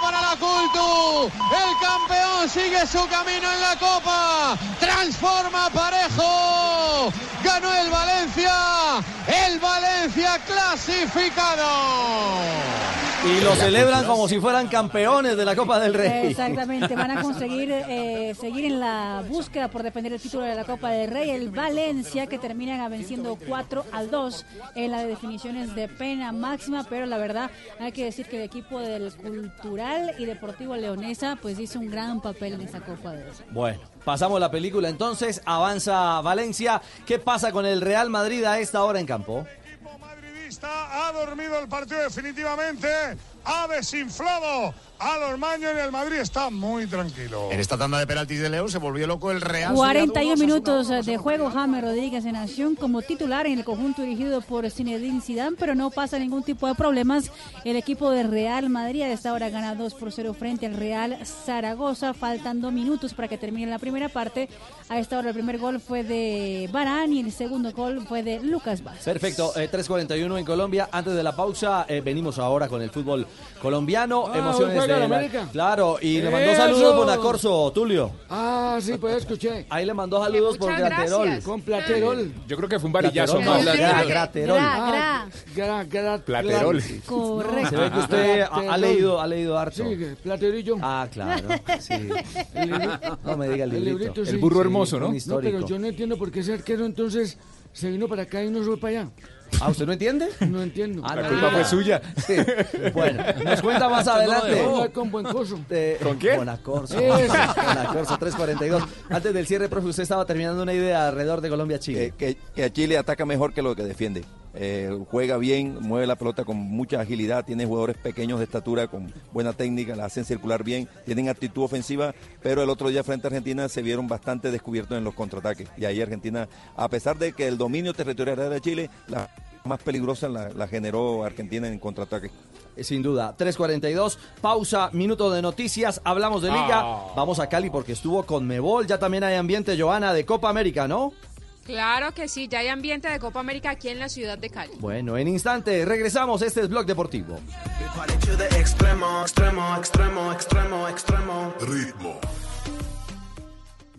Para la Cultu. El campeón sigue su camino en la Copa. Transforma Parejo. Ganó el Valencia. El Valencia clasificado. Y lo celebran como si fueran campeones de la Copa del Rey. Exactamente, van a conseguir eh, seguir en la búsqueda por defender el título de la Copa del Rey. El Valencia que terminan venciendo 4 al 2 en las definiciones de pena máxima, pero la verdad hay que decir que el equipo del Cultural y Deportivo Leonesa pues hizo un gran papel en esta Copa del Rey. Bueno, pasamos la película entonces, avanza Valencia. ¿Qué pasa con el Real Madrid a esta hora en campo? ha dormido el partido definitivamente, ha desinflado a los maños y el Madrid está muy tranquilo. En esta tanda de penaltis de Leo se volvió loco el Real. 41 minutos de juego, James Rodríguez en acción como titular en el conjunto dirigido por Zinedine Zidane, pero no pasa ningún tipo de problemas. El equipo de Real Madrid a esta hora gana 2 por 0 frente al Real Zaragoza, faltando minutos para que termine la primera parte. A esta hora el primer gol fue de Barán y el segundo gol fue de Lucas Vázquez. Perfecto, eh, 3.41 en Colombia. Antes de la pausa, eh, venimos ahora con el fútbol colombiano. Ah, Emociones juega la América. Claro, y le mandó ¡Eso! saludos Bonacorso, Tulio. Ah, sí, pues escuché. Ahí le mandó saludos por Muchas Graterol. gracias. Con Platerol. Yo creo que fue un varillazo Platerol, más. gra- Graterol. Ah, gra- gra- Platerol. Correcto. Se ve que usted ha, ha Platerol. leído, ha leído harto. Sí, que platerillo. Ah, claro. Sí. El libro- No me diga el el librito. librito, El burro Sí, hermoso, ¿no? un No, histórico. pero yo no entiendo por qué ese arquero entonces se vino para acá y no se fue para allá. Ah, ¿usted no entiende? No entiendo. Ah, La culpa fue suya. Sí. Bueno, nos cuenta más adelante. Con buen coso. Eh, ¿Con quién? Bonacorso. Eso. Bonacorso 342. Antes del cierre, profe, usted estaba terminando una idea alrededor de Colombia-Chile. que, que- que a Chile ataca mejor que lo que defiende. Eh, juega bien, mueve la pelota con mucha agilidad, tiene jugadores pequeños de estatura con buena técnica, la hacen circular bien, tienen actitud ofensiva, pero el otro día frente a Argentina se vieron bastante descubiertos en los contraataques. Y ahí Argentina, a pesar de que el dominio territorial era de Chile, la más peligrosa la, la generó Argentina en contraataque. Eh, Sin duda. 3.42. Pausa, minuto de noticias. Hablamos de Liga. Ah. Vamos a Cali porque estuvo con Mebol. Ya también hay ambiente, Joana, de Copa América, ¿no? Claro que sí, ya hay ambiente de Copa América aquí en la ciudad de Cali. Bueno, en instante regresamos. Este es Blog Deportivo. de extremo, extremo, extremo, extremo, extremo. Ritmo.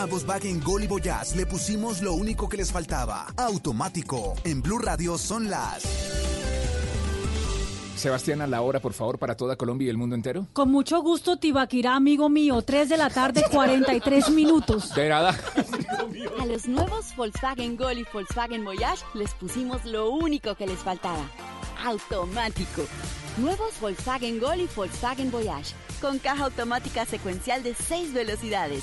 A Volkswagen Gol y Voyage le pusimos lo único que les faltaba. Automático. En Blue Radio son las... Sebastián, a la hora, por favor, para toda Colombia y el mundo entero. Con mucho gusto, Tibaquirá, amigo mío. 3 de la tarde, 43 minutos. De nada. A los nuevos Volkswagen Gol y Volkswagen Voyage les pusimos lo único que les faltaba. Automático. Nuevos Volkswagen Gol y Volkswagen Voyage. Con caja automática secuencial de 6 velocidades,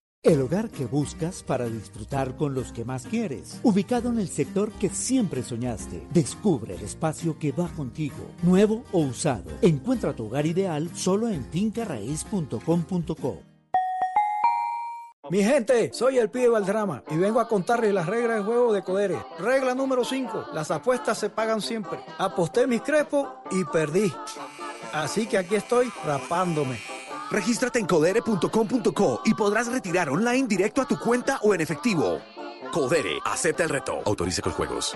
El hogar que buscas para disfrutar con los que más quieres. Ubicado en el sector que siempre soñaste. Descubre el espacio que va contigo, nuevo o usado. Encuentra tu hogar ideal solo en fincarraiz.com.co. Mi gente, soy el pibe Valdrama y vengo a contarles las reglas de juego de Codere. Regla número 5, las apuestas se pagan siempre. Aposté mis crepos y perdí. Así que aquí estoy rapándome. Regístrate en codere.com.co y podrás retirar online directo a tu cuenta o en efectivo. Codere, acepta el reto. Autorice con juegos.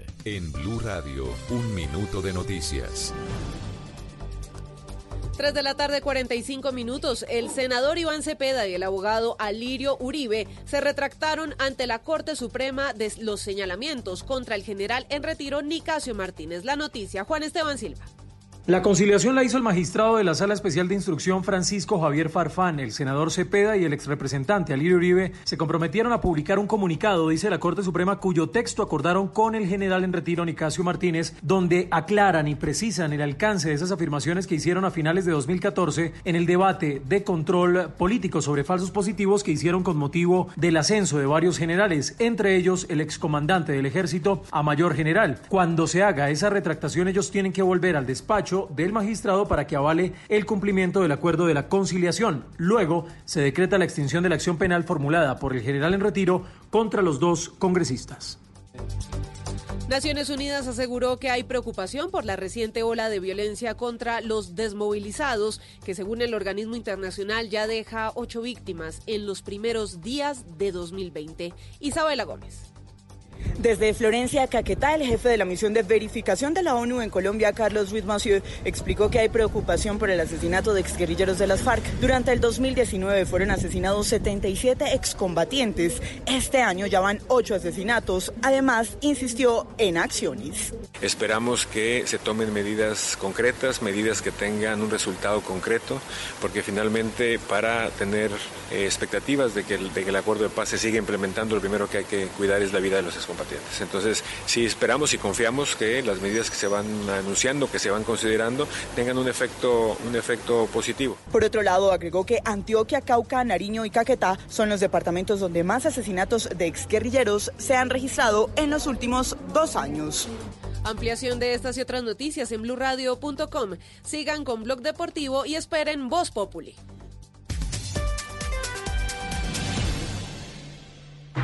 En Blue Radio, un minuto de noticias. 3 de la tarde, 45 minutos. El senador Iván Cepeda y el abogado Alirio Uribe se retractaron ante la Corte Suprema de los señalamientos contra el general en retiro Nicasio Martínez. La noticia, Juan Esteban Silva. La conciliación la hizo el magistrado de la Sala Especial de Instrucción Francisco Javier Farfán. El senador Cepeda y el exrepresentante Alirio Uribe se comprometieron a publicar un comunicado, dice la Corte Suprema, cuyo texto acordaron con el general en retiro Nicasio Martínez, donde aclaran y precisan el alcance de esas afirmaciones que hicieron a finales de 2014 en el debate de control político sobre falsos positivos que hicieron con motivo del ascenso de varios generales, entre ellos el excomandante del ejército a mayor general. Cuando se haga esa retractación, ellos tienen que volver al despacho del magistrado para que avale el cumplimiento del acuerdo de la conciliación. Luego se decreta la extinción de la acción penal formulada por el general en retiro contra los dos congresistas. Naciones Unidas aseguró que hay preocupación por la reciente ola de violencia contra los desmovilizados, que según el organismo internacional ya deja ocho víctimas en los primeros días de 2020. Isabela Gómez. Desde Florencia, Caquetá, el jefe de la misión de verificación de la ONU en Colombia, Carlos Ruiz Massieu, explicó que hay preocupación por el asesinato de exguerrilleros de las FARC. Durante el 2019 fueron asesinados 77 excombatientes. Este año ya van 8 asesinatos. Además, insistió en acciones. Esperamos que se tomen medidas concretas, medidas que tengan un resultado concreto, porque finalmente para tener eh, expectativas de que, el, de que el acuerdo de paz se siga implementando, lo primero que hay que cuidar es la vida de los Entonces, sí esperamos y confiamos que las medidas que se van anunciando, que se van considerando, tengan un efecto, un efecto positivo. Por otro lado, agregó que Antioquia, Cauca, Nariño y Caquetá son los departamentos donde más asesinatos de exguerrilleros se han registrado en los últimos dos años. Ampliación de estas y otras noticias en blurradio.com. Sigan con Blog Deportivo y esperen Voz Populi.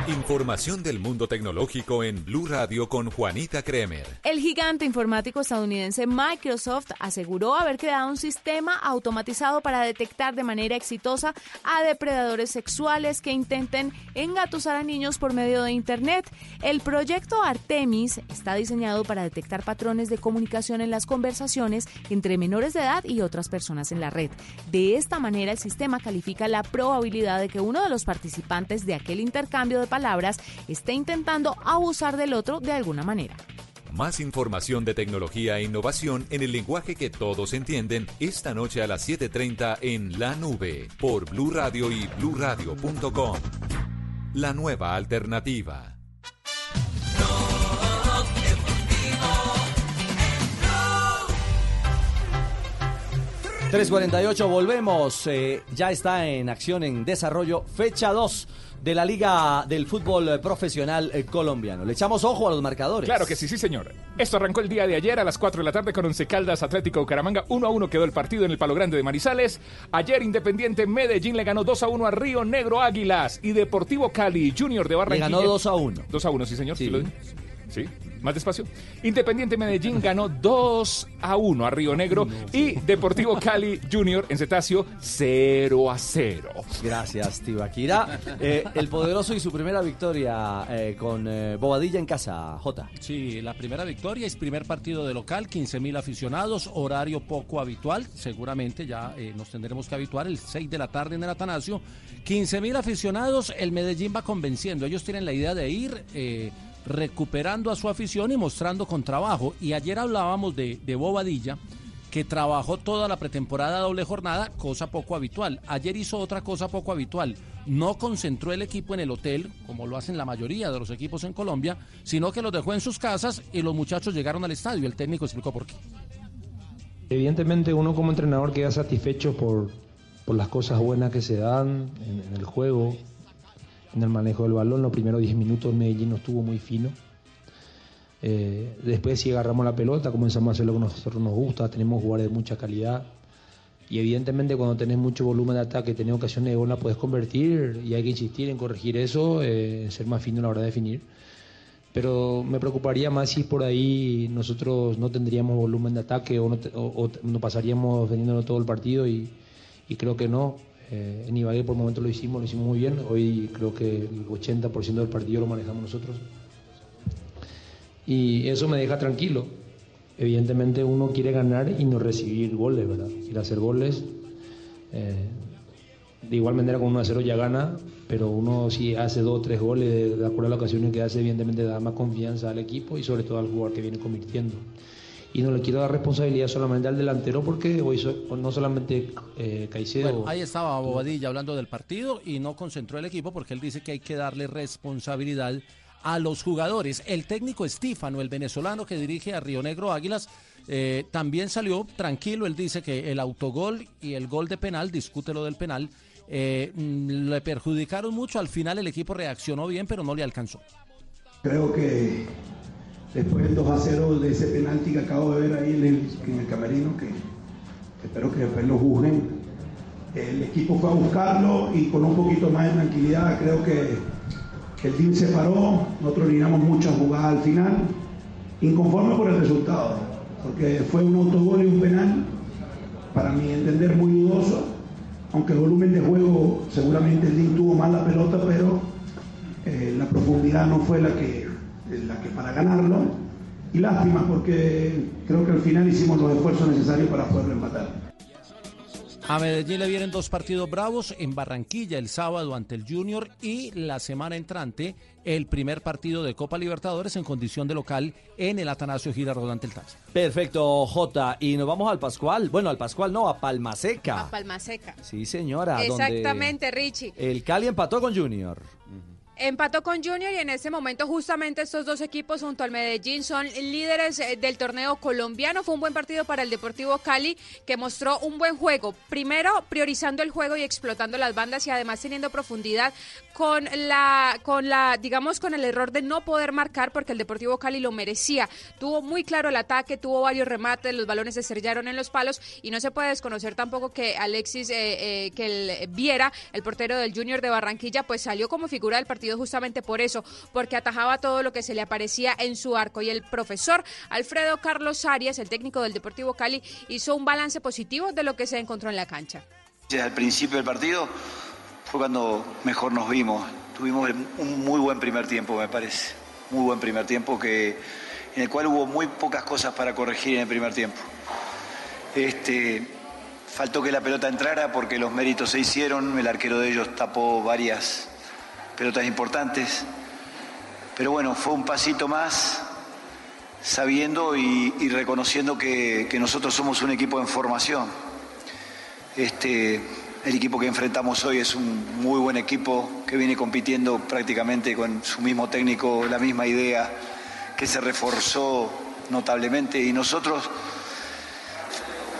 Información del mundo tecnológico en Blue Radio con Juanita Kremer. El gigante informático estadounidense Microsoft aseguró haber creado un sistema automatizado para detectar de manera exitosa a depredadores sexuales que intenten engatusar a niños por medio de Internet. El proyecto Artemis está diseñado para detectar patrones de comunicación en las conversaciones entre menores de edad y otras personas en la red. De esta manera, el sistema califica la probabilidad de que uno de los participantes de aquel intercambio de palabras esté intentando abusar del otro de alguna manera. Más información de tecnología e innovación en el lenguaje que todos entienden esta noche a las 7:30 en La Nube por Blue Radio y bluradio.com. La nueva alternativa. 348, volvemos. Eh, ya está en acción, en desarrollo, fecha 2 de la Liga del Fútbol Profesional eh, Colombiano. Le echamos ojo a los marcadores. Claro que sí, sí, señor. Esto arrancó el día de ayer a las 4 de la tarde con Once Caldas Atlético Bucaramanga. 1 a 1 quedó el partido en el Palo Grande de Manizales. Ayer Independiente Medellín le ganó 2 a 1 a Río Negro Águilas y Deportivo Cali Junior de Barranquilla. Le ganó 2 a 1. 2 a 1, sí, señor. Sí. Sí, más despacio. Independiente Medellín ganó 2 a 1 a Río Negro y Deportivo Cali Junior en Cetacio 0 a 0. Gracias, Tibaquira. Eh, el poderoso y su primera victoria eh, con eh, Bobadilla en casa, J. Sí, la primera victoria es primer partido de local, 15 mil aficionados, horario poco habitual, seguramente ya eh, nos tendremos que habituar el 6 de la tarde en el Atanasio. 15 mil aficionados, el Medellín va convenciendo, ellos tienen la idea de ir... recuperando a su afición y mostrando con trabajo. Y ayer hablábamos de, de Bobadilla, que trabajó toda la pretemporada doble jornada, cosa poco habitual. Ayer hizo otra cosa poco habitual. No concentró el equipo en el hotel, como lo hacen la mayoría de los equipos en Colombia, sino que los dejó en sus casas y los muchachos llegaron al estadio. El técnico explicó por qué. Evidentemente uno como entrenador queda satisfecho por, las cosas buenas que se dan en el juego, en el manejo del balón. Los primeros 10 minutos Medellín no estuvo muy fino. Eh, después si agarramos la pelota, comenzamos a hacer lo que nosotros nos gusta, tenemos jugadores de mucha calidad. Y evidentemente cuando tenés mucho volumen de ataque, tenés ocasiones de gol, la puedes convertir y hay que insistir en corregir eso, eh, ser más fino a la hora de definir. Pero me preocuparía más si por ahí nosotros no tendríamos volumen de ataque o no, pasaríamos vendiéndolo todo el partido y creo que no. Eh, en Ibagué por el momento lo hicimos, lo hicimos muy bien. Hoy creo que el 80% del partido lo manejamos nosotros. Y eso me deja tranquilo. Evidentemente uno quiere ganar y no recibir goles, ¿verdad? Quiere hacer goles. Eh, de igual manera con 1 a 0 ya gana, pero uno si hace dos o tres goles de, acuerdo a la ocasión que hace, evidentemente da más confianza al equipo y sobre todo al jugador que viene convirtiendo. Y no le quiero dar responsabilidad solamente al delantero porque hoy so- no solamente eh, Caicedo... Bueno, ahí estaba Bobadilla hablando del partido y no concentró el equipo porque él dice que hay que darle responsabilidad a los jugadores. El técnico Estífano, el venezolano que dirige a Río Negro Águilas, eh, también salió tranquilo. Él dice que el autogol y el gol de penal, discute lo del penal, eh, mm, le perjudicaron mucho. Al final el equipo reaccionó bien, pero no le alcanzó. Creo que después del 2 a 0 de ese penalti que acabo de ver ahí en el, en el camerino, que espero que después lo juzguen, el equipo fue a buscarlo y con un poquito más de tranquilidad creo que, que el team se paró, nosotros eliminamos muchas jugadas al final, inconforme por el resultado, porque fue un autogol y un penal, para mi entender muy dudoso, aunque el volumen de juego seguramente el team tuvo más la pelota, pero eh, la profundidad no fue la que, la que para ganarlo. Y lástima porque creo que al final hicimos los esfuerzos necesarios para poderlo empatar. A Medellín le vienen dos partidos bravos en Barranquilla el sábado ante el Junior y la semana entrante el primer partido de Copa Libertadores en condición de local en el Atanasio Girardot ante el Taza. Perfecto, J. Y nos vamos al Pascual. Bueno, al Pascual no, a Palma Seca. A Palma Seca. Sí, señora. donde Exactamente, Richie. El Cali empató con Junior. Empató con Junior y en este momento justamente estos dos equipos junto al Medellín son líderes eh, del torneo colombiano. Fue un buen partido para el Deportivo Cali que mostró un buen juego. Primero priorizando el juego y explotando las bandas y además teniendo profundidad con la con la digamos con el error de no poder marcar porque el Deportivo Cali lo merecía. Tuvo muy claro el ataque, tuvo varios remates, los balones se estrellaron en los palos y no se puede desconocer tampoco que Alexis eh, eh, que el Viera, el portero del Junior de Barranquilla, pues salió como figura del partido justamente por eso, porque atajaba todo lo que se le aparecía en su arco. Y el profesor Alfredo Carlos Arias, el técnico del Deportivo Cali, hizo un balance positivo de lo que se encontró en la cancha. Desde el principio del partido fue cuando mejor nos vimos. Tuvimos un muy buen primer tiempo, me parece. Muy buen primer tiempo que, en el cual hubo muy pocas cosas para corregir en el primer tiempo. Este, faltó que la pelota entrara porque los méritos se hicieron. El arquero de ellos tapó varias pelotas importantes. Pero bueno, fue un pasito más sabiendo y, reconociendo que, que nosotros somos un equipo en formación. Este, el equipo que enfrentamos hoy es un muy buen equipo que viene compitiendo prácticamente con su mismo técnico, la misma idea, que se reforzó notablemente y nosotros,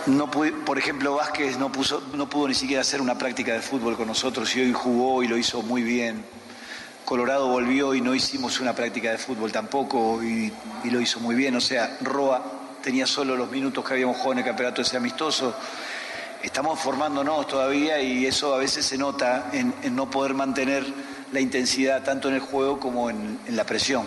no pu- por ejemplo, Vázquez no, puso, no pudo ni siquiera hacer una práctica de fútbol con nosotros y hoy jugó y lo hizo muy bien. Colorado volvió y no hicimos una práctica de fútbol tampoco y, y lo hizo muy bien. O sea, Roa tenía solo los minutos que habíamos jugado en el campeonato ese amistoso. Estamos formándonos todavía y eso a veces se nota en, no poder mantener la intensidad tanto en el juego como en la presión.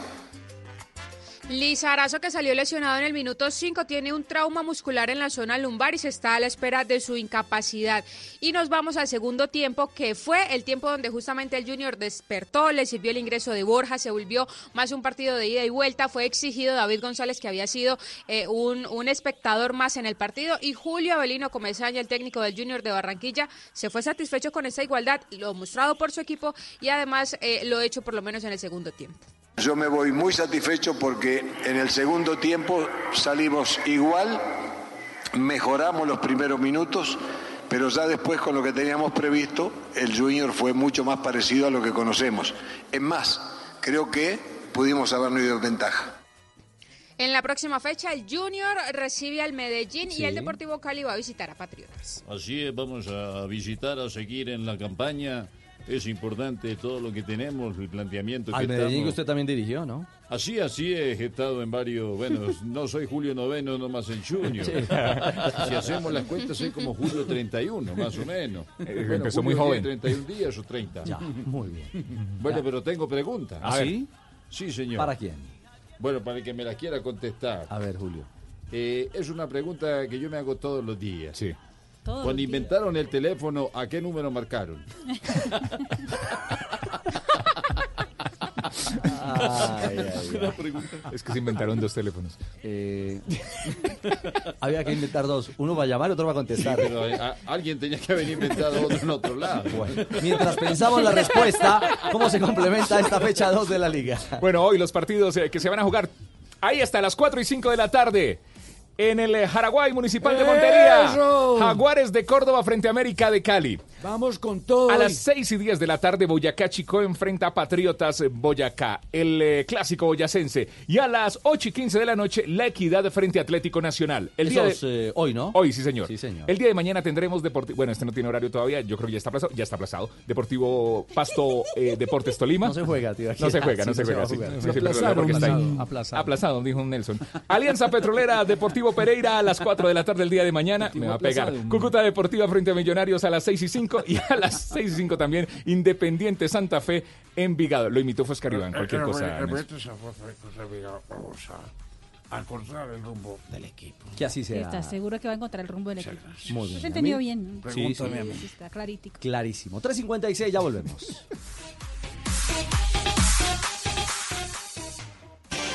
Lizarazo, que salió lesionado en el minuto 5, tiene un trauma muscular en la zona lumbar y se está a la espera de su incapacidad. Y nos vamos al segundo tiempo, que fue el tiempo donde justamente el Junior despertó, le sirvió el ingreso de Borja, se volvió más un partido de ida y vuelta. Fue exigido David González, que había sido eh, un, un espectador más en el partido, y Julio Avelino Comesaña, el técnico del Junior de Barranquilla, se fue satisfecho con esa igualdad, lo mostrado por su equipo y además eh, lo hecho por lo menos en el segundo tiempo. Yo me voy muy satisfecho porque en el segundo tiempo salimos igual, mejoramos los primeros minutos, pero ya después con lo que teníamos previsto, el Junior fue mucho más parecido a lo que conocemos. Es más, creo que pudimos habernos ido en ventaja. En la próxima fecha, el Junior recibe al Medellín y el Deportivo Cali va a visitar a Patriotas. Así es, vamos a visitar, a seguir en la campaña. Es importante todo lo que tenemos, el planteamiento que Al Medellín que estamos- usted también dirigió, ¿no? Así, así he estado en varios, bueno, no soy Julio Noveno, nomás en Junior. Sí. Si hacemos las cuentas, soy como Julio 31, más o menos. Eh, empezó muy Julio joven. tiene 31 días o 30. Ya, muy bien. Bueno, Ya. pero tengo preguntas. ¿Ah, sí? Sí, señor. ¿Para quién? Bueno, para el que me la quiera contestar. A ver, Julio. Eh, es una pregunta que yo me hago todos los días. Sí. Cuando días. inventaron el teléfono, ¿a qué número marcaron? Ay, ay, ay. Es que se inventaron dos teléfonos. Eh, había que inventar dos. Uno va a llamar y otro va a contestar. Pero eh, a- alguien tenía que haber inventado otro en otro lado. Mientras pensamos la respuesta, ¿cómo se complementa esta fecha 2 de la liga? Bueno, hoy los partidos eh, que se van a jugar ahí hasta las 4 y 5 de la tarde. En el eh, Jaraguay Municipal de Montería. ¡Eso! Jaguares de Córdoba frente a América de Cali. Vamos con todo. A las 6 y 10 de la tarde, Boyacá Chico enfrenta a Patriotas eh, Boyacá, el eh, clásico boyacense. Y a las 8 y 15 de la noche, La Equidad frente a Atlético Nacional. El Eso día de- es, eh, hoy, ¿no? Hoy, sí, señor. Sí, señor. El día de mañana tendremos Deportivo. Bueno, este no tiene horario todavía, yo creo que ya está aplazado. Ya está aplazado. Deportivo Pasto eh, Deportes Tolima. No se juega, tío. No se juega, no Sí, se no se juega. sí. aplazado. Aplazado. Aplazado, dijo un Nelson. Alianza Petrolera Deportivo Pereira a las 4 de la tarde el día de mañana. Me va a pegar. Cúcuta Deportiva frente a Millonarios a las 6 y 5 y a las 6 y 5 también Independiente Santa Fe Envigado. Lo imitó cualquier cosa. Nelson. Repite esa frase que usted diga, Vamos a, encontrar el rumbo del equipo. Que así sea. ¿Estás seguro que va a encontrar el rumbo del equipo? Muy bien. Lo he A entendido bien. Sí, sí. sí, Está clarítico. Clarísimo. 3.56, ya volvemos.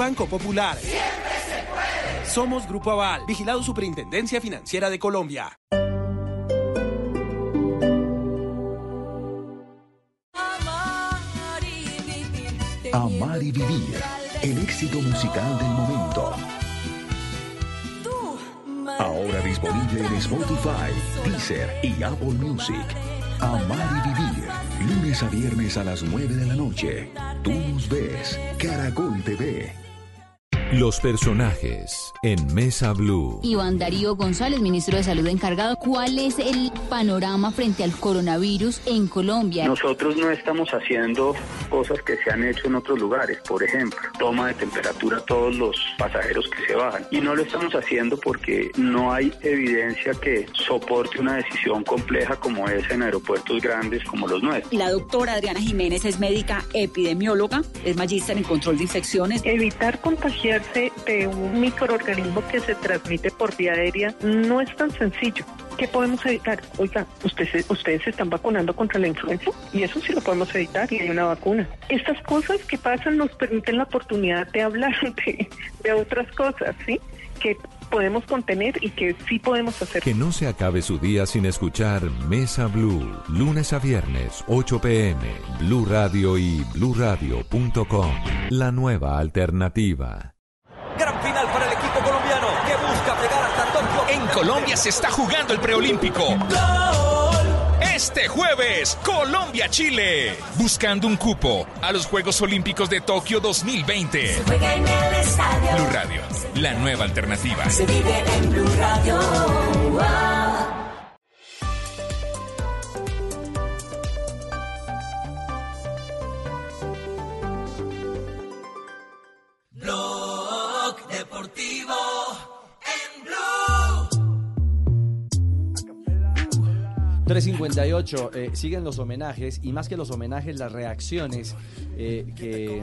Banco Popular. Somos Grupo Aval, vigilado Superintendencia Financiera de Colombia. Amar y vivir. El éxito musical del momento. Ahora disponible en Spotify, Deezer y Apple Music. Amar y vivir. Lunes a viernes a las 9 de la noche. Tú nos ves. Caracol TV. Los personajes en Mesa Blue. Iván Darío González, ministro de Salud encargado. ¿Cuál es el panorama frente al coronavirus en Colombia? Nosotros no estamos haciendo cosas que se han hecho en otros lugares, por ejemplo, toma de temperatura a todos los pasajeros que se bajan. Y no lo estamos haciendo porque no hay evidencia que soporte una decisión compleja como esa en aeropuertos grandes como los nuestros. La doctora Adriana Jiménez es médica epidemióloga, es magíster en control de infecciones. Evitar de un microorganismo que se transmite por vía aérea no es tan sencillo. ¿Qué podemos evitar? Oiga, ustedes, ustedes se están vacunando contra la influenza y eso sí lo podemos evitar y hay una vacuna. Estas cosas que pasan nos permiten la oportunidad de hablar de, de otras cosas, ¿sí? Que podemos contener y que sí podemos hacer. Que no se acabe su día sin escuchar Mesa Blue, lunes a viernes, 8 pm, Blue Radio y bluradio.com. La nueva alternativa. Se está jugando el preolímpico. Este jueves, Colombia-Chile. Buscando un cupo a los Juegos Olímpicos de Tokio 2020. Blue Radio, la nueva alternativa. Se vive en Blue Radio. Blog 358, eh, siguen los homenajes y más que los homenajes, las reacciones eh, que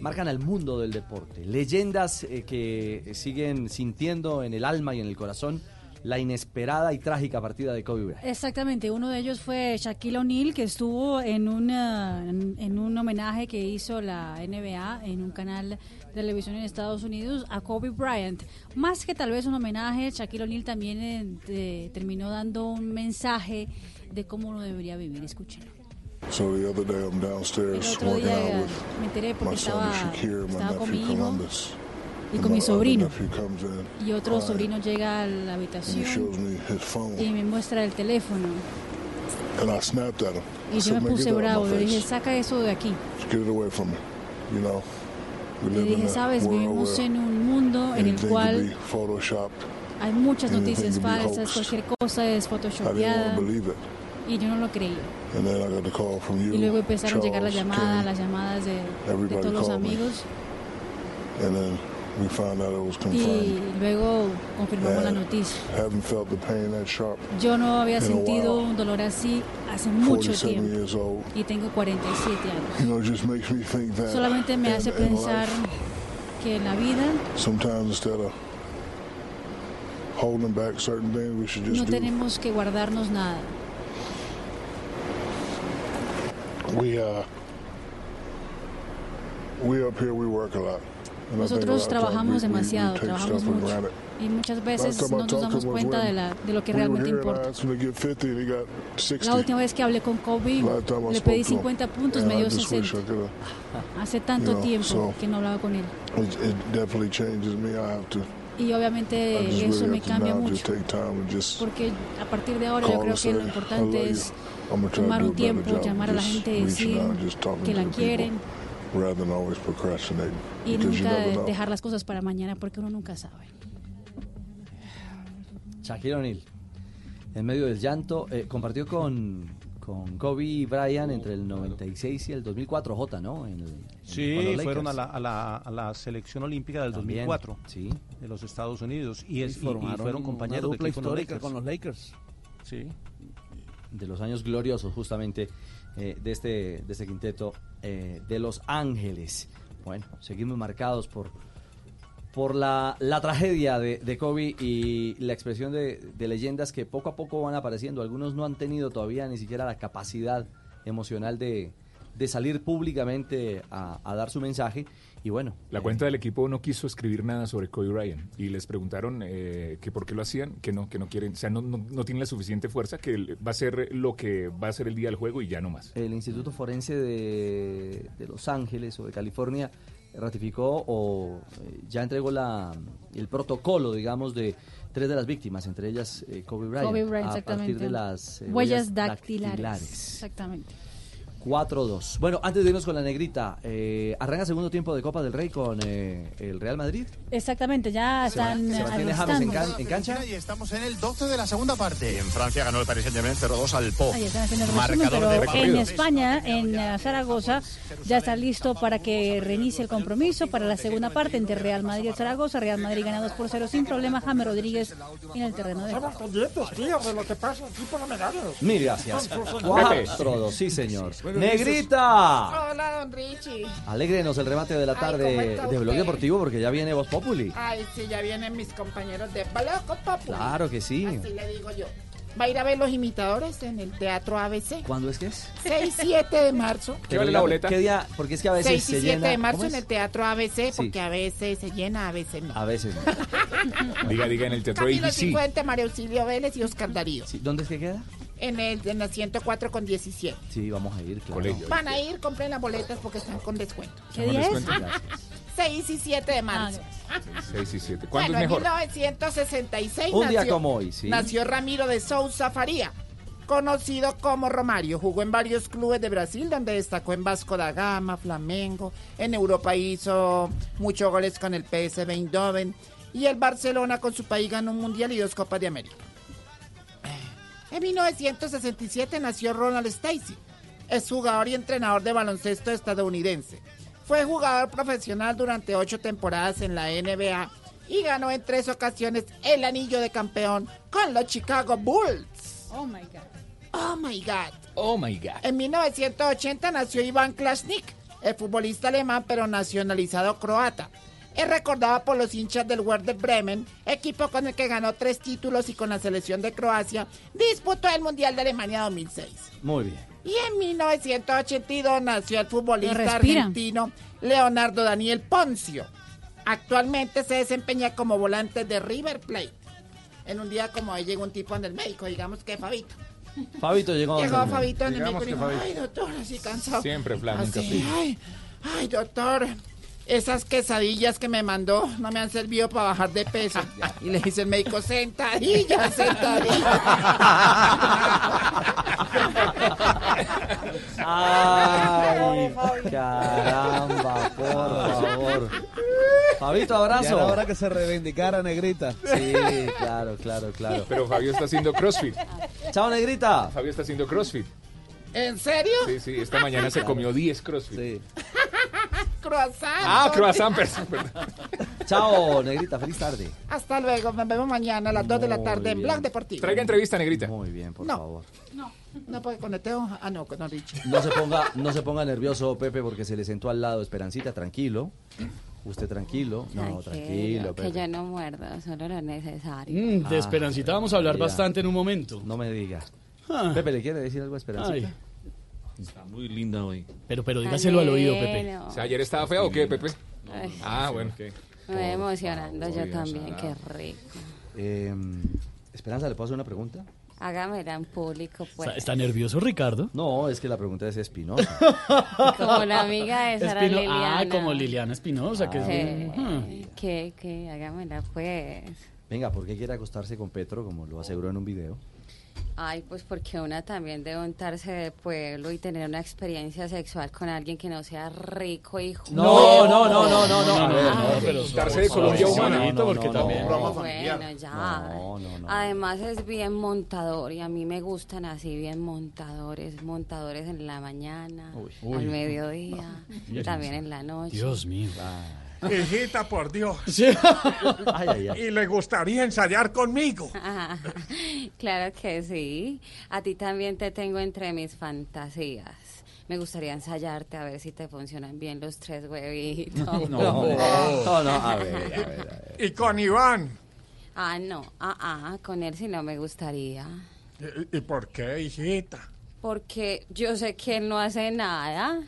marcan al mundo del deporte. Leyendas eh, que siguen sintiendo en el alma y en el corazón la inesperada y trágica partida de Kobe Bryant. Exactamente, uno de ellos fue Shaquille O'Neal, que estuvo en, una, en, un homenaje que hizo la NBA en un canal televisión en Estados Unidos a Kobe Bryant. Más que tal vez un homenaje, Shaquille O'Neal también eh, terminó dando un mensaje de cómo uno debería vivir. Escúchenlo. So the other day I'm El downstairs otro working día out with me enteré porque my son Shakir, my nephew Columbus. y con mi sobrino. Y otro sobrino llega a la habitación shows me his phone. y me muestra el teléfono. And I snapped at him. Y yo me "Man, puse bravo. Le dije, saca eso de aquí. Le dije, sabes, vivimos en un mundo en el cual hay muchas noticias falsas, cualquier cosa es photoshopeada. Y yo no lo creí. And then I got a call from you, Y luego empezaron a llegar las llamadas, las llamadas de, de todos los amigos and then we found out it was y luego confirmamos la noticia. Haven't felt the pain that sharp. Yo no había sentido un dolor así hace mucho 47 tiempo y tengo 47 años. You know, it just makes me think that Solamente me hace pensar que en la vida sometimes instead of holding back certain things, we should just no do. tenemos que guardarnos nada. We uh, we up here, we work a lot. Nosotros trabajamos demasiado, trabajamos mucho. Y muchas veces no nos damos cuenta de, la, de lo que realmente importa. asked him to get 50, and he got 60. La última vez que hablé con Kobe, le pedí to him, 50 puntos, me dio just wish 60. I could've- Hace tanto tiempo que no hablaba con él. Y obviamente eso me cambia mucho. Porque a partir de ahora yo creo que lo say, "I love importante you." es tomar un tiempo, llamar a la gente, decir que la quieren rather than always procrastinating. y because you nunca never know. dejar las cosas para mañana porque uno nunca sabe. Shaquille O'Neal, en medio del llanto, eh, compartió con, con Kobe Bryant entre el 96 y el 2004, J, ¿no? En el- Sí, con los fueron a Lakers. la, a, la, a la selección olímpica del También, 2004 sí. de los Estados Unidos y, es, y- y formaron fueron una compañeros de dupla equipo histórica con con los Lakers. Sí. de los años gloriosos justamente eh, de, este, de este quinteto eh, de Los Ángeles. Bueno, seguimos marcados por, por la, la tragedia de, de Kobe y la expresión de, de leyendas que poco a poco van apareciendo. Algunos no han tenido todavía ni siquiera la capacidad emocional de, de salir públicamente a, a dar su mensaje. Y bueno, La cuenta del equipo no quiso escribir nada sobre Kobe Bryant y les preguntaron eh, que por qué lo hacían, que no, que no quieren, o sea, no, no, no tienen la suficiente fuerza, que va a ser lo que va a ser el día del juego y ya no más. el Instituto Forense de, de Los Ángeles o de California ratificó o eh, ya entregó la, el protocolo, digamos, de, tres de las víctimas, entre ellas eh, Kobe Bryant. Kobe Bryant, a partir exactamente. de las eh, huellas dactilares. Exactamente. 4-2. Bueno, antes de irnos con la negrita, eh, arranca segundo tiempo de Copa del Rey con eh, el Real Madrid. Exactamente, ya están Se mantiene James en, can- en cancha. Y estamos en el 12 de la segunda parte. Y en Francia ganó el Paris Saint-Germain 0-2 al Po. Marcador de en. España, en eh, Zaragoza, ya está listo para que reinicie el compromiso para la segunda parte entre Real Madrid y Zaragoza. Real Madrid gana 2 por 0 sin problema. James Rodríguez en el terreno de juego. Estamos pendientes, tío, de lo que pasa aquí por la medalla. Mil gracias. Pepe. 4-2, sí señor. Negrita. Hola, don Richie. Alégrenos el remate de la Ay, tarde ¿cómo está de Blog usted? Deportivo porque ya viene Voz Populi. Ay, sí, ya vienen mis compañeros de Bloco Populi. Claro que sí. Así le digo yo. Va a ir a ver los imitadores en el Teatro ABC. ¿Cuándo es que es? 6 7 de marzo. Pero dígame, ¿Qué día? Porque es que a veces 6 y se 7 llena. de marzo ¿cómo en es? el Teatro ABC, Sí. porque a veces se llena, a veces no. A veces no. Diga, diga en el teatro Camilo ABC. Cifuente, María Auxilio Vélez y Oscar Darío. Sí, ¿Dónde es que queda? En, el, en la 104 con 17. Sí, vamos a ir, claro. Van a ir, compren las boletas porque están con descuento. ¿Qué día es? Gracias. 6 y 7 de marzo. 6 y 7. ¿Cuándo bueno, es mejor? en 1966 Un día como hoy, sí. nació Ramiro de Souza Faría, conocido como Romario. Jugó en varios clubes de Brasil, donde destacó en Vasco da Gama, Flamengo. En Europa hizo muchos goles con el PSV Eindhoven. Y el Barcelona con su país ganó un Mundial y dos Copas de América. En 1967 nació Ronald Stacy. Es jugador y entrenador de baloncesto estadounidense. Fue jugador profesional durante ocho temporadas en la NBA y ganó en tres ocasiones el anillo de campeón con los Chicago Bulls. Oh my God. Oh my God. Oh my God. En 1980 nació Iván Klasnik, el futbolista alemán pero nacionalizado croata. Es recordado por los hinchas del Werder Bremen, equipo con el que ganó tres títulos y con la selección de Croacia disputó el Mundial de Alemania 2006. Muy bien. Y en 1982 nació el futbolista argentino Leonardo Daniel Poncio. Actualmente se desempeña como volante de River Plate. En un día como hoy llegó un tipo en el médico, digamos que Fabito. Fabito llegó. Llegó donde- Fabito en el médico y dijo, ay doctor, así cansado. Siempre nunca Así, ay, ay doctor, esas quesadillas que me mandó no me han servido para bajar de peso. Y le dice el médico, sentadillas, sentadillas. Ay, caramba, por favor. Fabito, abrazo. Ya era hora que se reivindicara, negrita. Sí, claro, claro, claro. Pero Fabio está haciendo CrossFit. Chao, negrita. Fabio está haciendo CrossFit. ¿En serio? Sí, sí, esta mañana se comió 10 CrossFit. Sí. Croissant. Ah, croissant, perdón. Chao, negrita, feliz tarde. Hasta luego, nos vemos mañana a las 2 de la tarde en. Blog Deportivo. Traiga entrevista, negrita. Muy bien, por No. favor. No, no, porque con Teo. Ah, no, con Richie. No se ponga, no se ponga nervioso, Pepe, porque se le sentó al lado Esperancita, tranquilo. Usted tranquilo. No, tranquilo, que Pepe. yo no muerda, solo lo necesario. Mm, de Ah, Esperancita vamos a hablar ya. bastante en un momento. No me diga. Ah. Pepe, ¿le quiere decir algo a Esperancita? Ay. Está muy linda hoy. Pero, pero dígaselo al oído, Pepe. Bueno. O sea, ¿ayer estaba fea o qué, Pepe? Ah, bueno. me voy emocionando yo también, qué rico. Eh, Esperanza, ¿le puedo hacer una pregunta? Hágamela en público, pues. ¿Está, está nervioso, Ricardo? No, es que la pregunta es espinosa. Como la amiga de Sara Espino- Liliana. Ah, como Liliana Espinosa. que es- Sí. Hmm. ¿Qué, qué? Hágamela, pues. Venga, ¿por qué quiere acostarse con Petro, como lo aseguró en un video? Ay, pues porque una también debe untarse de pueblo y tener una experiencia sexual con alguien que no sea rico y No, no, no, no, no, no. No, A no, no, Darse de Colombia humana. porque no, no, también. no. Bueno, ya. No, no, no. Además es bien montador y a mí me gustan así bien montadores, montadores en la mañana, al mediodía, también en la noche. Dios mío. Hijita, por Dios. Ay, ay, ay. Y le gustaría ensayar conmigo. Ah, claro que sí. A ti también te tengo entre mis fantasías. Me gustaría ensayarte a ver si te funcionan bien los tres huevitos. No, no, no, a ver, a ver, a ver. Y con Iván. Ah, no, ah, ah, con él sí no me gustaría. ¿Y, y por qué, hijita? Porque yo sé que él no hace nada.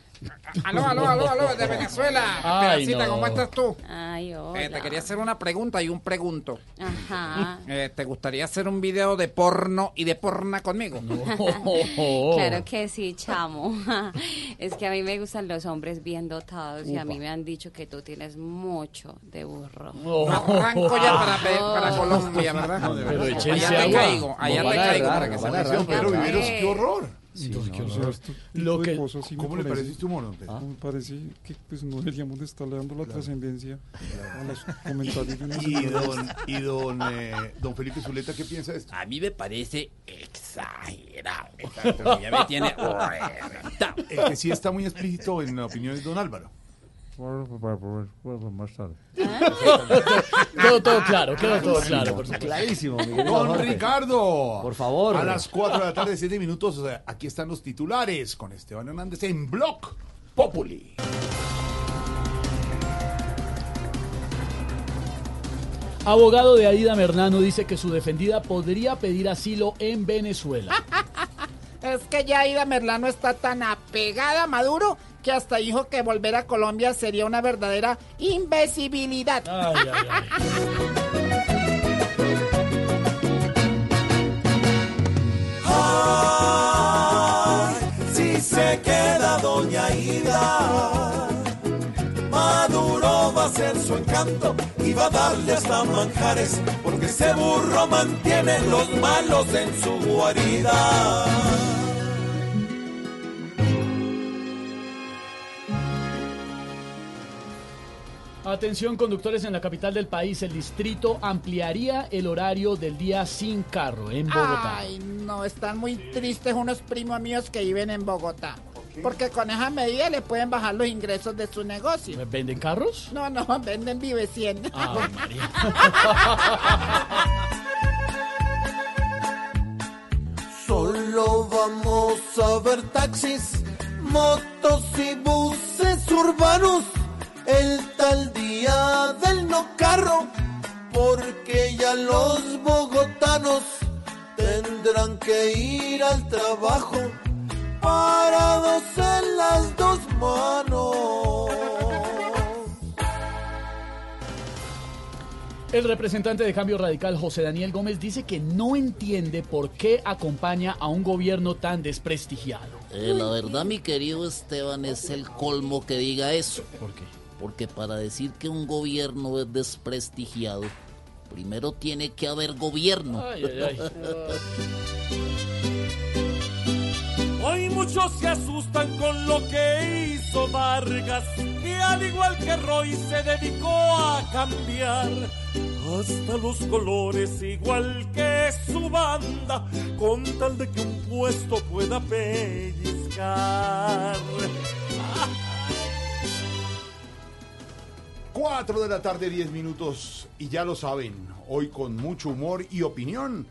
Aló, aló, aló, aló, de Venezuela. Ay, Pedacita, no. ¿cómo estás tú? Ay, hola. Eh, te quería hacer una pregunta y un pregunto. Ajá. Eh, ¿Te gustaría hacer un video de porno y de porna conmigo? Claro que sí, chamo. Es que a mí me gustan los hombres bien dotados y a mí me han dicho que tú tienes mucho de burro. Arranco ya para, Colombia, ¿verdad? No, de verdad. Pero échense allá te agua. caigo, allá No te caigo para que no se pero Viveros, qué horror. Sí, Entonces, qué ¿qué horror. Este Lo que- cosas sí me ¿Cómo le parece- parece este humor, don Pedro? Me parece que pues no deberíamos de estarle dando la trascendencia a los comentarios Y señora. don, y don, eh, don Felipe Zuleta, ¿qué piensa de esto? A mí me parece exagerado. Exacto, ya me tiene... El que sí está muy explícito en la opinión de don Álvaro. Más tarde. Quedó todo claro, quedó todo claro. por supuesto. Clarísimo, Miguel Don. Ricardo. Por favor. A las 4 de la tarde, 7 minutos. o sea, aquí están los titulares con Esteban Hernández en Block Populi. Abogado de Aida Mernano dice que su defendida podría pedir asilo en Venezuela. Es que ya Aida Merlano está tan apegada a Maduro que hasta dijo que volver a Colombia sería una verdadera invisibilidad. Ay, si se queda Doña Ida, Maduro va a ser su encanto y va a darle hasta manjares, porque ese burro mantiene los malos en su guarida. Atención conductores en la capital del país, el distrito ampliaría el horario del día sin carro en Bogotá. Ay, no, están muy tristes unos primos míos que viven en Bogotá. Porque con esa medida le pueden bajar los ingresos de su negocio. ¿Venden carros? No, no, venden Vive 100. Ah, María. Solo vamos a ver taxis, motos y buses urbanos el tal día del no carro, porque ya los bogotanos tendrán que ir al trabajo parados en las dos manos. El representante de Cambio Radical, José Daniel Gómez, dice que no entiende por qué acompaña a un gobierno tan desprestigiado. Eh, la verdad, mi querido Esteban, es el colmo que diga eso. ¿Por qué? Porque para decir que un gobierno es desprestigiado, primero tiene que haber gobierno. Ay, ay, Hoy muchos se asustan con lo que hizo Vargas, que al igual que Roy se dedicó a cambiar hasta los colores igual que su banda, con tal de que un puesto pueda pellizcar. 4 de la tarde, 10 minutos. Y ya lo saben, hoy con mucho humor y opinión.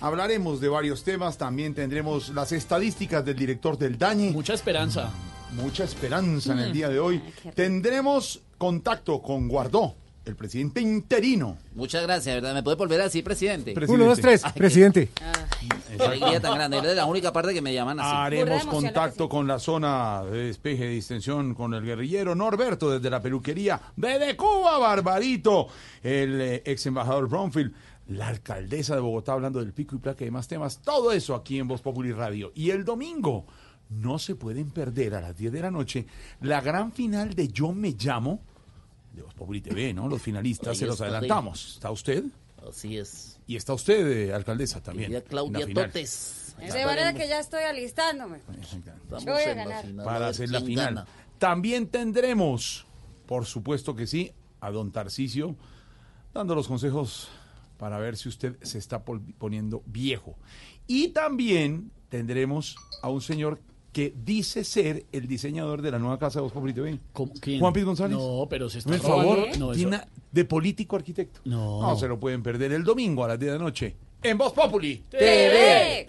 Hablaremos de varios temas, también tendremos las estadísticas del director del Dañe. Mucha esperanza. Mucha esperanza en el Mm. día de hoy. Tendremos contacto con Guardó, el presidente interino. Muchas gracias, ¿verdad? ¿Me puede volver así, presidente? Presidente. Uno, dos, tres, Ay, presidente. Qué alegría tan grande. Es la única parte que me llaman así. Haremos contacto con la zona de despeje de distensión con el guerrillero Norberto desde la peluquería de Cuba, Barbarito, el eh, ex embajador Bromfield, la alcaldesa de Bogotá hablando del pico y placa y demás temas. Todo eso aquí en Voz Populi Radio. Y el domingo no se pueden perder a las 10 de la noche la gran final de Yo Me Llamo de Voz Populi TV, ¿no? Los finalistas se los adelantamos. ¿Está usted? Así es. Y está usted, eh, alcaldesa, también. Querida Claudia. Totes. De manera que ya estoy alistándome. Yo voy a ganar. para hacer la final. También tendremos, por supuesto que sí, a don Tarcisio dando los consejos para ver si usted se está poniendo viejo. Y también tendremos a un señor que dice ser el diseñador de la nueva casa de Voz Populi TV. quién? Juan Piz González. No, pero se está Por favor. No, eso- de político arquitecto. No. No se lo pueden perder el domingo a las 10 de la noche en Voz Populi TV.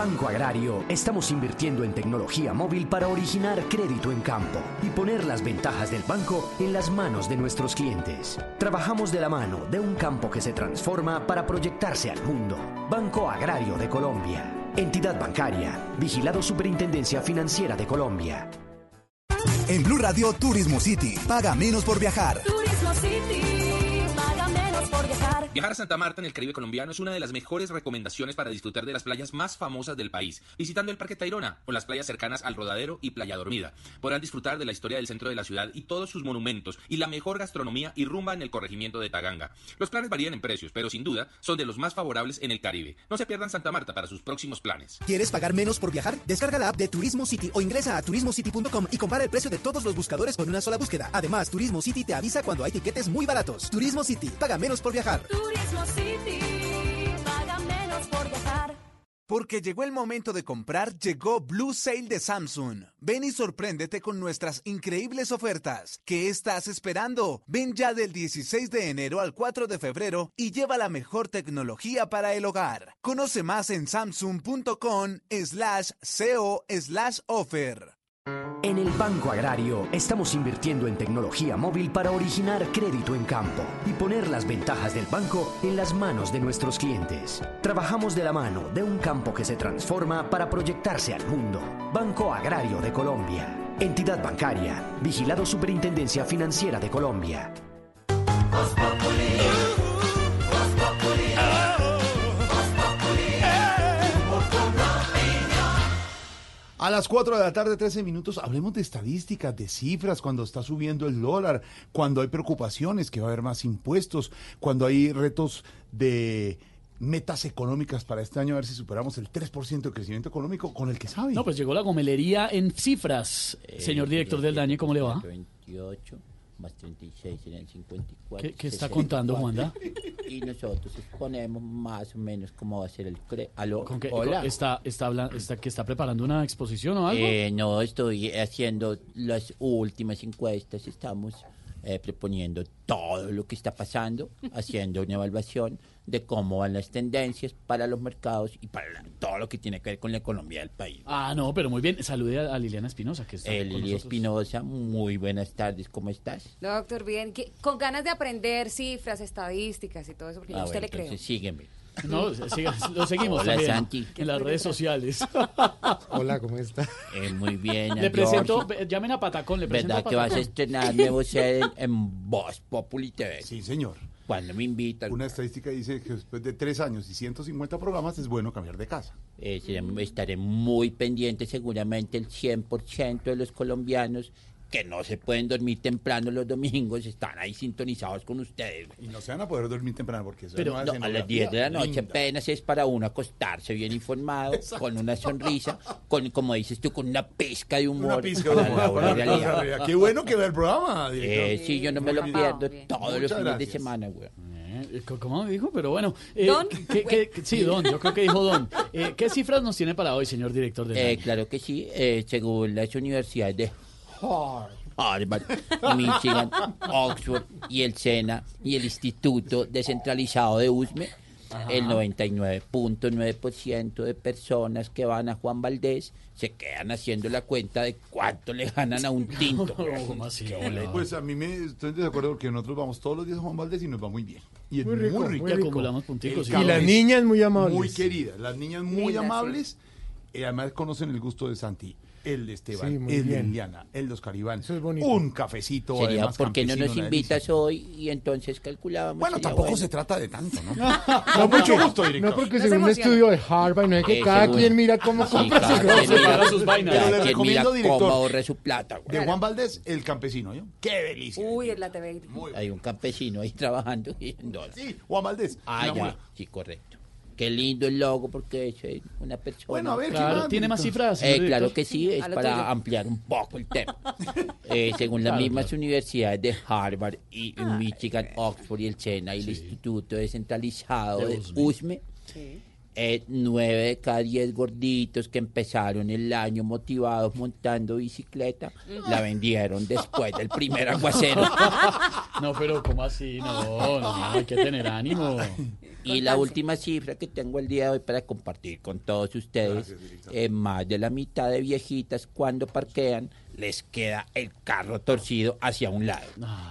Banco Agrario estamos invirtiendo en tecnología móvil para originar crédito en campo y poner las ventajas del banco en las manos de nuestros clientes. Trabajamos de la mano de un campo que se transforma para proyectarse al mundo. Banco Agrario de Colombia. Entidad bancaria. Vigilado Superintendencia Financiera de Colombia. En Blue Radio Turismo City. Paga menos por viajar. Turismo City, por viajar. Viajar a Santa Marta en el Caribe colombiano es una de las mejores recomendaciones para disfrutar de las playas más famosas del país, visitando el Parque Tayrona o las playas cercanas al Rodadero y Playa Dormida. Podrán disfrutar de la historia del centro de la ciudad y todos sus monumentos y la mejor gastronomía y rumba en el corregimiento de Taganga. Los planes varían en precios, pero sin duda son de los más favorables en el Caribe. No se pierdan Santa Marta para sus próximos planes. ¿Quieres pagar menos por viajar? Descarga la app de Turismo City o ingresa a turismocity.com y compara el precio de todos los buscadores con una sola búsqueda. Además, Turismo City te avisa cuando hay tiquetes muy baratos. Turismo City, paga menos por viajar. Turismo City, paga menos por viajar. Porque llegó el momento de comprar, llegó Blue Sale de Samsung. Ven y sorpréndete con nuestras increíbles ofertas. ¿Qué estás esperando? Ven ya del 16 de enero al 4 de febrero y lleva la mejor tecnología para el hogar. Conoce más en samsung.com slash co slash offer. En el Banco Agrario estamos invirtiendo en tecnología móvil para originar crédito en campo y poner las ventajas del banco en las manos de nuestros clientes. Trabajamos de la mano de un campo que se transforma para proyectarse al mundo. Banco Agrario de Colombia. Entidad bancaria. Vigilado Superintendencia Financiera de Colombia. A las 4 de la tarde, 13 minutos, hablemos de estadísticas, de cifras, cuando está subiendo el dólar, cuando hay preocupaciones, que va a haber más impuestos, cuando hay retos de metas económicas para este año, a ver si superamos el 3% de crecimiento económico con el que sabe. No, pues llegó la gomelería en cifras. Señor director del DANE, ¿cómo le va? 28 más 36 serían 54. ¿Qué- qué está contando, Juanda? Y nosotros exponemos más o menos cómo va a ser el cre... ¿Aló? ¿Con qué- Hola. ¿Está, está, habla- está, que está preparando una exposición o algo? Eh, no, estoy haciendo las últimas encuestas, estamos eh, proponiendo todo lo que está pasando, haciendo una evaluación de cómo van las tendencias para los mercados y para la- todo lo que tiene que ver con la economía del país. Ah, no, pero muy bien. Salude a, a Liliana Espinosa, que está Eh, con Lili nosotros. Espinosa, muy buenas tardes, ¿cómo estás? Doctor, bien, que- con ganas de aprender cifras, estadísticas y todo eso, porque yo Ah, a usted bueno, le creo. entonces sígueme. No, siga- lo seguimos Hola, también Santi. en las redes sociales. Hola, ¿cómo está? Eh, muy bien. Le a presento, llamen a Patacón, le presento ¿Verdad a que vas a estrenar nuevo set en, en Voz Populi TV? Sí, señor. Cuando me invitan. Una estadística dice que después de tres años y 150 programas es bueno cambiar de casa. Eh, estaré muy pendiente, seguramente el 100% de los colombianos que no se pueden dormir temprano los domingos están ahí sintonizados con ustedes. Y no se van a poder dormir temprano porque eso Pero no a las escenografía 10 de la noche linda. apenas es para uno acostarse bien informado, con una sonrisa, con, como dices tú, con una pizca de humor. Una pizca de para humor, la para la realidad. realidad. Qué bueno que ve el programa, director. Eh, sí, yo no me lo pierdo bien. todos los fines de semana, güey. Eh, ¿Cómo dijo? Pero bueno. eh, ¿Don? ¿qué- qué- qué- sí, Don, yo creo que dijo Don. Eh, ¿Qué cifras nos tiene para hoy, señor director del Eh, claro que sí, eh, según las universidades de Harvard, Michigan, Oxford y el SENA y el Instituto Descentralizado de USME, el 99.9% de personas que van a Juan Valdés se quedan haciendo la cuenta de cuánto le ganan a un tinto. ¿Cómo así? Pues a mí me estoy de acuerdo porque nosotros vamos todos los días a Juan Valdés y nos va muy bien. Y es Muy muy rico, rico. muy rico. Y acumulamos punticos, El sí. Y las niñas muy amables. Muy queridas, las niñas muy Lindas, amables. Y además conocen el gusto de Santi, el de Esteban, Sí, el de bien. Liliana, el de Oscar Iván. bonito. Un cafecito. Sería, además, ¿por qué no nos invitas hoy? Y entonces calculábamos. Bueno, tampoco bueno. se trata de tanto, ¿no? No, mucho porque- gusto, director. no porque según un estudio de Harvard, no es que Eh, cada según- quien mira cómo Sí, compra sus quien cosas. mira- Pero le recomiendo, mira cómo director, ahorre su plata. güey. de Juan Valdés, el campesino, ¿yo? ¡Qué delicia! Uy, es la TV. Hay un campesino ahí trabajando y en dólares. Sí, Juan Valdés. Ah, ya. Sí, correcto. Qué lindo el logo porque es una persona. Bueno, a ver, ¿qué Claro, ¿tiene más cifras? Eh, claro que sí, es para tuyo. ampliar un poco el tema. Eh, según las Claro, mismas universidades de Harvard y Michigan, Oxford y el SENA y el Instituto Descentralizado De de USME. USME, eh, nueve de cada diez gorditos que empezaron el año motivados montando bicicleta, la vendieron después del primer aguacero. No, pero ¿cómo así? No, no, hay que tener ánimo. Y la última cifra que tengo el día de hoy para compartir con todos ustedes, eh, más de la mitad de viejitas cuando parquean les queda el carro torcido hacia un lado.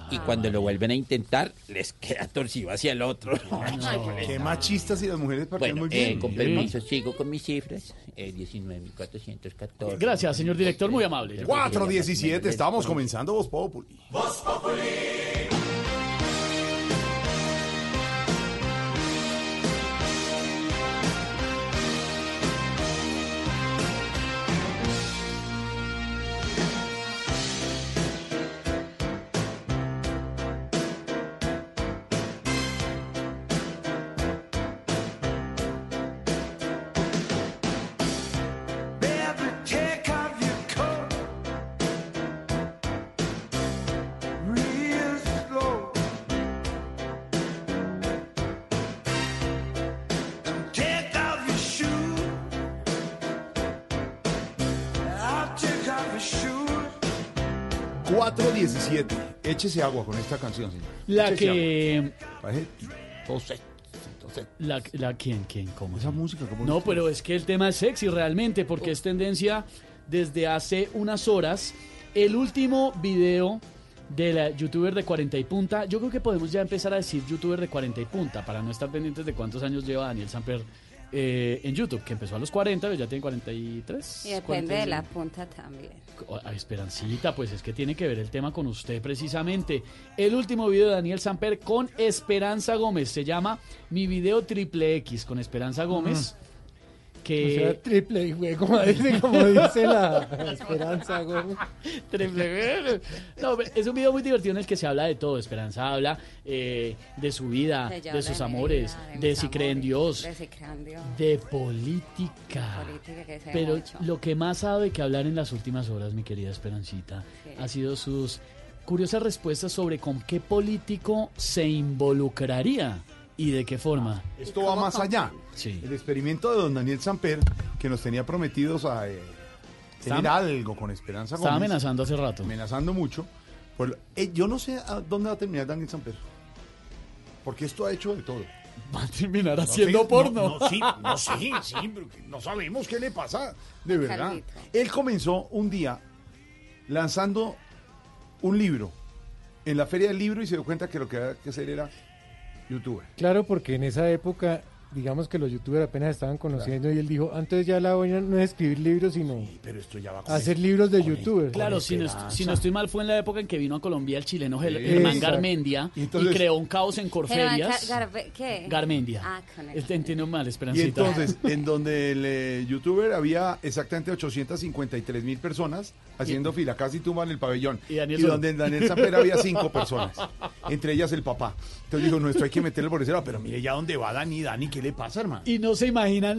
y cuando lo vuelven a intentar, les queda torcido hacia el otro. Qué machistas y las mujeres parquean Bueno, muy bien. eh, con permiso, sigo con mis cifras. Eh, 19.414. Gracias, señor director, muy amable. 417, estamos comenzando Voz Populi. Baby, Échese agua con esta canción, señor. La Échese que... La, la quién, quién, cómo. Esa música, ¿cómo No, es? pero es que el tema es sexy realmente, porque es tendencia desde hace unas horas. El último video de la youtuber de 40 y punta, yo creo que podemos ya empezar a decir youtuber de 40 y punta, para no estar pendientes de cuántos años lleva Daniel Samper eh, en YouTube, que empezó a los 40, pero ya tiene 43. Y depende de 46. la punta también. A Esperancita, pues es que tiene que ver el tema con usted precisamente. El último video de Daniel Samper con Esperanza Gómez se llama Mi video triple X con Esperanza Gómez. Que O sea, triple y como dice, como dice la Esperanza Gómez. Triple No, es un video muy divertido en el que se habla de todo. Esperanza habla eh, de su vida, de sus amores, vida, de, si cree en Dios, De si cree en Dios. de política. Política que sé Pero mucho. lo que más ha dado de que hablar en las últimas horas, mi querida Esperancita, Sí. ha sido sus curiosas respuestas sobre con qué político se involucraría y de qué forma. Esto va más allá. Sí. El experimento de don Daniel Samper, que nos tenía prometidos a eh, tener Está- algo con Esperanza Estaba amenazando hace rato. Amenazando mucho. Pues, eh, yo no sé a dónde va a terminar Daniel Samper. Porque esto ha hecho de todo. Va a terminar No haciendo sé, porno. No, no, sí, no, sí, sí, pero que no sabemos qué le pasa. De verdad. Calvito. Él comenzó un día lanzando un libro en la feria del libro y se dio cuenta que lo que había que hacer era youtuber. Claro, porque en esa época, digamos que los youtubers apenas estaban conociendo y él dijo, antes ya la buena no es escribir libros, sino Pero esto ya va hacer libros de youtubers. Claro, si no, est- si no estoy mal, fue en la época en que vino a Colombia el chileno Sí. Germán. Garmendia Y entonces- y creó un caos en Corferias. Gar- ¿Qué? Garmendia. Ah, con Este entiendo mal, Y Esperancita. entonces, en donde el eh, youtuber había exactamente 853 mil personas haciendo fila, casi tumban el pabellón. Y Y, donde en Daniel Samper había cinco personas, entre ellas el papá. Entonces dijo, no, esto hay que meterlo por ese pero mire ya dónde va Dani, Dani, ¿qué le pasa, hermano? Y no se imaginan